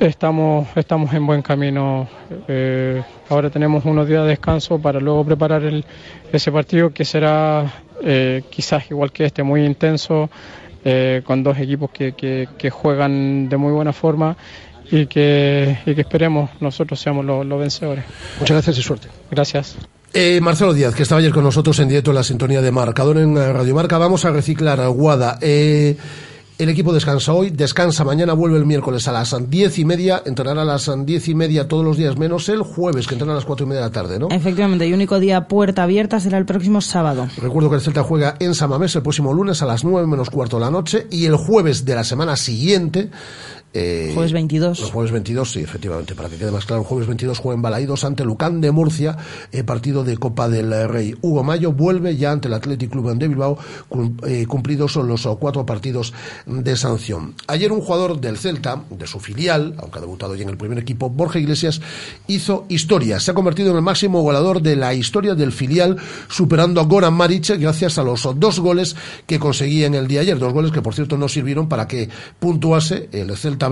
estamos, estamos en buen camino. Eh, ahora tenemos unos días de descanso para luego preparar el, ese partido que será eh, quizás igual que este, muy intenso, eh, con dos equipos que, que, que, juegan de muy buena forma. Y que, y que esperemos nosotros seamos los, los vencedores. Muchas gracias y suerte. Gracias. Eh, Marcelo Díaz, que estaba ayer con nosotros en directo en la sintonía de Marcador en Radio Marca. Vamos a reciclar a Guada. Eh, el equipo descansa hoy, descansa mañana, vuelve el miércoles a las diez y media, entrenará a las diez y media todos los días, menos el jueves, que entrena a las cuatro y media de la tarde, ¿no? Efectivamente, y único día puerta abierta será el próximo sábado. Recuerdo que el Celta juega en Samamés el próximo lunes a las nueve menos cuarto de la noche y el jueves de la semana siguiente eh, jueves 22. El jueves 22, sí, efectivamente, para que quede más claro, el jueves 22 juega en Balaídos ante Lucán de Murcia, eh, partido de Copa del Rey. Hugo Mayo vuelve ya ante el Athletic Club de Bilbao, eh, cumplidos son los cuatro partidos de sanción. Ayer un jugador del Celta, de su filial, aunque ha debutado ya en el primer equipo, Borja Iglesias, hizo historia. Se ha convertido en el máximo goleador de la historia del filial, superando a Goran Maric gracias a los dos goles que conseguía en el día ayer. Dos goles que, por cierto, no sirvieron para que puntuase el Celta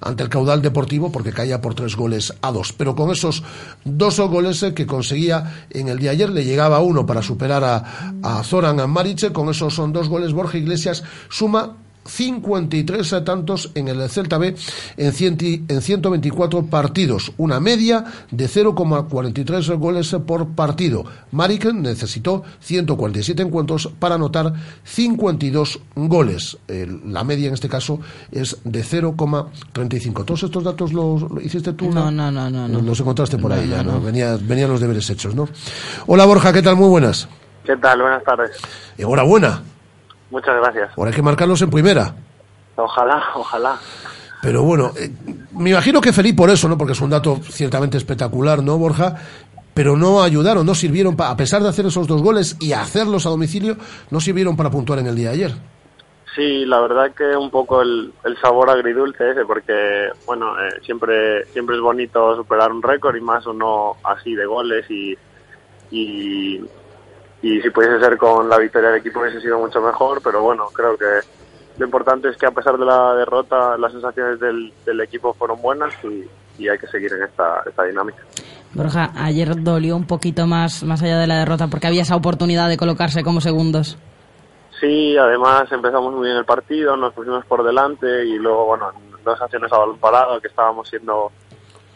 Ante el caudal deportivo porque caía por tres goles a dos. Pero con esos dos goles que conseguía en el día ayer, le llegaba uno para superar a, a Zoran Mariche, con esos son dos goles Borja Iglesias suma 53 tantos en el Celta B en, 100, en 124 partidos, una media de 0,43 goles por partido. Mariken necesitó 147 encuentros para anotar 52 goles. El, la media en este caso es de 0,35. ¿Todos estos datos los, hiciste tú? No, no, no, no. no. Los encontraste por ahí no, ya, ¿no? no. Venía, venían los deberes hechos, ¿no? Hola Borja, ¿qué tal? Muy buenas. ¿Qué tal? Buenas tardes. Enhorabuena. Muchas gracias. Ahora hay que marcarlos en primera. Ojalá, ojalá. Pero bueno, eh, me imagino que feliz por eso, ¿no? Porque es un dato ciertamente espectacular, ¿no, Borja? Pero no ayudaron, no sirvieron, pa, a pesar de hacer esos dos goles y hacerlos a domicilio, no sirvieron para puntuar en el día de ayer. Sí, la verdad que un poco el, el sabor agridulce ese, porque, bueno, eh, siempre, siempre es bonito superar un récord y más uno así de goles y, y, y si pudiese ser con la victoria del equipo hubiese sido mucho mejor, pero bueno, creo que lo importante es que a pesar de la derrota las sensaciones del, del equipo fueron buenas y, y hay que seguir en esta, esta dinámica. Borja, ayer dolió un poquito más, más allá de la derrota, porque había esa oportunidad de colocarse como segundos. Sí, además empezamos muy bien el partido, nos pusimos por delante y luego, bueno, dos acciones a balón parado que estábamos siendo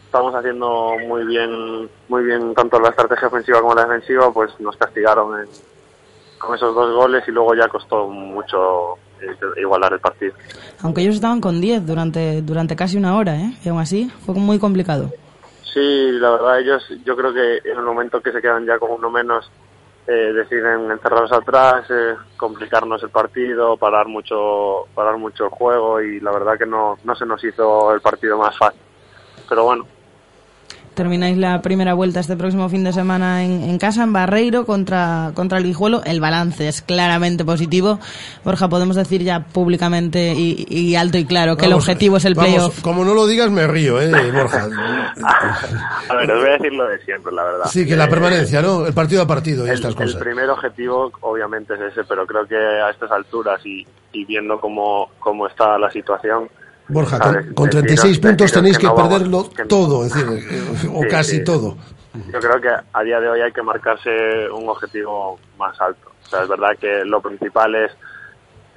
estábamos haciendo muy bien muy bien tanto la estrategia ofensiva como la defensiva, pues nos castigaron en, con esos dos goles y luego ya costó mucho eh, igualar el partido. Aunque ellos estaban con 10 durante, durante casi una hora, ¿eh? Y aún así fue muy complicado. Sí, la verdad ellos yo creo que en el momento que se quedan ya con uno menos eh, deciden encerrarnos atrás, eh, complicarnos el partido, parar mucho, parar mucho el juego y la verdad que no, no se nos hizo el partido más fácil. Pero bueno, termináis la primera vuelta este próximo fin de semana en, casa, en Barreiro, contra, contra el Guijuelo. El balance es claramente positivo. Borja, podemos decir ya públicamente y, alto y claro que el objetivo es el playoff. Como no lo digas, me río, ¿eh, Borja? a ver, os voy a decir lo de siempre, la verdad. Sí, que la permanencia, ¿no? El partido a partido y estas cosas. El primer objetivo, obviamente, es ese, pero creo que a estas alturas y, y viendo cómo, cómo está la situación Borja, con, 36 puntos tenéis que, perderlo todo, es decir, o casi todo. Yo creo que a día de hoy hay que marcarse un objetivo más alto. O sea, es verdad que lo principal es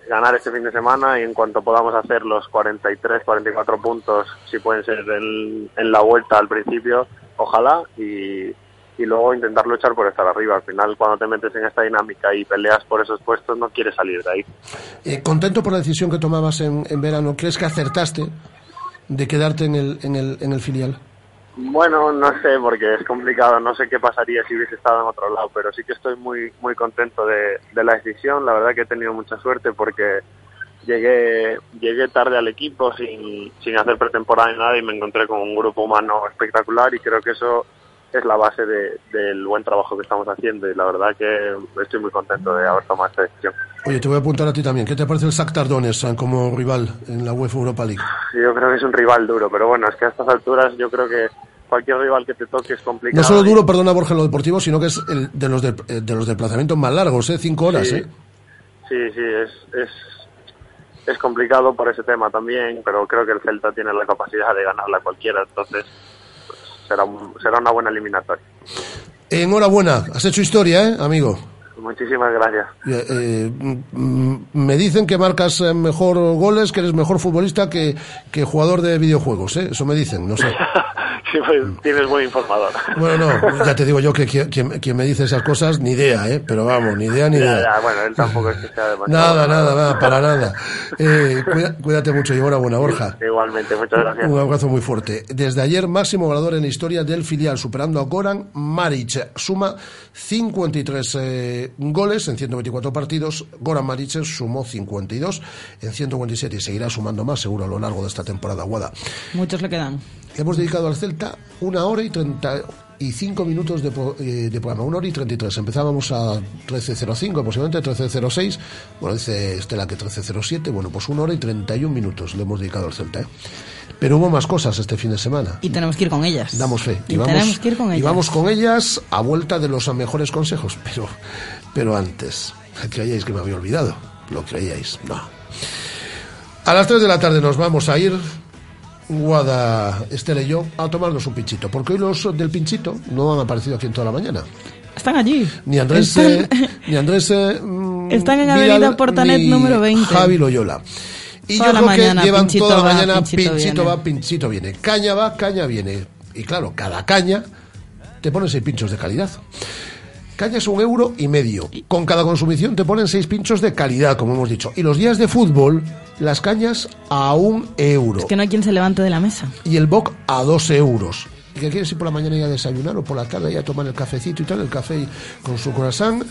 ganar este fin de semana y en cuanto podamos hacer los 43, 44 puntos, si pueden ser en, en la vuelta al principio, ojalá, y, y luego intentar luchar por estar arriba. Al final, cuando te metes en esta dinámica y peleas por esos puestos, no quieres salir de ahí. Eh, ¿Contento por la decisión que tomabas en, verano? ¿Crees que acertaste de quedarte en el, en el, en el filial? Bueno, no sé, porque es complicado. No sé qué pasaría si hubiese estado en otro lado, pero sí que estoy muy, muy contento de, de la decisión. La verdad que he tenido mucha suerte porque llegué llegué tarde al equipo sin, sin hacer pretemporada ni nada y me encontré con un grupo humano espectacular y creo que eso es la base del buen trabajo que estamos haciendo y la verdad que estoy muy contento de haber tomado esta decisión. Oye, te voy a apuntar a ti también. ¿Qué te parece el Shakhtar Donetsk como rival en la UEFA Europa League? Yo creo que es un rival duro, pero bueno, es que a estas alturas yo creo que cualquier rival que te toque es complicado. No solo duro, perdona Borja, en lo deportivo, sino que es el de los de, de los desplazamientos más largos, ¿eh? Cinco horas, sí. ¿eh? Sí, sí, es, es, es complicado por ese tema también, pero creo que el Celta tiene la capacidad de ganarla cualquiera, entonces será, será una buena eliminatoria. Enhorabuena, has hecho historia, ¿eh, amigo? Muchísimas gracias. Eh, me dicen que marcas eh, mejor goles, que eres mejor futbolista que, que jugador de videojuegos, ¿eh? Eso me dicen, no sé. sí, pues, tienes buen informador. Bueno, no, ya te digo yo que quien, me dice esas cosas, ni idea, ¿eh? Pero vamos, ni idea, ni idea. bueno, él tampoco es que sea Nada, nada, nada, para nada. Eh, cuídate mucho y enhorabuena, Borja. Igualmente, muchas gracias. Un abrazo muy fuerte. Desde ayer, máximo goleador en la historia del filial, superando a Goran Maric. Suma 53 eh, goles en 124 partidos. Goran Maric sumó 52 en 147 y seguirá sumando más, seguro, a lo largo de esta temporada guada. Muchos le quedan. Hemos dedicado al Celta una hora y 35 minutos de, eh, de programa, una hora y 33. Empezábamos a 13.05, posiblemente 13.06. Bueno, dice Estela que 13.07. Bueno, pues una hora y 31 minutos le hemos dedicado al Celta. ¿eh? Pero hubo más cosas este fin de semana. Y tenemos que ir con ellas. Damos fe. Y, vamos, tenemos que ir con ellas. Y vamos con ellas a vuelta de los mejores consejos. Pero, pero antes, creíais que me había olvidado. Lo creíais. No. A las 3 de la tarde nos vamos a ir Guada, Estela y yo a tomarnos un pinchito, porque hoy los del pinchito no han aparecido aquí en toda la mañana. Están allí. Ni Andrés, Están, ni Andrés mmm, Están en Avenida Portanet número 20. Javi Loyola. Y toda yo creo mañana, que llevan toda la va, mañana pinchito pinchito, va, pinchito viene. Caña va, caña viene. Y claro, cada caña te ponen seis pinchos de calidad. Caña es un euro y medio. Con cada consumición te ponen seis pinchos de calidad, como hemos dicho. Y los días de fútbol, las cañas a un euro. Es que no hay quien se levante de la mesa. Y el boc a dos euros. ¿Y que quieres ir por la mañana y a desayunar o por la tarde y a tomar el cafecito y tal? El café con su corazón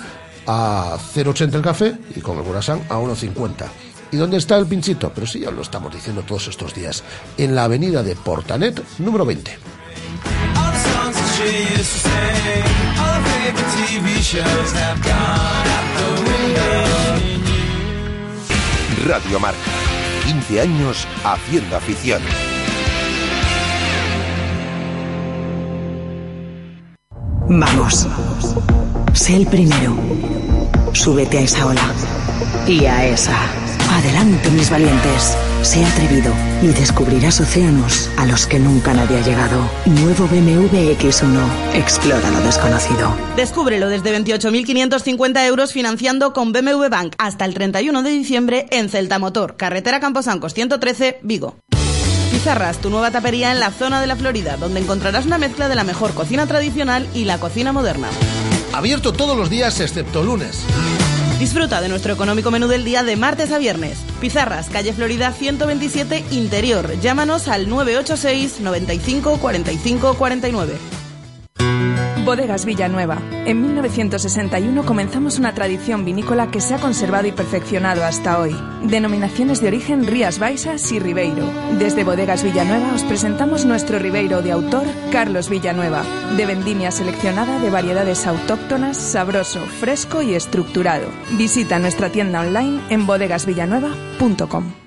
a 0,80 el café y con el corazón a 1,50. ¿Y dónde está el pinchito? Pero sí, ya lo estamos diciendo todos estos días. En la avenida de Portanet, número 20. All her favorite TV shows have gone out the window. Radio Marca. 15 años haciendo afición. Vamos. Sé el primero. Súbete a esa ola. Y a esa. Adelante, mis valientes. Sé atrevido y descubrirás océanos a los que nunca nadie ha llegado. Nuevo BMW X1. Explora lo desconocido. Descúbrelo desde 28.550 euros financiando con BMW Bank hasta el 31 de diciembre en Celta Motor, carretera Camposancos 113, Vigo. Pizarras, tu nueva tapería en la zona de la Florida, donde encontrarás una mezcla de la mejor cocina tradicional y la cocina moderna. Abierto todos los días excepto lunes. Disfruta de nuestro económico menú del día de martes a viernes. Pizarras, calle Florida 127, Interior. Llámanos al 986 95 45 49. Bodegas Villanueva. En 1961 comenzamos una tradición vinícola que se ha conservado y perfeccionado hasta hoy. Denominaciones de origen Rías Baixas y Ribeiro. Desde Bodegas Villanueva os presentamos nuestro Ribeiro de autor Carlos Villanueva, de vendimia seleccionada de variedades autóctonas, sabroso, fresco y estructurado. Visita nuestra tienda online en bodegasvillanueva.com.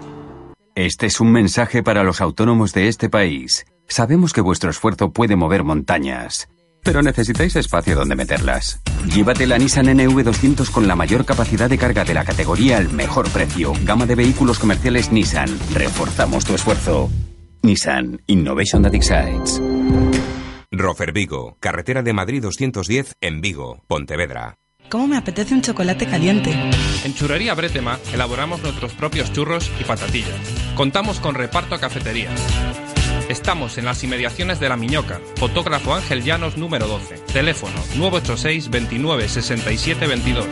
Este es un mensaje para los autónomos de este país. Sabemos que vuestro esfuerzo puede mover montañas, pero necesitáis espacio donde meterlas. Llévate la Nissan NV200 con la mayor capacidad de carga de la categoría al mejor precio. Gama de vehículos comerciales Nissan. Reforzamos tu esfuerzo. Nissan Innovation that excites. Rofer Vigo, carretera de Madrid 210 en Vigo, Pontevedra. ¿Cómo me apetece un chocolate caliente? En Churrería Bretema elaboramos nuestros propios churros y patatillas. Contamos con reparto a cafeterías. Estamos en las inmediaciones de La Miñoca, fotógrafo Ángel Llanos número 12. Teléfono 986 29 67 22.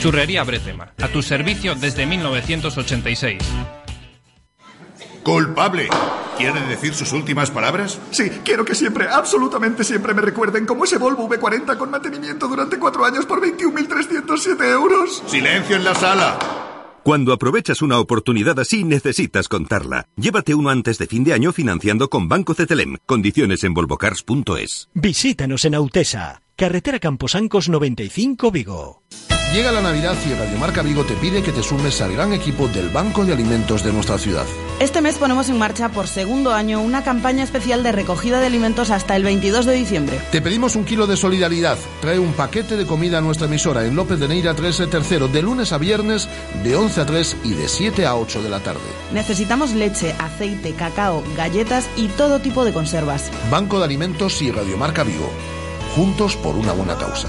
Churrería Bretema, a tu servicio desde 1986. Culpable. ¿Quiere decir sus últimas palabras? Sí, quiero que siempre, absolutamente siempre me recuerden como ese Volvo V40 con mantenimiento durante cuatro años por 21.307 euros. Silencio en la sala. Cuando aprovechas una oportunidad así, necesitas contarla. Llévate uno antes de fin de año financiando con Banco Cetelem. Condiciones en volvocars.es. Visítanos en Autesa, carretera Camposancos 95 Vigo. Llega la Navidad y Radio Marca Vigo te pide que te sumes al gran equipo del Banco de Alimentos de nuestra ciudad. Este mes ponemos en marcha por segundo año una campaña especial de recogida de alimentos hasta el 22 de diciembre. Te pedimos un kilo de solidaridad. Trae un paquete de comida a nuestra emisora en López de Neira 13 tercero de lunes a viernes de 11 a 3 y de 7 a 8 de la tarde. Necesitamos leche, aceite, cacao, galletas y todo tipo de conservas. Banco de Alimentos y Radio Marca Vigo. Juntos por una buena causa.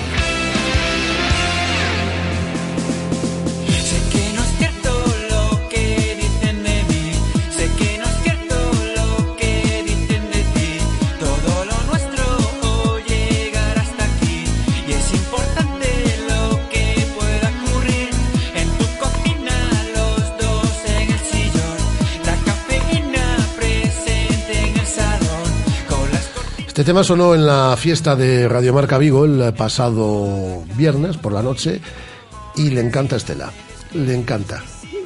Este tema sonó en la fiesta de Radio Marca Vigo el pasado viernes por la noche y le encanta a Estela. Le encanta.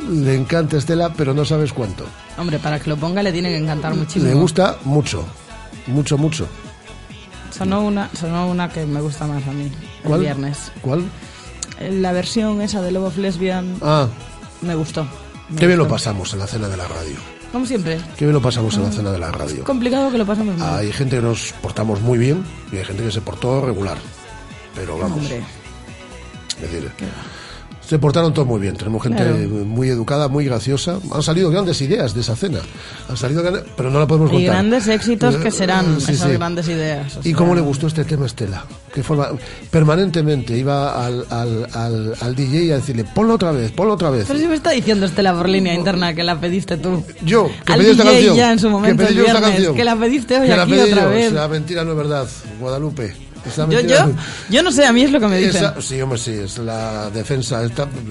Le encanta a Estela, pero no sabes cuánto. Hombre, para que lo ponga le tiene que encantar muchísimo. Le gusta mucho. Mucho, mucho. Sonó una, sonó una que me gusta más a mí, el viernes. ¿Cuál? La versión esa de Love of Lesbian Ah, me gustó. Me qué bien lo pasamos en la cena de la radio. Como siempre. Qué bien lo pasamos en la cena de la radio. Complicado que lo pasamos mal. Hay gente que nos portamos muy bien y hay gente que se portó regular. Pero vamos, Hombre. es decir, se portaron todos muy bien. Tenemos gente Claro. muy educada, muy graciosa. Han salido grandes ideas de esa cena. Han salido gran- pero no la podemos Y contar. grandes éxitos que serán Sí, esas sí. grandes ideas. o ¿Y sea, cómo le gustó este tema a Estela? ¿Qué forma? Permanentemente iba al, al, al, al DJ a decirle, ponlo otra vez, ponlo otra vez. Pero si me está diciendo Estela por línea interna que la pediste tú. Yo, que Al pedí esta canción. ya en su momento, que pedí yo esta canción. que la pediste hoy Que la pedí otra yo. vez. Esa mentira no es verdad, Guadalupe. Yo, yo, no- yo no sé, a mí es lo que me dicen. Esa- sí, hombre, sí, es la defensa.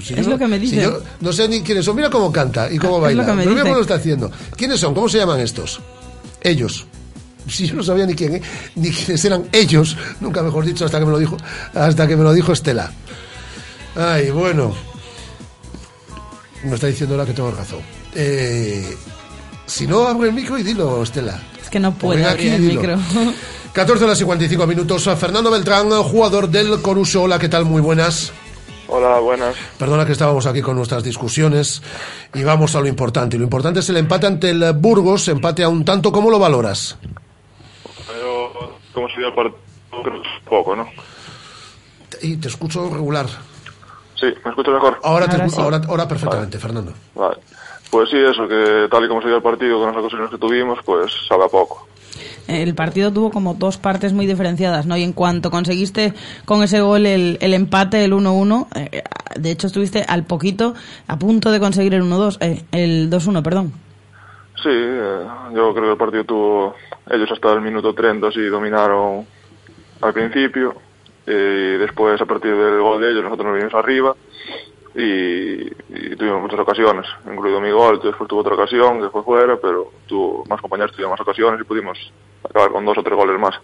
Si Es yo- lo que me si dicen. yo no sé ni quiénes son. Mira cómo canta y cómo Ah, baila. Pero mira cómo lo está haciendo. ¿Quiénes son? ¿Cómo se llaman estos? Ellos. Si yo no sabía ni quién, ni quiénes eran ellos, nunca mejor dicho, hasta que me lo dijo, hasta que me lo dijo Estela. Ay, bueno. Me está diciendo ahora que tengo razón. Eh, si no, abre el micro y dilo, Estela. Es que no puede Venga abrir aquí, el dilo. micro. 14 horas y 55 minutos. Fernando Beltrán, jugador del Coruso. Hola, ¿qué tal? Muy buenas. Hola, buenas. Perdona que estábamos aquí con nuestras discusiones y vamos a lo importante. Y lo importante es el empate ante el Burgos, empate a un tanto. ¿Cómo lo valoras? Yo, ¿cómo se dio el partido? Creo que poco, ¿no? Y te escucho regular. Sí, ¿me escucho mejor? Ahora, te escu- ahora, ahora perfectamente, Fernando. Vale. Pues sí, eso, que tal y como se dio el partido con las ocasiones que tuvimos, pues sabe a poco. El partido tuvo como dos partes muy diferenciadas, ¿no? Y en cuanto conseguiste con ese gol el, el empate, el 1-1, eh, de hecho estuviste al poquito a punto de conseguir el 1-2, eh, el 2-1, perdón. Sí, eh, yo creo que el partido tuvo... Ellos hasta el minuto 30 sí dominaron al principio y después a partir del gol de ellos nosotros nos vinimos arriba y, y tuvimos muchas ocasiones, incluido mi gol, después tuvo otra ocasión que fue fuera, pero tuvo más compañeros tuvieron más ocasiones y pudimos acabar con dos o tres goles más.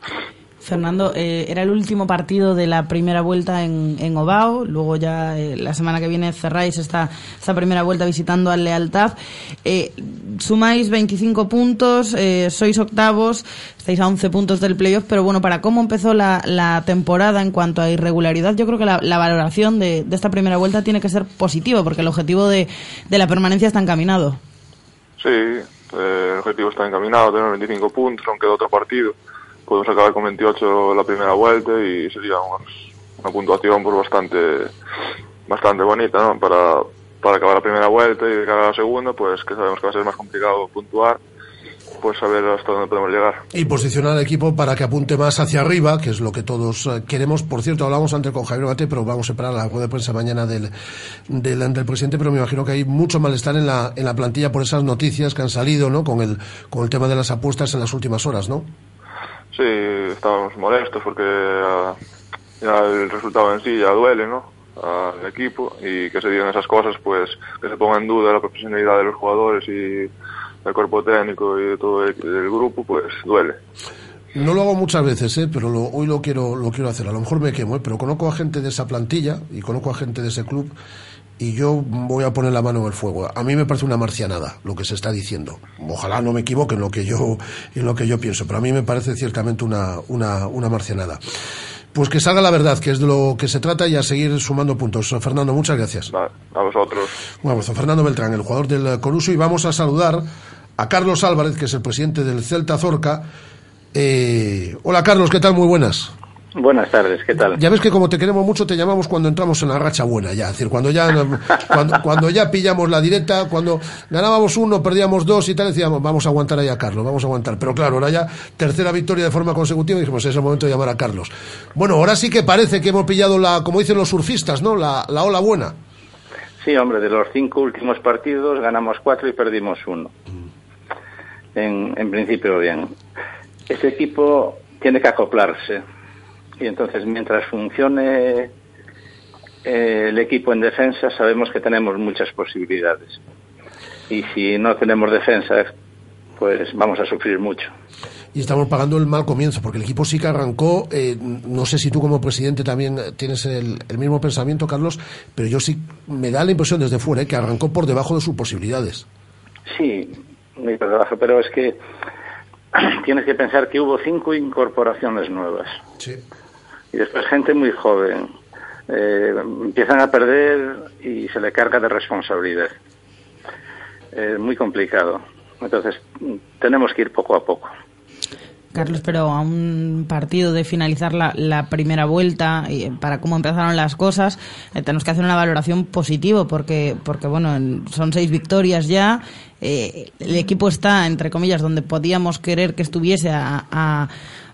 Fernando, eh, era el último partido de la primera vuelta en, en Ovao, luego ya eh, la semana que viene cerráis esta, esta primera vuelta visitando al Lealtad. Eh, sumáis 25 puntos, eh, sois octavos, estáis a 11 puntos del playoff, pero bueno, para cómo empezó la, la temporada en cuanto a irregularidad, yo creo que la, valoración de, de esta primera vuelta tiene que ser positiva, porque el objetivo de, de la permanencia está encaminado. Sí, eh, el objetivo está encaminado, tenemos 25 puntos, aunque de otro partido. Podemos acabar con 28 la primera vuelta y sería una, puntuación pues bastante bastante bonita, ¿no? Para, para acabar la primera vuelta y cara a la segunda, pues que sabemos que va a ser más complicado puntuar, pues saber hasta dónde podemos llegar. Y posicionar al equipo para que apunte más hacia arriba, que es lo que todos eh, queremos. Por cierto, hablamos antes con Javier Gate, pero vamos a esperar la rueda de prensa mañana del, del, del presidente, pero me imagino que hay mucho malestar en la, en la plantilla por esas noticias que han salido, ¿no? Con el, con el tema de las apuestas en las últimas horas, ¿no? Sí, estábamos molestos porque ah, ya el resultado en sí ya duele, ¿no? Al equipo y que se digan esas cosas, pues que se ponga en duda la profesionalidad de los jugadores y del cuerpo técnico y de todo el, del grupo, pues duele. No lo hago muchas veces, ¿eh? pero lo- hoy lo quiero, lo quiero hacer. A lo mejor me quemo, ¿eh? pero conozco a gente de esa plantilla y conozco a gente de ese club y yo voy a poner la mano en el fuego. A mí me parece una marcianada lo que se está diciendo. Ojalá no me equivoque en lo que yo, en lo que yo pienso, pero a mí me parece ciertamente una, una, una marcianada. Pues que salga la verdad, que es de lo que se trata y a seguir sumando puntos. Fernando, muchas gracias. A vosotros. Abrazo. Fernando Beltrán, el jugador del Coruso, y vamos a saludar a Carlos Álvarez, que es el presidente del Celta Zorca. Eh, hola Carlos, ¿qué tal? Muy buenas. Buenas tardes, ¿qué tal? Ya ves que como te queremos mucho te llamamos cuando entramos en la racha buena ya, es decir, cuando ya cuando, cuando ya pillamos la directa, cuando ganábamos uno, perdíamos dos y tal, decíamos, vamos a aguantar ahí a Carlos, vamos a aguantar. Pero claro, ahora ya tercera victoria de forma consecutiva y dijimos, es el momento de llamar a Carlos. Bueno, ahora sí que parece que hemos pillado la, como dicen los surfistas, ¿no? La, la ola buena. Sí, hombre, de los cinco últimos partidos ganamos cuatro y perdimos uno. En, en principio, bien. Este equipo tiene que acoplarse. Y entonces, mientras funcione eh, el equipo en defensa, sabemos que tenemos muchas posibilidades. Y si no tenemos defensa, pues vamos a sufrir mucho. y estamos pagando el mal comienzo, porque el equipo sí que arrancó, eh, no sé si tú como presidente también tienes el, el mismo pensamiento, Carlos, pero yo sí me da la impresión desde fuera eh, que arrancó por debajo de sus posibilidades. Sí, muy por debajo, pero es que tienes que pensar que hubo cinco incorporaciones nuevas. Sí. Y después gente muy joven. Eh, empiezan a perder y se le carga de responsabilidad. Es muy complicado. Entonces, tenemos que ir poco a poco. Carlos, pero a un partido de finalizar la, primera vuelta y eh, para cómo empezaron las cosas, eh, tenemos que hacer una valoración positiva porque, porque bueno, en- son seis victorias ya. eh, el equipo está, entre comillas, donde podíamos querer que estuviese a,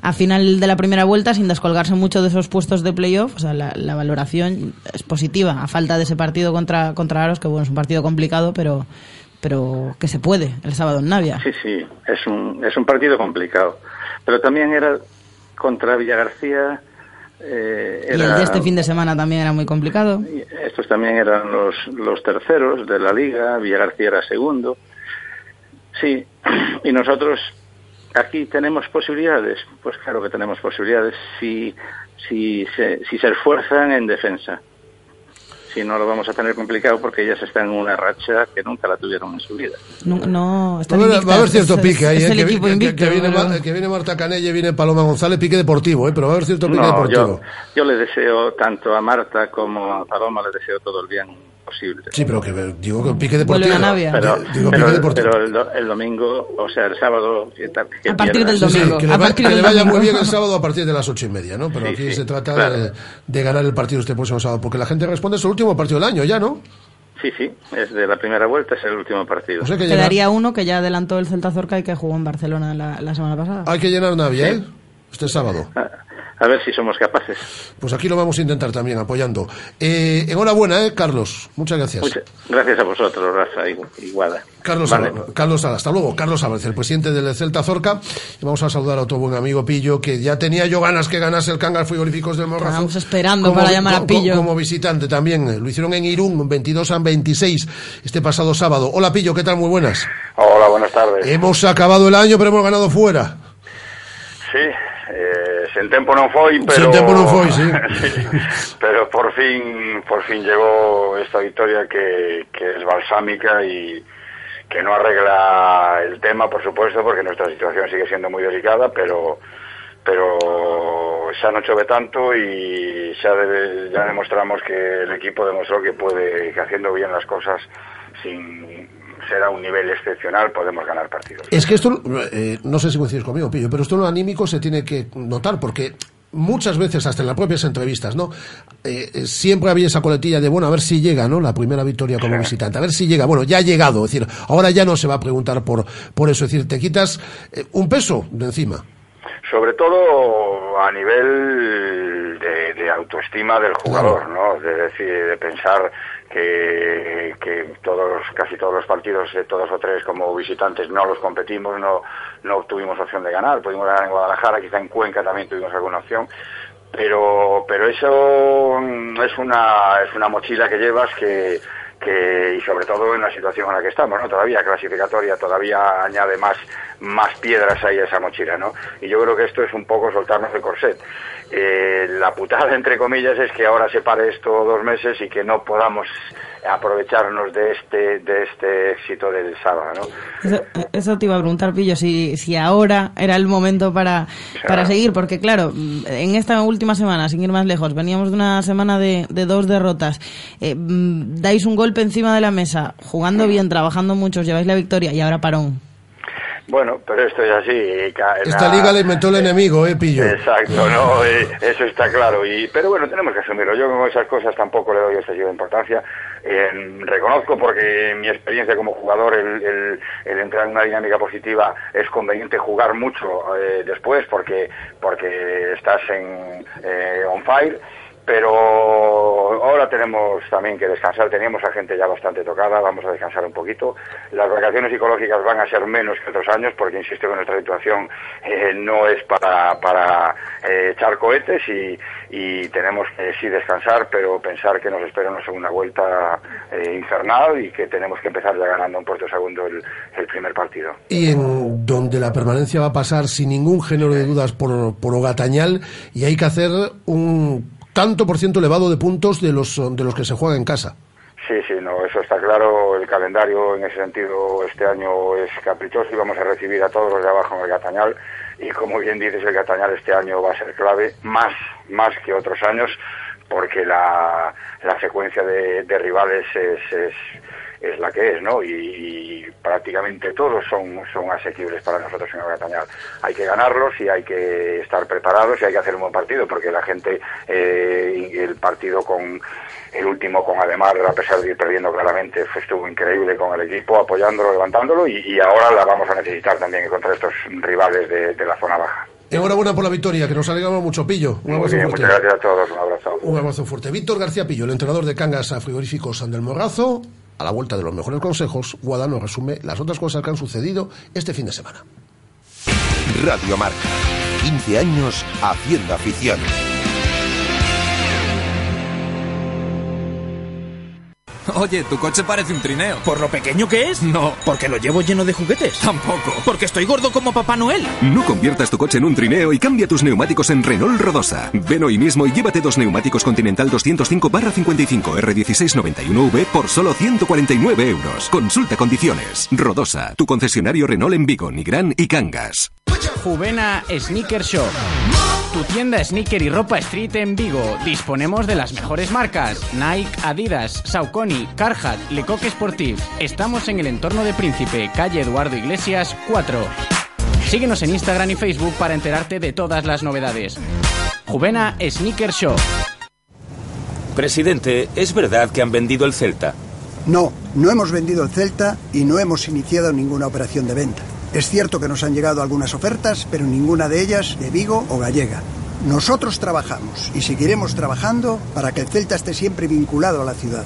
a final de la primera vuelta sin descolgarse mucho de esos puestos de playoff. O sea, la, la valoración es positiva a falta de ese partido contra, contra Aros, que bueno, es un partido complicado, pero, pero que se puede el sábado en Navia. Sí, sí, es un, es un partido complicado. Pero también era contra Villagarcía. Eh, Y el de este fin de semana también era muy complicado. Estos también eran los, los terceros de la liga, Villagarcía era segundo. Sí, y nosotros aquí tenemos posibilidades. Pues claro que tenemos posibilidades si, si, se, si se esfuerzan en defensa. Si no, lo vamos a tener complicado porque ellas están en una racha que nunca la tuvieron en su vida. No, no están Va a haber- va a haber invictas. cierto pique ahí, es eh, el que, equipo que- invicto, que viene, pero- que viene Marta Canella y viene Paloma González, pique deportivo, ¿eh? pero va a haber cierto pique No, deportivo. yo, yo le deseo tanto a Marta como a Paloma, le deseo todo el bien posible. Sí, pero que digo que pique deportivo. Pero, Digo, pero- pique deportivo. pero el, do- el domingo, o sea, el sábado, que, ta- que A partir del Sí, domingo. que le, A va- que le vaya domingo. muy bien el sábado a partir de las ocho y media, ¿no? Pero Sí, aquí sí, se trata claro. de, de ganar el partido este próximo sábado, porque la gente responde, es el último partido del año ya, ¿no? Sí, sí, es de la primera vuelta, es el último partido. O sea que llena- Quedaría uno que ya adelantó el Celta Zorca y que jugó en Barcelona la, la semana pasada. hay que llenar Navia, ¿eh? Este sábado. A ver si somos capaces. Pues aquí lo vamos a intentar también, apoyando. Eh, enhorabuena, ¿eh, Carlos? Muchas gracias. Muchas gracias a vosotros, Rafa y y Guada. Carlos, Vale. Carlos, hasta luego. Carlos Álvarez, el presidente del Celta Zorca. Y vamos a saludar a otro buen amigo Pillo, que ya tenía yo ganas que ganase el Cangas Frigoríficos del Morrazo. Estábamos esperando para llamar a Pillo. Como visitante también. Lo hicieron en Irún, 22 a 26, este pasado sábado. Hola Pillo, ¿qué tal? Muy buenas. Hola, buenas tardes. Hemos acabado el año, pero hemos ganado fuera. Sí, sen tempo non foi, pero Sen tempo non foi, sí. Sí, pero por fin, por fin llegó esta victoria que, que es balsámica y que no arregla el tema, por supuesto, porque nuestra situación sigue siendo muy delicada, pero pero xa non chove tanto y xa, debe- ya demostramos que el equipo demostró que puede, que haciendo bien las cosas sin ser a un nivel excepcional podemos ganar partidos. Es que esto, eh, no sé si coincides conmigo, Pillo, pero esto en lo anímico se tiene que notar, porque muchas veces, hasta en las propias entrevistas, ¿no? Eh, eh, siempre había esa coletilla de, bueno, a ver si llega, ¿no? La primera victoria como visitante, a ver si llega. Bueno, ya ha llegado, es decir, ahora ya no se va a preguntar por, por eso, es decir, te quitas eh, un peso de encima. sobre todo a nivel de, de autoestima del jugador, ¿no? De decir, de pensar que, que todos, casi todos los partidos, eh, todos o tres como visitantes, no los competimos, no, no tuvimos opción de ganar, pudimos ganar en Guadalajara, quizá en Cuenca también tuvimos alguna opción, pero, pero eso mm, es una, es una mochila que llevas que, que, y sobre todo en la situación en la que estamos, ¿no? Todavía clasificatoria, todavía añade más, más piedras ahí a esa mochila, ¿no? Y yo creo que esto es un poco soltarnos el corset. Eh, la putada, entre comillas, es que ahora se pare esto dos meses y que no podamos aprovecharnos de este, de este éxito del sábado, ¿no? Eso, eso te iba a preguntar, Pillo, si, si ahora era el momento para, para seguir, porque claro, en esta última semana, sin ir más lejos, veníamos de una semana de, de dos derrotas, eh, mm, dais un golpe encima de la mesa, jugando bien, trabajando mucho, os lleváis la victoria y ahora parón. Bueno, pero esto es así. Esta liga la inventó el enemigo, ¿eh, Pillo? Exacto, no, Eh, eso está claro. Y, pero bueno, tenemos que asumirlo. Yo con esas cosas tampoco le doy excesiva importancia. Eh, reconozco porque en mi experiencia como jugador el, el- el entrar en una dinámica positiva es conveniente jugar mucho eh, después porque porque estás en eh, on fire. Pero ahora tenemos también que descansar, teníamos a gente ya bastante tocada, vamos a descansar un poquito. Las vacaciones psicológicas van a ser menos que otros años porque insisto que nuestra situación eh, no es para, para eh, echar cohetes y, y tenemos que sí descansar, pero pensar que nos espera una segunda vuelta eh, infernal y que tenemos que empezar ya ganando un puerto segundo el, el primer partido. Y en donde la permanencia va a pasar sin ningún género de dudas por, por Ogatañal y hay que hacer un tanto por ciento elevado de puntos de los, de los que se juega en casa. Sí, sí, no, eso está claro. El calendario en ese sentido este año es caprichoso y vamos a recibir a todos los de abajo en el Gatañal. Y como bien dices, el Gatañal este año va a ser clave, más, más que otros años, porque la, la secuencia de, de rivales es, es, es la que es, ¿no? Y, y prácticamente todos son, son asequibles para nosotros en el. Hay que ganarlos y hay que estar preparados y hay que hacer un buen partido, porque la gente, eh, el partido con el último con Ademar, a pesar de ir perdiendo claramente, fue, estuvo increíble con el equipo, apoyándolo, levantándolo, y, y ahora la vamos a necesitar también contra estos rivales de, de la zona baja. Enhorabuena por la victoria, que nos alegramos mucho, Pillo. Un abrazo bien, fuerte. muchas gracias a todos, un abrazo. Un abrazo fuerte. Víctor García Pillo, el entrenador de Cangas a Frigoríficos San del Morrazo. A la vuelta de los mejores consejos, Guada nos resume las otras cosas que han sucedido este fin de semana. Radio Marca. 15 años haciendo afición. Oye, tu coche parece un trineo. ¿Por lo pequeño que es? No. ¿Porque lo llevo lleno de juguetes? Tampoco. ¿Porque estoy gordo como Papá Noel? No conviertas tu coche en un trineo y cambia tus neumáticos en Renault Rodosa. Ven hoy mismo y llévate dos neumáticos Continental 205 55 R1691V por solo 149 euros. Consulta condiciones. Rodosa, tu concesionario Renault en Vigo, Nigrán y Cangas. Juvena Sneaker Shop. Tu tienda sneaker y ropa street en Vigo. Disponemos de las mejores marcas: Nike, Adidas, Saucony, Carhartt, Lecoq Sportif. Estamos en el entorno de Príncipe, calle Eduardo Iglesias 4. Síguenos en Instagram y Facebook para enterarte de todas las novedades. Juvena Sneaker Shop. Presidente, ¿es verdad que han vendido el Celta? No, no hemos vendido el Celta y no hemos iniciado ninguna operación de venta. Es cierto que nos han llegado algunas ofertas, pero ninguna de ellas de Vigo o gallega. Nosotros trabajamos y seguiremos trabajando para que el Celta esté siempre vinculado a la ciudad.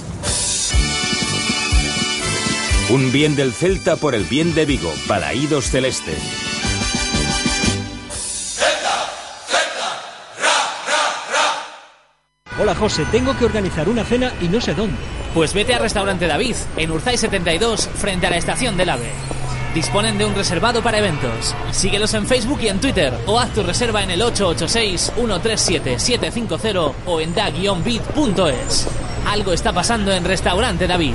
Un bien del Celta por el bien de Vigo. Balaídos Celeste. Hola José, tengo que organizar una cena y no sé dónde. Pues vete a Restaurante David, en Urzay 72, frente a la estación del AVE. Disponen de un reservado para eventos. Síguelos en Facebook y en Twitter o haz tu reserva en el 886-137-750 o en da-bit.es. Algo está pasando en Restaurante David.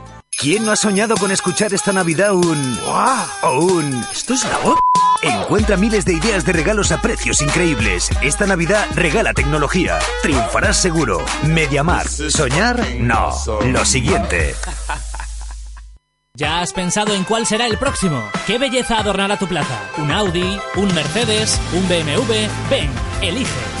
¿Quién no ha soñado con escuchar esta Navidad un... ¡Guau! O un... ¿Esto es la voz? Encuentra miles de ideas de regalos a precios increíbles. Esta Navidad regala tecnología. Triunfarás seguro. Mediamar. ¿Soñar? No. Lo siguiente. ¿Ya has pensado en cuál será el próximo? ¿Qué belleza adornará tu plaza? ¿Un Audi? ¿Un Mercedes? ¿Un BMW? Ven, elige.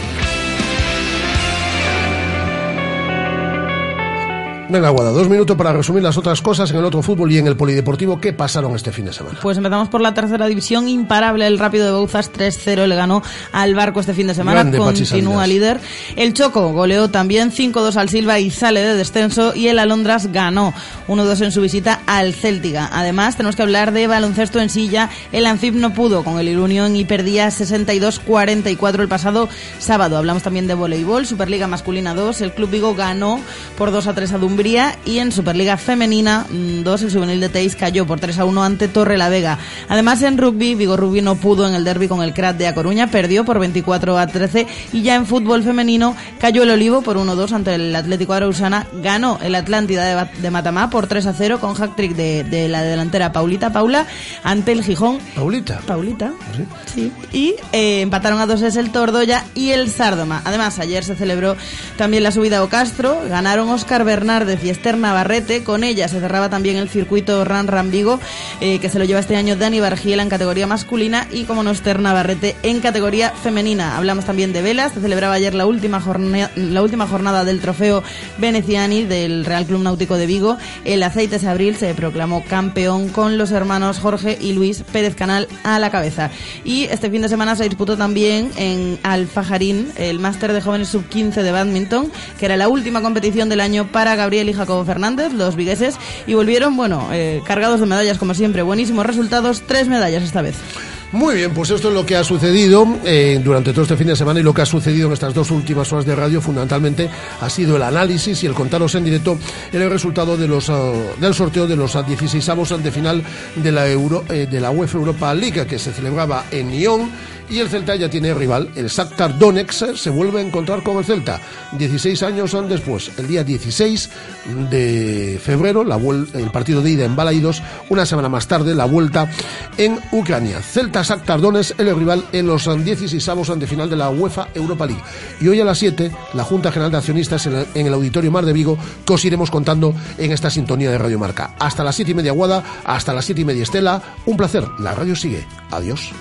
Venga, Guada, dos minutos para resumir las otras cosas en el otro fútbol y en el polideportivo que pasaron este fin de semana. Pues empezamos por la tercera división, imparable el Rápido de Bouzas 3-0 le ganó al Barco este fin de semana, Grande, continúa líder. El Choco goleó también 5-2 al Silva y sale de descenso y el Alondras ganó 1-2 en su visita al Céltiga. Además, tenemos que hablar de baloncesto en silla, el Ancip no pudo con el Irunión y perdía 62-44 el pasado sábado. Hablamos también de voleibol, Superliga masculina 2, el Club Vigo ganó por 2 a 3 a Dumbría y en Superliga femenina 2 el juvenil de Teis cayó por 3 a 1 ante Torre la Vega. Además en rugby, Vigo Rugby no pudo en el derby con el Crat de A Coruña, perdió por 24 a 13 y ya en fútbol femenino cayó el Olivo por 1-2 ante el Atlético Arausana, ganó el Atlántida de, de Matamá por 3 a 0 con hat-trick de, de la delantera Paulita Paula ante el Gijón. Paulita. Paulita. Sí. Y eh, empataron a dos es el Tordoya y el Sárdoma. Además, ayer se celebró también la subida a Ocastro. Ganaron Óscar Bernárdez y Esther Navarrete. Con ella se cerraba también el circuito Ran Ran Vigo, eh, que se lo lleva este año Dani Bargiela en categoría masculina y, como no, Esther Navarrete en categoría femenina. Hablamos también de velas. Se celebraba ayer la última, jornada, la última jornada del trofeo Veneciani del Real Club Náutico de Vigo. El Aceites Abril se proclamó campeón con los hermanos Jorge y Luis Pérez Canal a la cabeza. Y este fin de semana se disputó también en Alfajarín el máster de jóvenes sub-15 de badminton, que era la última competición del año para Gabriel y Jacobo Fernández, los vigueses, y volvieron, bueno, eh, cargados de medallas como siempre. Buenísimos resultados, tres medallas esta vez. Muy bien, pues esto es lo que ha sucedido eh, durante todo este fin de semana y lo que ha sucedido en estas dos últimas horas de radio fundamentalmente ha sido el análisis y el contaros en directo el resultado de los, ah, del sorteo de los 16 avos de final de la, Euro, eh, de la UEFA Europa League que se celebraba en Lyon y el Celta ya tiene rival, el Shakhtar Donetsk se vuelve a encontrar con el Celta 16 años después, el día 16 de febrero, el partido de ida en Balaidos, una semana más tarde la vuelta en Ucrania. Celta Shakhtar Donetsk el rival en los 16 de final de la UEFA Europa League. Y hoy a las 7, la Junta General de Accionistas en el, en el Auditorio Mar de Vigo, que os iremos contando en esta sintonía de Radio Marca. Hasta las 7 y media Guada, hasta las 7 y media Estela. Un placer. La radio sigue. Adiós.